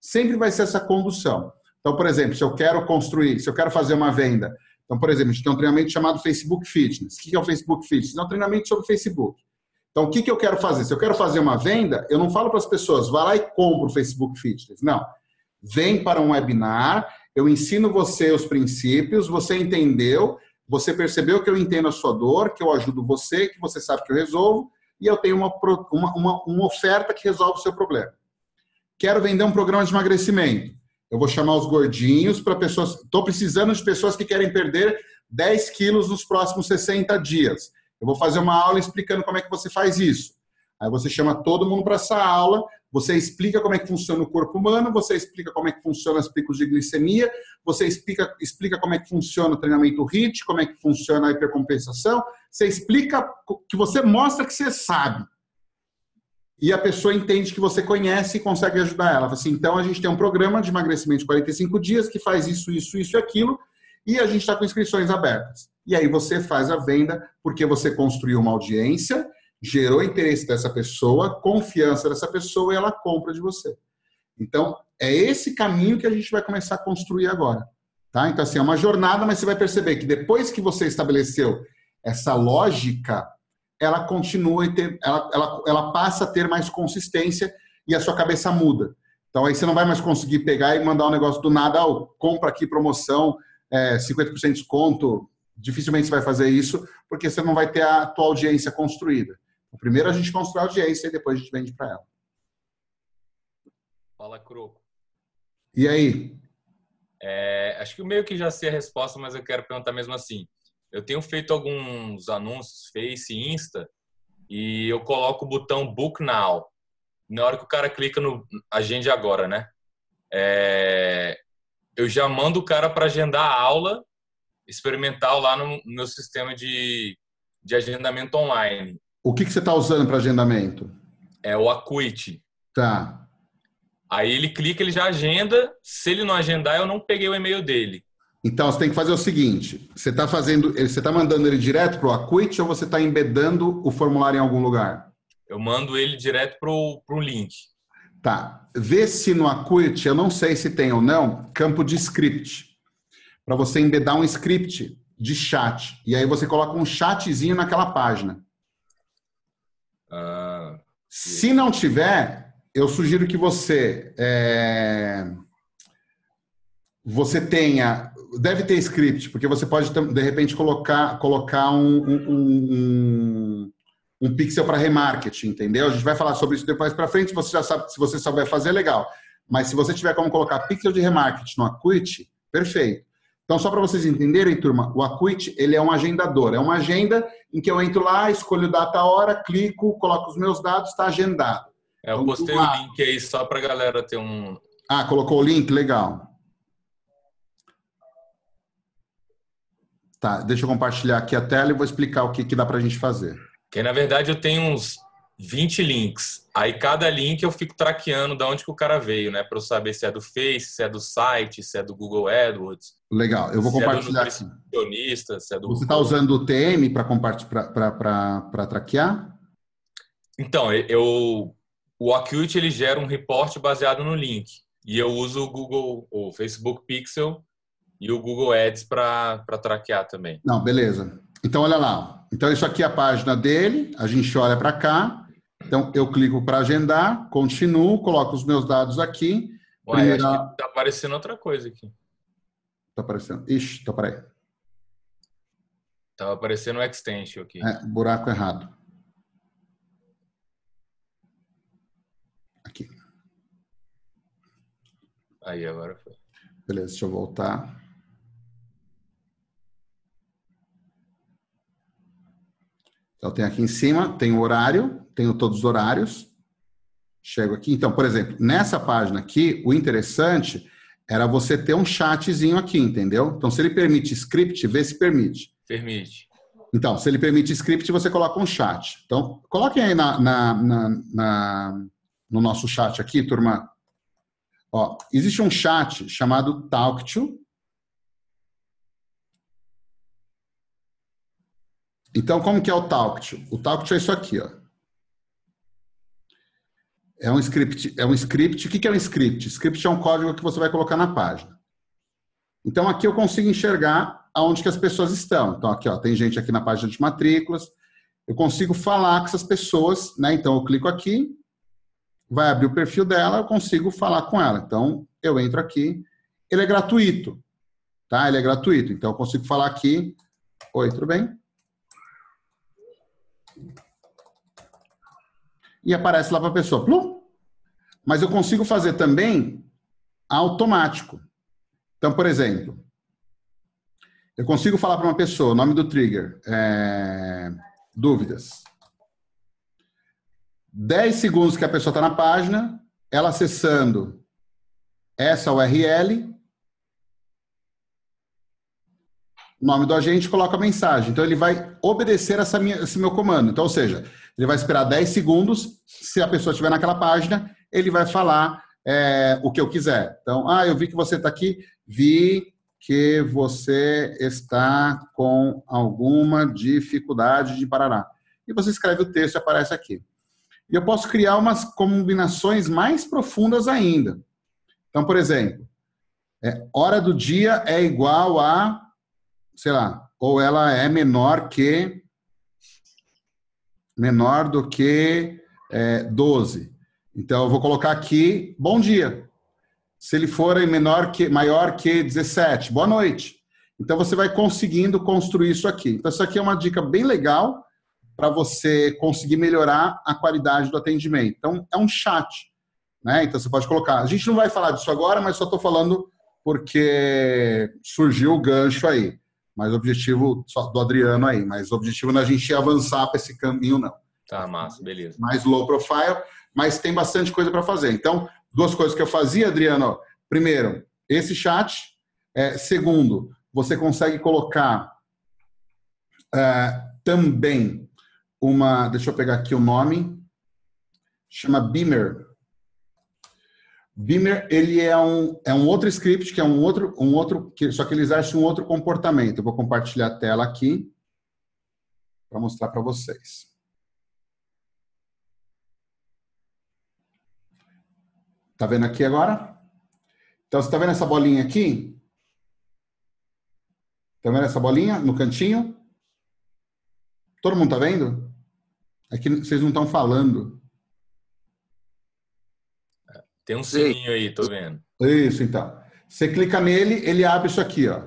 [SPEAKER 1] Sempre vai ser essa condução. Então, por exemplo, se eu quero construir, se eu quero fazer uma venda, então, por exemplo, a gente tem um treinamento chamado Facebook Fitness. O que é o Facebook Fitness? É um treinamento sobre Facebook. Então, o que, eu quero fazer? Se eu quero fazer uma venda, eu não falo para as pessoas, vá lá e compra o Facebook Fitness. Não. Vem para um webinar, eu ensino você os princípios, você entendeu, você percebeu que eu entendo a sua dor, que eu ajudo você, que você sabe que eu resolvo, e eu tenho uma, uma, uma, uma oferta que resolve o seu problema. Quero vender um programa de emagrecimento. Eu vou chamar os gordinhos para pessoas. Estou precisando de pessoas que querem perder 10 quilos nos próximos 60 dias. Eu vou fazer uma aula explicando como é que você faz isso. Aí você chama todo mundo para essa aula, você explica como é que funciona o corpo humano, você explica como é que funciona os picos de glicemia, você explica, explica como é que funciona o treinamento HIIT, como é que funciona a hipercompensação, você explica que você mostra que você sabe. E a pessoa entende que você conhece e consegue ajudar ela. Assim, então a gente tem um programa de emagrecimento de 45 dias que faz isso, isso, isso e aquilo, e a gente está com inscrições abertas. E aí você faz a venda porque você construiu uma audiência, gerou interesse dessa pessoa, confiança dessa pessoa e ela compra de você. Então, é esse caminho que a gente vai começar a construir agora. Tá? Então, assim, é uma jornada, mas você vai perceber que depois que você estabeleceu essa lógica, ela continua e ter, ela, ela, ela passa a ter mais consistência e a sua cabeça muda. Então, aí você não vai mais conseguir pegar e mandar um negócio do nada, oh, compra aqui promoção, é, 50% de desconto. Dificilmente você vai fazer isso, porque você não vai ter a tua audiência construída. Primeiro a gente constrói a audiência e depois a gente vende para ela.
[SPEAKER 9] Fala, Croco.
[SPEAKER 1] E aí?
[SPEAKER 9] É, acho que o meio que já sei a resposta, mas eu quero perguntar mesmo assim. Eu tenho feito alguns anúncios, Face, Insta, e eu coloco o botão Book Now. Na hora que o cara clica no Agende Agora, né? É, eu já mando o cara para agendar a aula experimental lá no meu sistema de, de agendamento online.
[SPEAKER 1] O que, que você está usando para agendamento?
[SPEAKER 9] É o Acuity.
[SPEAKER 1] Tá.
[SPEAKER 9] Aí ele clica, ele já agenda. Se ele não agendar, eu não peguei o e-mail dele.
[SPEAKER 1] Então você tem que fazer o seguinte: você está fazendo, você está mandando ele direto para o Acuity ou você está embedando o formulário em algum lugar?
[SPEAKER 9] Eu mando ele direto para o link.
[SPEAKER 1] Tá. Vê se no Acuity, eu não sei se tem ou não, campo de script. Para você embedar um script de chat. E aí você coloca um chatzinho naquela página.
[SPEAKER 9] Ah,
[SPEAKER 1] Se não tiver, eu sugiro que você é, você tenha deve ter script, porque você pode de repente colocar colocar um, um, um, um pixel para remarketing, entendeu? A gente vai falar sobre isso depois para frente. Você já sabe, se você souber fazer, legal. Mas se você tiver como colocar pixel de remarketing no Acuity, perfeito. Então, só para vocês entenderem, turma, o Acuity, ele é um agendador. É uma agenda em que eu entro lá, escolho data, hora, clico, coloco os meus dados, está agendado.
[SPEAKER 9] É, eu então, postei o link aí só para a galera ter um...
[SPEAKER 1] Ah, colocou o link? Legal. Tá, deixa eu compartilhar aqui a tela e vou explicar o que, que dá para a gente fazer.
[SPEAKER 9] Que na verdade eu tenho uns 20 links. Aí cada link eu fico traqueando de onde que o cara veio, né? Para eu saber se é do Face, se é do site, se é do Google AdWords.
[SPEAKER 1] Legal, eu vou compartilhar.
[SPEAKER 9] Se é do se é do
[SPEAKER 1] Você está usando o TM para traquear?
[SPEAKER 9] Então, eu o Acute ele gera um report baseado no link. E eu uso o Google, o Facebook Pixel e o Google Ads para traquear também.
[SPEAKER 1] Não, beleza. Então, olha lá. Então, isso aqui é a página dele. A gente olha para cá. Então, eu clico para agendar, continuo, coloco os meus dados aqui.
[SPEAKER 9] Ué, Primeira... acho tá aparecendo outra coisa aqui.
[SPEAKER 1] Tá aparecendo. Ixi, tá peraí.
[SPEAKER 9] Tava aparecendo o extension aqui.
[SPEAKER 1] É, buraco errado. Aqui.
[SPEAKER 9] Aí, agora foi.
[SPEAKER 1] Beleza, deixa eu voltar. Então, tem aqui em cima, tem o horário, tenho todos os horários. Chego aqui. Então, por exemplo, nessa página aqui, o interessante era você ter um chatzinho aqui, entendeu? Então, se ele permite script, vê se permite.
[SPEAKER 9] Permite.
[SPEAKER 1] Então, se ele permite script, você coloca um chat. Então, coloquem aí na, na, na, na no nosso chat aqui, turma. Ó, existe um chat chamado Talk to. Então, como que é o Talk to? O Talk to é isso aqui, ó. É um script. É um script. O que é um script? Script é um código que você vai colocar na página. Então aqui eu consigo enxergar aonde que as pessoas estão. Então aqui ó, tem gente aqui na página de matrículas. Eu consigo falar com essas pessoas, né? Então eu clico aqui, vai abrir o perfil dela, eu consigo falar com ela. Então eu entro aqui. Ele é gratuito, tá? Ele é gratuito. Então eu consigo falar aqui. Oi, tudo bem? E aparece lá para a pessoa. Plum. Mas eu consigo fazer também automático. Então, por exemplo, eu consigo falar para uma pessoa, nome do trigger, é, dúvidas. 10 segundos que a pessoa está na página, ela acessando essa URL, nome do agente, coloca a mensagem. Então, ele vai obedecer essa minha, esse meu comando. Então, ou seja, ele vai esperar 10 segundos. Se a pessoa estiver naquela página, ele vai falar é, o que eu quiser. Então, ah, eu vi que você está aqui, vi que você está com alguma dificuldade de Parará. E você escreve o texto e aparece aqui. E eu posso criar umas combinações mais profundas ainda. Então, por exemplo, é, hora do dia é igual a, sei lá, ou ela é menor que menor do que é, 12. Então, eu vou colocar aqui, bom dia. Se ele for menor que, maior que 17, boa noite. Então, você vai conseguindo construir isso aqui. Então, isso aqui é uma dica bem legal para você conseguir melhorar a qualidade do atendimento. Então, é um chat. Né? Então, você pode colocar. A gente não vai falar disso agora, mas só estou falando porque surgiu o gancho aí. Mas o objetivo do Adriano aí, mas o objetivo não é a gente avançar para esse caminho, não.
[SPEAKER 9] Tá, massa, beleza.
[SPEAKER 1] Mais low profile, mas tem bastante coisa para fazer. Então, duas coisas que eu fazia, Adriano. Primeiro, esse chat. É, segundo, você consegue colocar é, também uma. Deixa eu pegar aqui o nome. Chama Beamer. Beamer ele é um, é um outro script que é um outro um outro que só que ele exerce um outro comportamento. Eu vou compartilhar a tela aqui para mostrar para vocês. Tá vendo aqui agora? Então você tá vendo essa bolinha aqui? Tá vendo essa bolinha no cantinho? Todo mundo tá vendo? É que vocês não estão falando.
[SPEAKER 9] Tem um sininho aí, tô vendo.
[SPEAKER 1] Isso, então. Você clica nele, ele abre isso aqui, ó.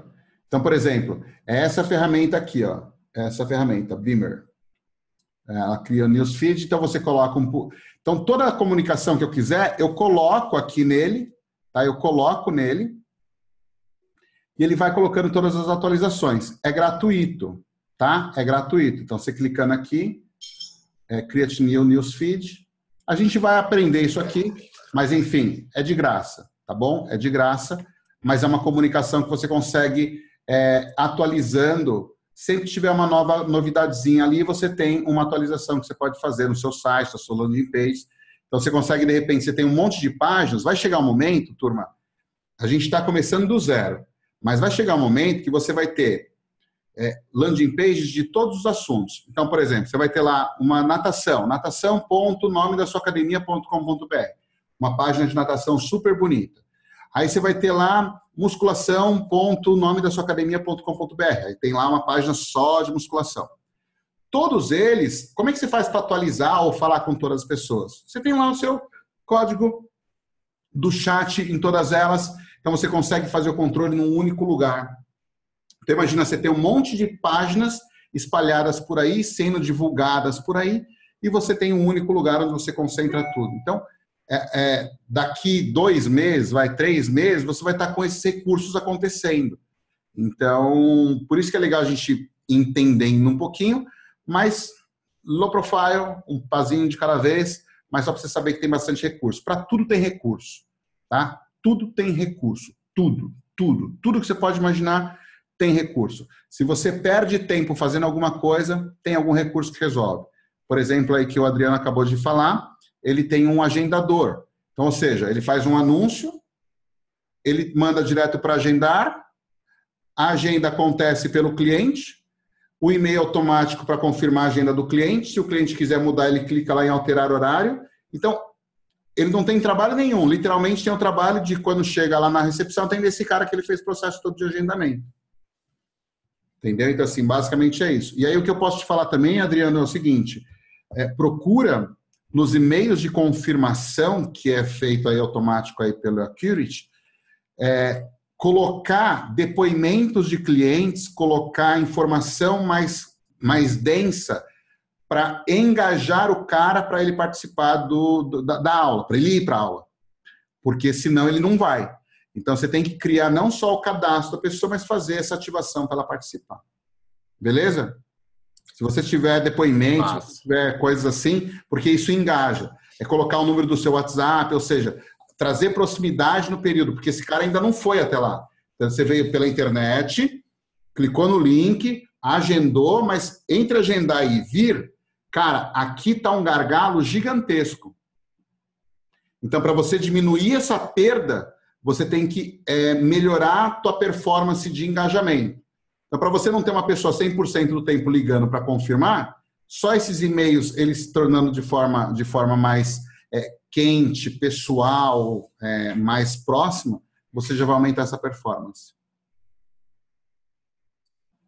[SPEAKER 1] Então, por exemplo, é essa ferramenta aqui, ó. Essa ferramenta, Beamer. É, ela cria o newsfeed, então você coloca um. Então, toda a comunicação que eu quiser, eu coloco aqui nele, tá? Eu coloco nele e ele vai colocando todas as atualizações. É gratuito, tá? É gratuito. Então, você clicando aqui, é, Create New Newsfeed. A gente vai aprender isso aqui. Mas, enfim, é de graça, tá bom? É de graça, mas é uma comunicação que você consegue é, atualizando. Sempre que tiver uma nova novidadezinha ali, você tem uma atualização que você pode fazer no seu site, na sua landing page. Então, você consegue, de repente, você tem um monte de páginas. Vai chegar um momento, turma, a gente está começando do zero, mas vai chegar um momento que você vai ter é, landing pages de todos os assuntos. Então, por exemplo, você vai ter lá uma natação, natação.nome da sua academia.com.br uma página de natação super bonita. Aí você vai ter lá musculação, ponto, nome da sua. Aí tem lá uma página só de musculação. Todos eles, como é que você faz para atualizar ou falar com todas as pessoas? Você tem lá o seu código do chat em todas elas, então você consegue fazer o controle num único lugar. Então imagina você ter um monte de páginas espalhadas por aí, sendo divulgadas por aí, e você tem um único lugar onde você concentra tudo. Então, é, é, daqui dois meses, vai três meses, você vai estar com esses recursos acontecendo. Então, por isso que é legal a gente entendendo um pouquinho, mas low profile, um pazinho de cada vez, mas só para você saber que tem bastante recurso. Para tudo tem recurso, tá? Tudo tem recurso, tudo, tudo, tudo que você pode imaginar tem recurso. Se você perde tempo fazendo alguma coisa, tem algum recurso que resolve. Por exemplo, aí que o Adriano acabou de falar, ele tem um agendador. Então, ou seja, ele faz um anúncio, ele manda direto para agendar, a agenda acontece pelo cliente, o e-mail automático para confirmar a agenda do cliente. Se o cliente quiser mudar, ele clica lá em alterar horário. Então, ele não tem trabalho nenhum. Literalmente tem o trabalho de quando chega lá na recepção, tem desse cara que ele fez o processo todo de agendamento. Entendeu? Então, assim, basicamente é isso. E aí o que eu posso te falar também, Adriano, é o seguinte: é, procura nos e-mails de confirmação que é feito aí automático aí pela Curity, é, colocar depoimentos de clientes, colocar informação mais, mais densa para engajar o cara para ele participar do, do da, da, aula, para ele ir para a aula. Porque senão ele não vai. Então você tem que criar não só o cadastro da pessoa, mas fazer essa ativação para ela participar. Beleza? Se você tiver depoimento, se tiver coisas assim, porque isso engaja. É colocar o número do seu WhatsApp, ou seja, trazer proximidade no período, porque esse cara ainda não foi até lá. Então, você veio pela internet, clicou no link, agendou, mas entre agendar e vir, Cara, aqui está um gargalo gigantesco. Então, para você diminuir essa perda, você tem que é, melhorar a tua performance de engajamento. Então, para você não ter uma pessoa 100% do tempo ligando para confirmar, só esses e-mails, eles se tornando de forma, de forma mais é, quente, pessoal, é, mais próxima, você já vai aumentar essa performance.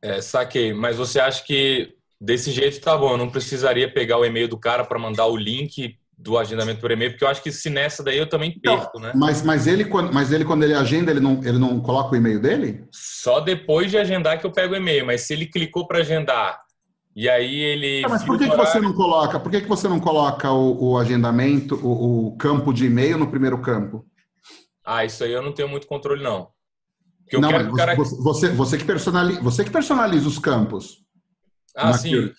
[SPEAKER 9] É, saquei. Mas você acha que Desse jeito tá bom, eu não precisaria pegar o e-mail do cara para mandar o link do agendamento por e-mail, porque eu acho que se nessa daí eu também perco,
[SPEAKER 1] né? Mas, mas, ele, mas ele, quando ele agenda, ele não, ele não coloca o e-mail dele?
[SPEAKER 9] Só depois de agendar que eu pego o e-mail, mas se ele clicou para agendar e aí ele.
[SPEAKER 1] Ah, mas por que, que você não coloca? Por que, que você não coloca o, o agendamento, o, o, campo de e-mail no primeiro campo?
[SPEAKER 9] Ah, isso aí eu não tenho muito controle, não.
[SPEAKER 1] Porque não, mas cara... você, você, que personaliza, você que personaliza os campos.
[SPEAKER 9] Ah, sim.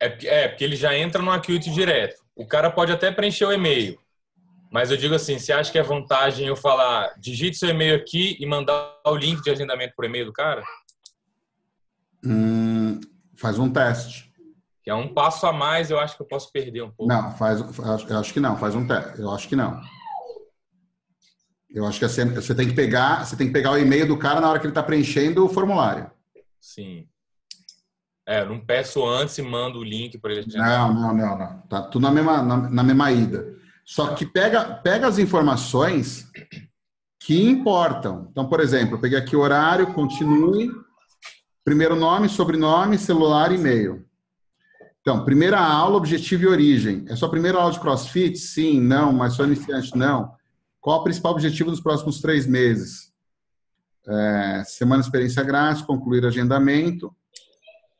[SPEAKER 9] É, é, porque ele já entra no Acuity direto. O cara pode até preencher o e-mail. Mas eu digo assim, você acha que é vantagem eu falar, digite seu e-mail aqui e mandar o link de agendamento por e-mail do cara?
[SPEAKER 1] Hum, faz um teste.
[SPEAKER 9] Que é um passo a mais, eu acho que eu posso perder um pouco.
[SPEAKER 1] Não, faz, eu acho que não, faz um teste. Eu acho que não. Eu acho que assim, você tem que pegar, você tem que pegar o e-mail do cara na hora que ele está preenchendo o formulário.
[SPEAKER 9] Sim. É, não peço antes e mando o link para ele.
[SPEAKER 1] Não, não, não, não. Tá tudo na mesma, na, na, mesma ida. Só que pega, pega as informações que importam. Então, por exemplo, eu peguei aqui horário, continue, primeiro nome, sobrenome, celular e e-mail. Então, primeira aula, objetivo e origem. É sua primeira aula de crossfit? Sim, não, mas sou iniciante? Não. Qual o principal objetivo dos próximos três meses? É, semana experiência grátis, concluir agendamento.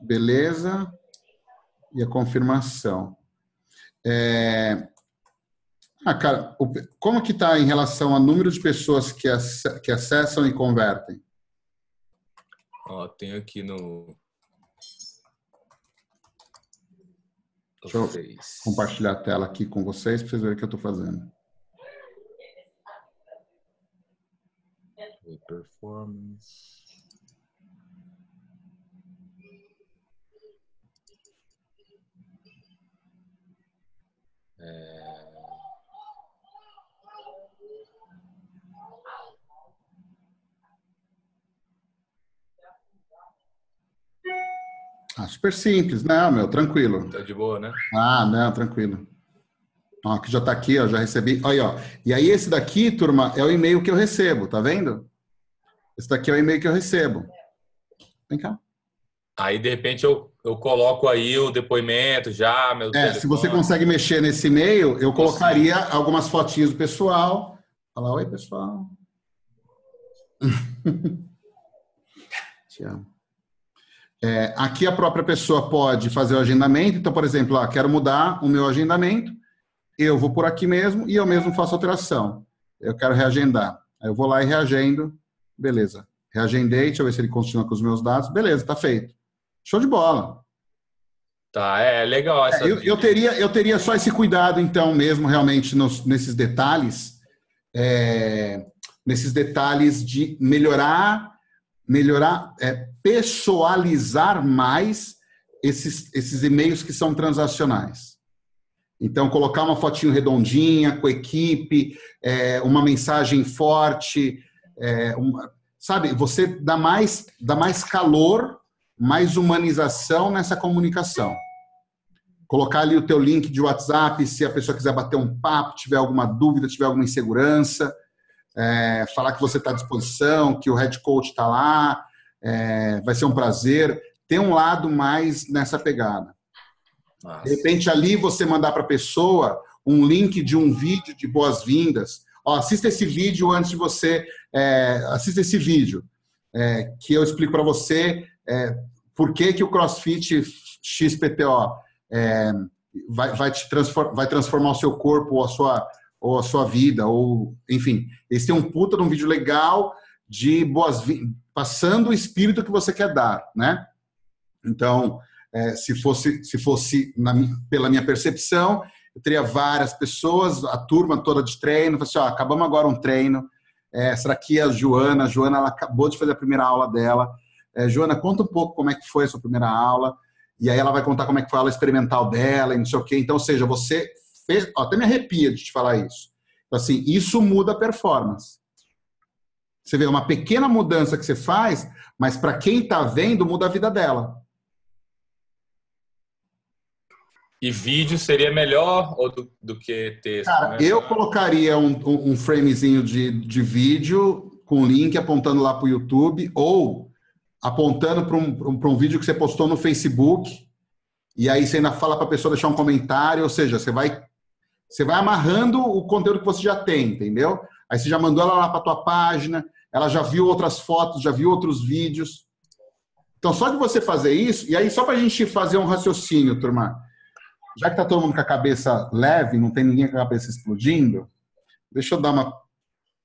[SPEAKER 1] Beleza. E a confirmação. É... Ah, cara, como que está em relação ao número de pessoas que, que acessam e convertem?
[SPEAKER 9] Ó, tem aqui no...
[SPEAKER 1] Deixa eu compartilhar a tela aqui com vocês para vocês verem o que eu estou fazendo. Performance. Ah, super simples, não, meu, tranquilo.
[SPEAKER 9] Tá de boa, né?
[SPEAKER 1] Ah, não, tranquilo. Ó, que já tá aqui, ó, já recebi. Olha, ó. E aí esse daqui, turma, é o e-mail que eu recebo, tá vendo? Esse daqui é o e-mail que eu recebo. Vem cá.
[SPEAKER 9] Aí, de repente, eu, eu coloco aí o depoimento já, meu
[SPEAKER 1] É, telefone. se você consegue mexer nesse e-mail, eu colocaria algumas fotinhas do pessoal. Fala, oi, pessoal. [laughs] Te amo. É, aqui a própria pessoa pode fazer o agendamento. Então, por exemplo, ah, quero mudar o meu agendamento. Eu vou por aqui mesmo e eu mesmo faço alteração. Eu quero reagendar. Aí eu vou lá e reagendo. Beleza. Reagendei, deixa eu ver se ele continua com os meus dados. Beleza, tá feito. Show de bola.
[SPEAKER 9] Tá, é legal.
[SPEAKER 1] É, eu, eu, teria, eu teria só esse cuidado, então, mesmo realmente nos, nesses detalhes. É, nesses detalhes de melhorar, melhorar, é, pessoalizar mais esses, esses e-mails que são transacionais. Então, colocar uma fotinho redondinha com equipe, é, uma mensagem forte, é, uma, sabe? Você dá mais, dá mais calor, mais humanização nessa comunicação. Colocar ali o teu link de WhatsApp, se a pessoa quiser bater um papo, tiver alguma dúvida, tiver alguma insegurança, é, falar que você está à disposição, que o head coach está lá, é, vai ser um prazer. Tem um lado mais nessa pegada. Nossa. De repente, ali você mandar para a pessoa um link de um vídeo de boas-vindas. assista esse vídeo antes de você é, assista esse vídeo, é, que eu explico para você é, por que, que o CrossFit XPTO é, vai, vai, te transform, vai transformar o seu corpo a sua, ou a sua vida, ou enfim. Esse é um puta de um vídeo legal de boas passando o espírito que você quer dar, né? Então, é, se fosse, se fosse na, pela minha percepção, eu teria várias pessoas, a turma toda de treino, assim, ó, acabamos agora um treino, é, será que a Joana, a Joana ela acabou de fazer a primeira aula dela. É, Joana, conta um pouco como é que foi a sua primeira aula. E aí ela vai contar como é que foi a aula experimental dela e não sei o quê. Então, ou seja, você fez. Até me arrepia de te falar isso. Então, assim, isso muda a performance. Você vê uma pequena mudança que você faz, mas para quem está vendo, muda a vida dela.
[SPEAKER 9] E vídeo seria melhor ou do, do que texto?
[SPEAKER 1] Cara, né? eu colocaria um, um framezinho de, de vídeo com link apontando lá para o YouTube ou apontando para um, um vídeo que você postou no Facebook e aí você ainda fala para a pessoa deixar um comentário, ou seja, você vai você vai amarrando o conteúdo que você já tem, entendeu? Aí você já mandou ela lá para tua página, ela já viu outras fotos, já viu outros vídeos. Então, só de você fazer isso, e aí só para a gente fazer um raciocínio, turma, já que tá todo mundo com a cabeça leve, não tem ninguém com a cabeça explodindo, deixa eu dar uma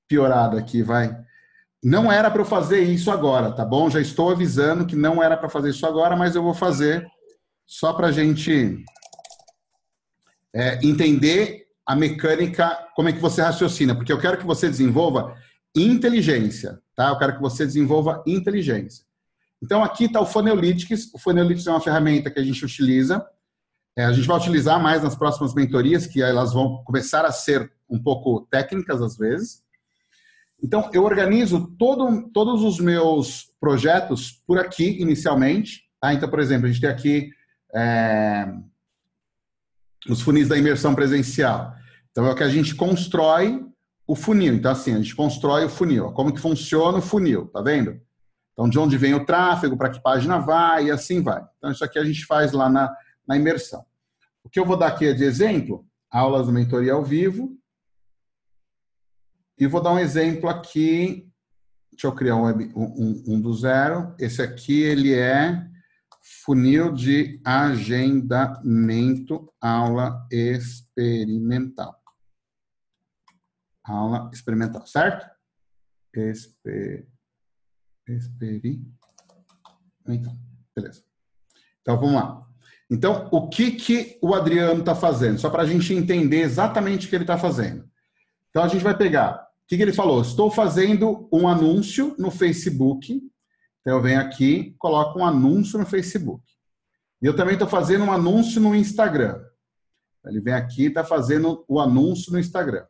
[SPEAKER 1] piorada aqui, vai. Não era para eu fazer isso agora, tá bom? Já estou avisando que não era para fazer isso agora, mas eu vou fazer só para a gente é, entender a mecânica, como é que você raciocina, porque eu quero que você desenvolva inteligência, tá? Eu quero que você desenvolva inteligência. Então aqui está o Funnelytics. O Funnelytics é uma ferramenta que a gente utiliza é, a gente vai utilizar mais nas próximas mentorias, que elas vão começar a ser um pouco técnicas às vezes. Então, eu organizo todo, todos os meus projetos por aqui, inicialmente. Tá? Então, por exemplo, a gente tem aqui é, os funis da imersão presencial. Então, é o que a gente constrói o funil. Então, assim, a gente constrói o funil. Como que funciona o funil, tá vendo? Então, de onde vem o tráfego, para que página vai e assim vai. Então, isso aqui a gente faz lá na, na imersão. O que eu vou dar aqui é de exemplo, aulas de mentoria ao vivo. E vou dar um exemplo aqui. Deixa eu criar um, um, um do zero. Esse aqui, ele é funil de agendamento, aula experimental. Aula experimental, certo? Esper, experimental. Beleza. Então, vamos lá. Então, o que, que o Adriano está fazendo? Só para a gente entender exatamente o que ele está fazendo. Então, a gente vai pegar. O que, que ele falou? Estou fazendo um anúncio no Facebook. Então, eu venho aqui, coloco um anúncio no Facebook. E eu também estou fazendo um anúncio no Instagram. Ele vem aqui e está fazendo o anúncio no Instagram.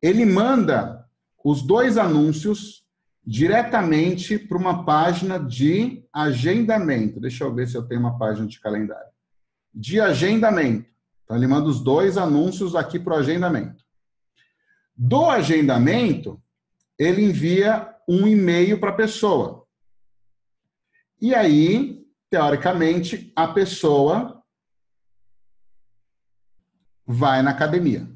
[SPEAKER 1] Ele manda os dois anúncios diretamente para uma página de agendamento. Deixa eu ver se eu tenho uma página de calendário. De agendamento. Então, ele manda os dois anúncios aqui para o agendamento. Do agendamento, ele envia um e-mail para a pessoa. E aí, teoricamente, a pessoa vai na academia.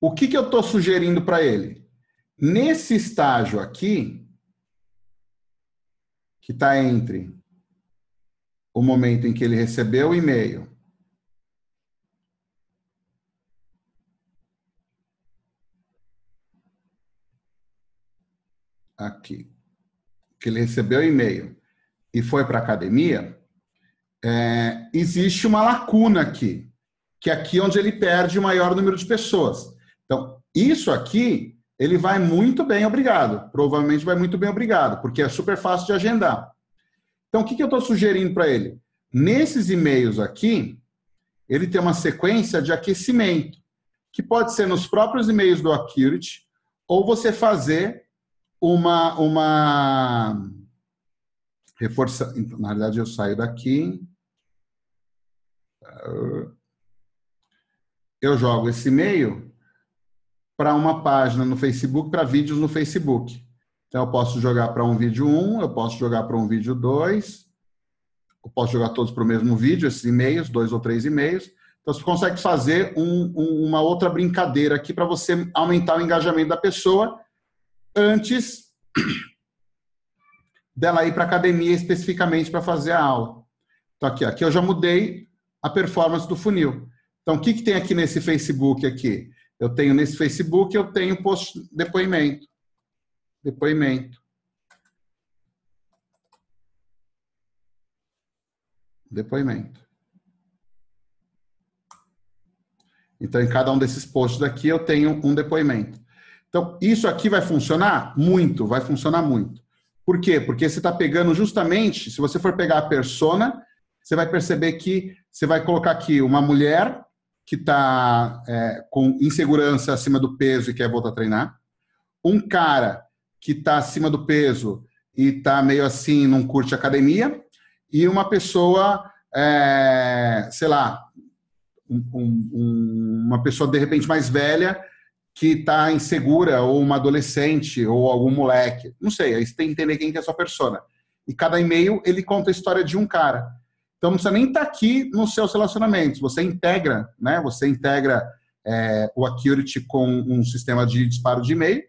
[SPEAKER 1] O que, que eu estou sugerindo para ele? Nesse estágio aqui, que está entre o momento em que ele recebeu o e-mail aqui, que ele recebeu o e-mail e foi para a academia, é, existe uma lacuna aqui, que é aqui onde ele perde o maior número de pessoas. Então, isso aqui ele vai muito bem, obrigado. Provavelmente vai muito bem, obrigado, porque é super fácil de agendar. Então, o que, que eu estou sugerindo para ele? Nesses e-mails aqui, ele tem uma sequência de aquecimento, que pode ser nos próprios e-mails do Accurity, ou você fazer uma, uma reforça. Na realidade, eu saio daqui. Eu jogo esse e-mail para uma página no Facebook, para vídeos no Facebook. Então, eu posso jogar para um vídeo 1, eu posso jogar para um vídeo 2, eu posso jogar todos para o mesmo vídeo, esses e-mails, dois ou três e-mails. Então, você consegue fazer um, um, uma outra brincadeira aqui para você aumentar o engajamento da pessoa antes dela ir para a academia especificamente para fazer a aula. Então, aqui, aqui eu já mudei a performance do funil. Então, o que, que tem aqui nesse Facebook aqui? Eu tenho nesse Facebook, eu tenho post depoimento. Depoimento. Depoimento. Então, em cada um desses posts daqui, eu tenho um depoimento. Então, isso aqui vai funcionar? Muito, vai funcionar muito. Por quê? Porque você está pegando justamente, se você for pegar a persona, você vai perceber que você vai colocar aqui uma mulher que está é, com insegurança acima do peso e quer voltar a treinar, um cara que está acima do peso e está meio assim, não curte academia, e uma pessoa, é, sei lá, um, um, uma pessoa de repente mais velha que está insegura, ou uma adolescente, ou algum moleque. Não sei, aí você tem que entender quem que é a sua persona. E cada e-mail, ele conta a história de um cara. Então, não precisa nem estar tá aqui nos seus relacionamentos. Você integra, né? Você integra é, o Accurity com um sistema de disparo de e-mail,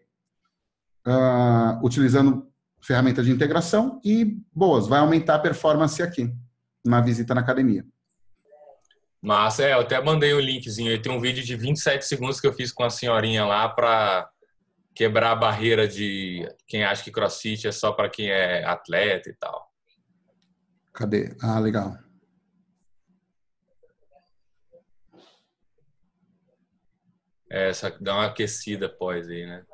[SPEAKER 1] uh, utilizando ferramenta de integração e, boas, vai aumentar a performance aqui, na visita na academia.
[SPEAKER 9] Massa, é, eu até mandei um linkzinho aí. Tem um vídeo de 27 segundos que eu fiz com a senhorinha lá para quebrar a barreira de quem acha que crossfit é só para quem é atleta e tal.
[SPEAKER 1] Cadê? Ah, legal.
[SPEAKER 9] É, só dá uma aquecida após aí, né?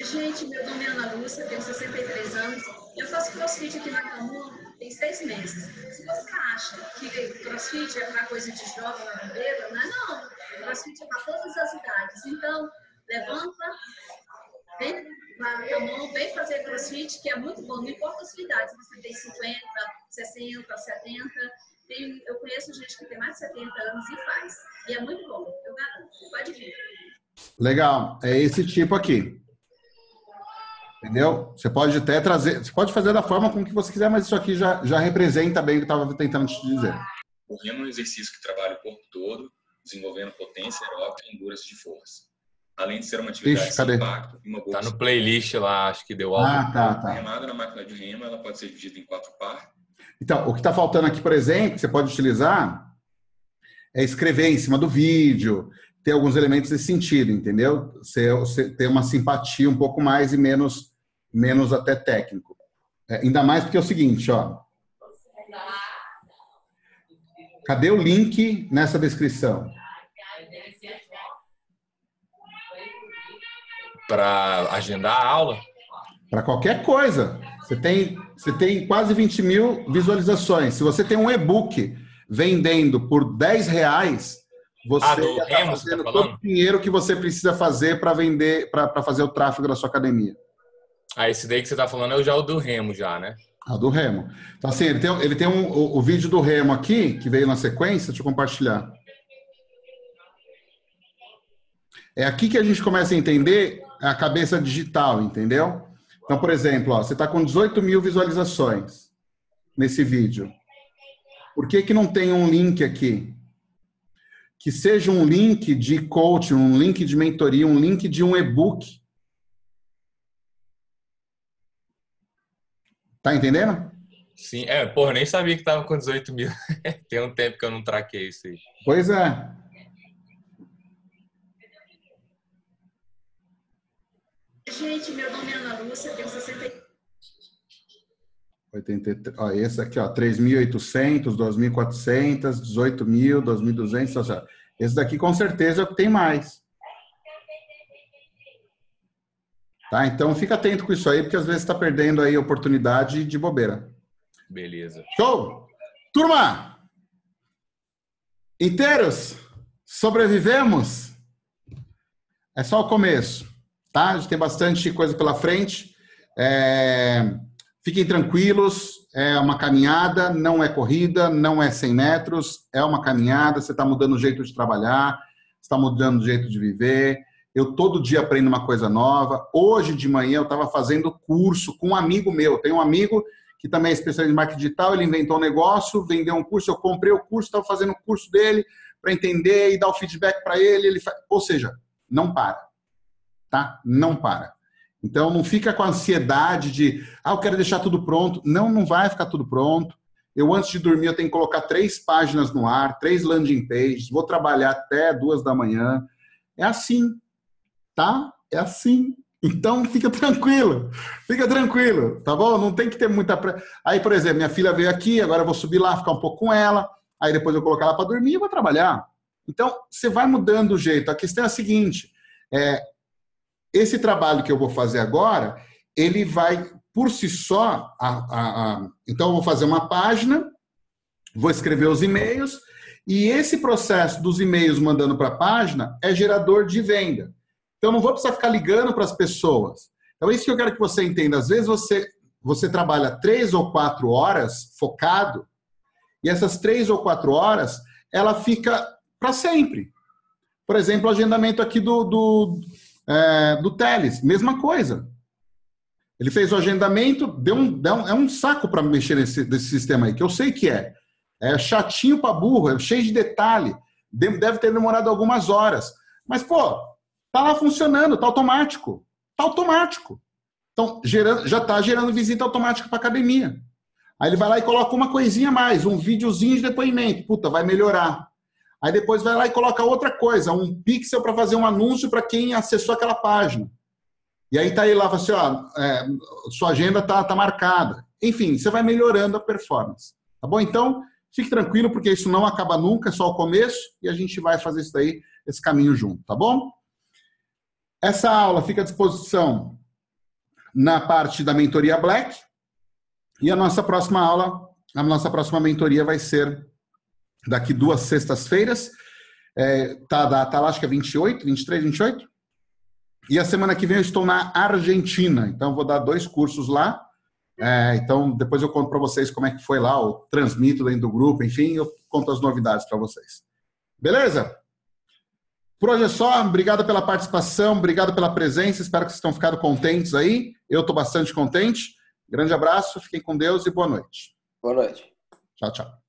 [SPEAKER 10] Gente, meu nome é Ana Lúcia, tenho 63 anos. Eu faço crossfit aqui na Camu tem seis meses. Se você acha que crossfit é para coisa de jovem não é não. Crossfit é para todas as idades. Então, levanta, vem na mão, vem fazer crossfit, que é muito bom. Não importa a sua idade, se você tem 50, 60, 70. Tem, eu conheço gente que tem mais de 70 anos e faz. E é muito bom, eu garanto. Pode vir.
[SPEAKER 1] Legal. É esse tipo aqui. Entendeu? Você pode até trazer, você pode fazer da forma como que você quiser, mas isso aqui já, já representa bem o que eu estava tentando te dizer.
[SPEAKER 11] O remo é um exercício que trabalha o corpo todo, desenvolvendo potência aeróbica e endurance de força. Além de ser uma atividade
[SPEAKER 1] Ixi, cadê?
[SPEAKER 11] impacto e uma boa
[SPEAKER 9] Tá no playlist lá, acho que deu algo.
[SPEAKER 1] Ah, tá, tá.
[SPEAKER 11] Remada na máquina de remo ela pode ser dividida em quatro partes.
[SPEAKER 1] Então, o que está faltando aqui, por exemplo, que você pode utilizar é escrever em cima do vídeo, ter alguns elementos desse sentido, entendeu? Você, você ter uma simpatia um pouco mais e menos menos até técnico. É, ainda mais porque é o seguinte, ó. Cadê o link nessa descrição?
[SPEAKER 9] Para agendar a aula?
[SPEAKER 1] Para qualquer coisa. Você tem, você tem quase 20 mil visualizações. Se você tem um e-book vendendo por 10 reais, você
[SPEAKER 9] Ah,
[SPEAKER 1] está
[SPEAKER 9] você
[SPEAKER 1] fazendo
[SPEAKER 9] tá
[SPEAKER 1] todo o dinheiro que você precisa fazer para vender, para fazer o tráfego da sua academia.
[SPEAKER 9] Ah, esse daí que você tá falando é o já o do Remo já, né?
[SPEAKER 1] A do Remo. Então, assim, ele tem, ele tem um, o, o vídeo do Remo aqui, que veio na sequência, deixa eu compartilhar. É aqui que a gente começa a entender a cabeça digital, entendeu? Então, por exemplo, ó, você está com 18 mil visualizações nesse vídeo. Por que, que não tem um link aqui? Que seja um link de coaching, um link de mentoria, um link de um e-book. Tá entendendo?
[SPEAKER 9] Sim, é, porra, nem sabia que tava com 18 mil. [laughs] Tem um tempo que eu não traquei isso aí.
[SPEAKER 1] Pois é.
[SPEAKER 10] Gente, meu nome é Ana Lúcia, tenho 63
[SPEAKER 1] 83, ó, esse aqui, ó, 3.800, 2.400, 18.000, 2.200, ou seja, esse daqui com certeza é tem mais. Tá? Então fica atento com isso aí, porque às vezes está perdendo aí oportunidade de bobeira.
[SPEAKER 9] Beleza.
[SPEAKER 1] Show! Turma! Inteiros? Sobrevivemos? É só o começo, tá? A gente tem bastante coisa pela frente. É... Fiquem tranquilos, é uma caminhada, não é corrida, não é 100 metros, é uma caminhada. Você está mudando o jeito de trabalhar, está mudando o jeito de viver. Eu todo dia aprendo uma coisa nova. Hoje de manhã eu estava fazendo curso com um amigo meu. Tem um amigo que também é especialista em marketing digital. Ele inventou um negócio, vendeu um curso. Eu comprei o curso, estava fazendo o curso dele para entender e dar o feedback para ele. ele. Ou seja, não para, tá? Não para. Então não fica com a ansiedade de, ah, eu quero deixar tudo pronto. Não, não vai ficar tudo pronto. Eu antes de dormir eu tenho que colocar três páginas no ar, três landing pages. Vou trabalhar até duas da manhã. É assim, tá? É assim. Então fica tranquilo, fica tranquilo, tá bom? Não tem que ter muita. Pre... Aí, por exemplo, minha filha veio aqui, agora eu vou subir lá, ficar um pouco com ela, aí depois eu vou colocar ela para dormir e vou trabalhar. Então, você vai mudando o jeito. A questão é a seguinte: é, esse trabalho que eu vou fazer agora, ele vai, por si só, a, a, a... então eu vou fazer uma página, vou escrever os e-mails, e esse processo dos e-mails mandando para a página é gerador de venda. Então, não vou precisar ficar ligando para as pessoas. Então, é isso que eu quero que você entenda. Às vezes, você, você trabalha três ou quatro horas focado, e essas três ou quatro horas, ela fica para sempre. Por exemplo, o agendamento aqui do, do, é, do Teles, mesma coisa. Ele fez o agendamento, deu um, deu um é um saco para mexer nesse, nesse sistema aí, que eu sei que é. É chatinho para burro, é cheio de detalhe. Deve ter demorado algumas horas. Mas, pô, Está lá funcionando, está automático. Está automático. Então, gerando, já está gerando visita automática para academia. Aí ele vai lá e coloca uma coisinha a mais, um videozinho de depoimento. Puta, vai melhorar. Aí depois vai lá e coloca outra coisa, um pixel para fazer um anúncio para quem acessou aquela página. E aí tá aí lá, assim, ó, é, sua agenda tá, tá marcada. Enfim, você vai melhorando a performance. Tá bom? Então, fique tranquilo, porque isso não acaba nunca, é só o começo, e a gente vai fazer isso daí, esse caminho junto, tá bom? Essa aula fica à disposição na parte da mentoria Black. E a nossa próxima aula, a nossa próxima mentoria vai ser daqui duas sextas-feiras. É, tá, da, tá lá, acho que é 28, 23, 28. E a semana que vem eu estou na Argentina, então vou dar dois cursos lá. É, então depois eu conto para vocês como é que foi lá, eu transmito dentro do grupo, enfim, eu conto as novidades para vocês. Beleza? Por hoje é só. Obrigado pela participação, obrigado pela presença. Espero que vocês tenham ficado contentes aí. Eu estou bastante contente. Grande abraço, fiquem com Deus e boa noite.
[SPEAKER 2] Boa noite.
[SPEAKER 1] Tchau, tchau.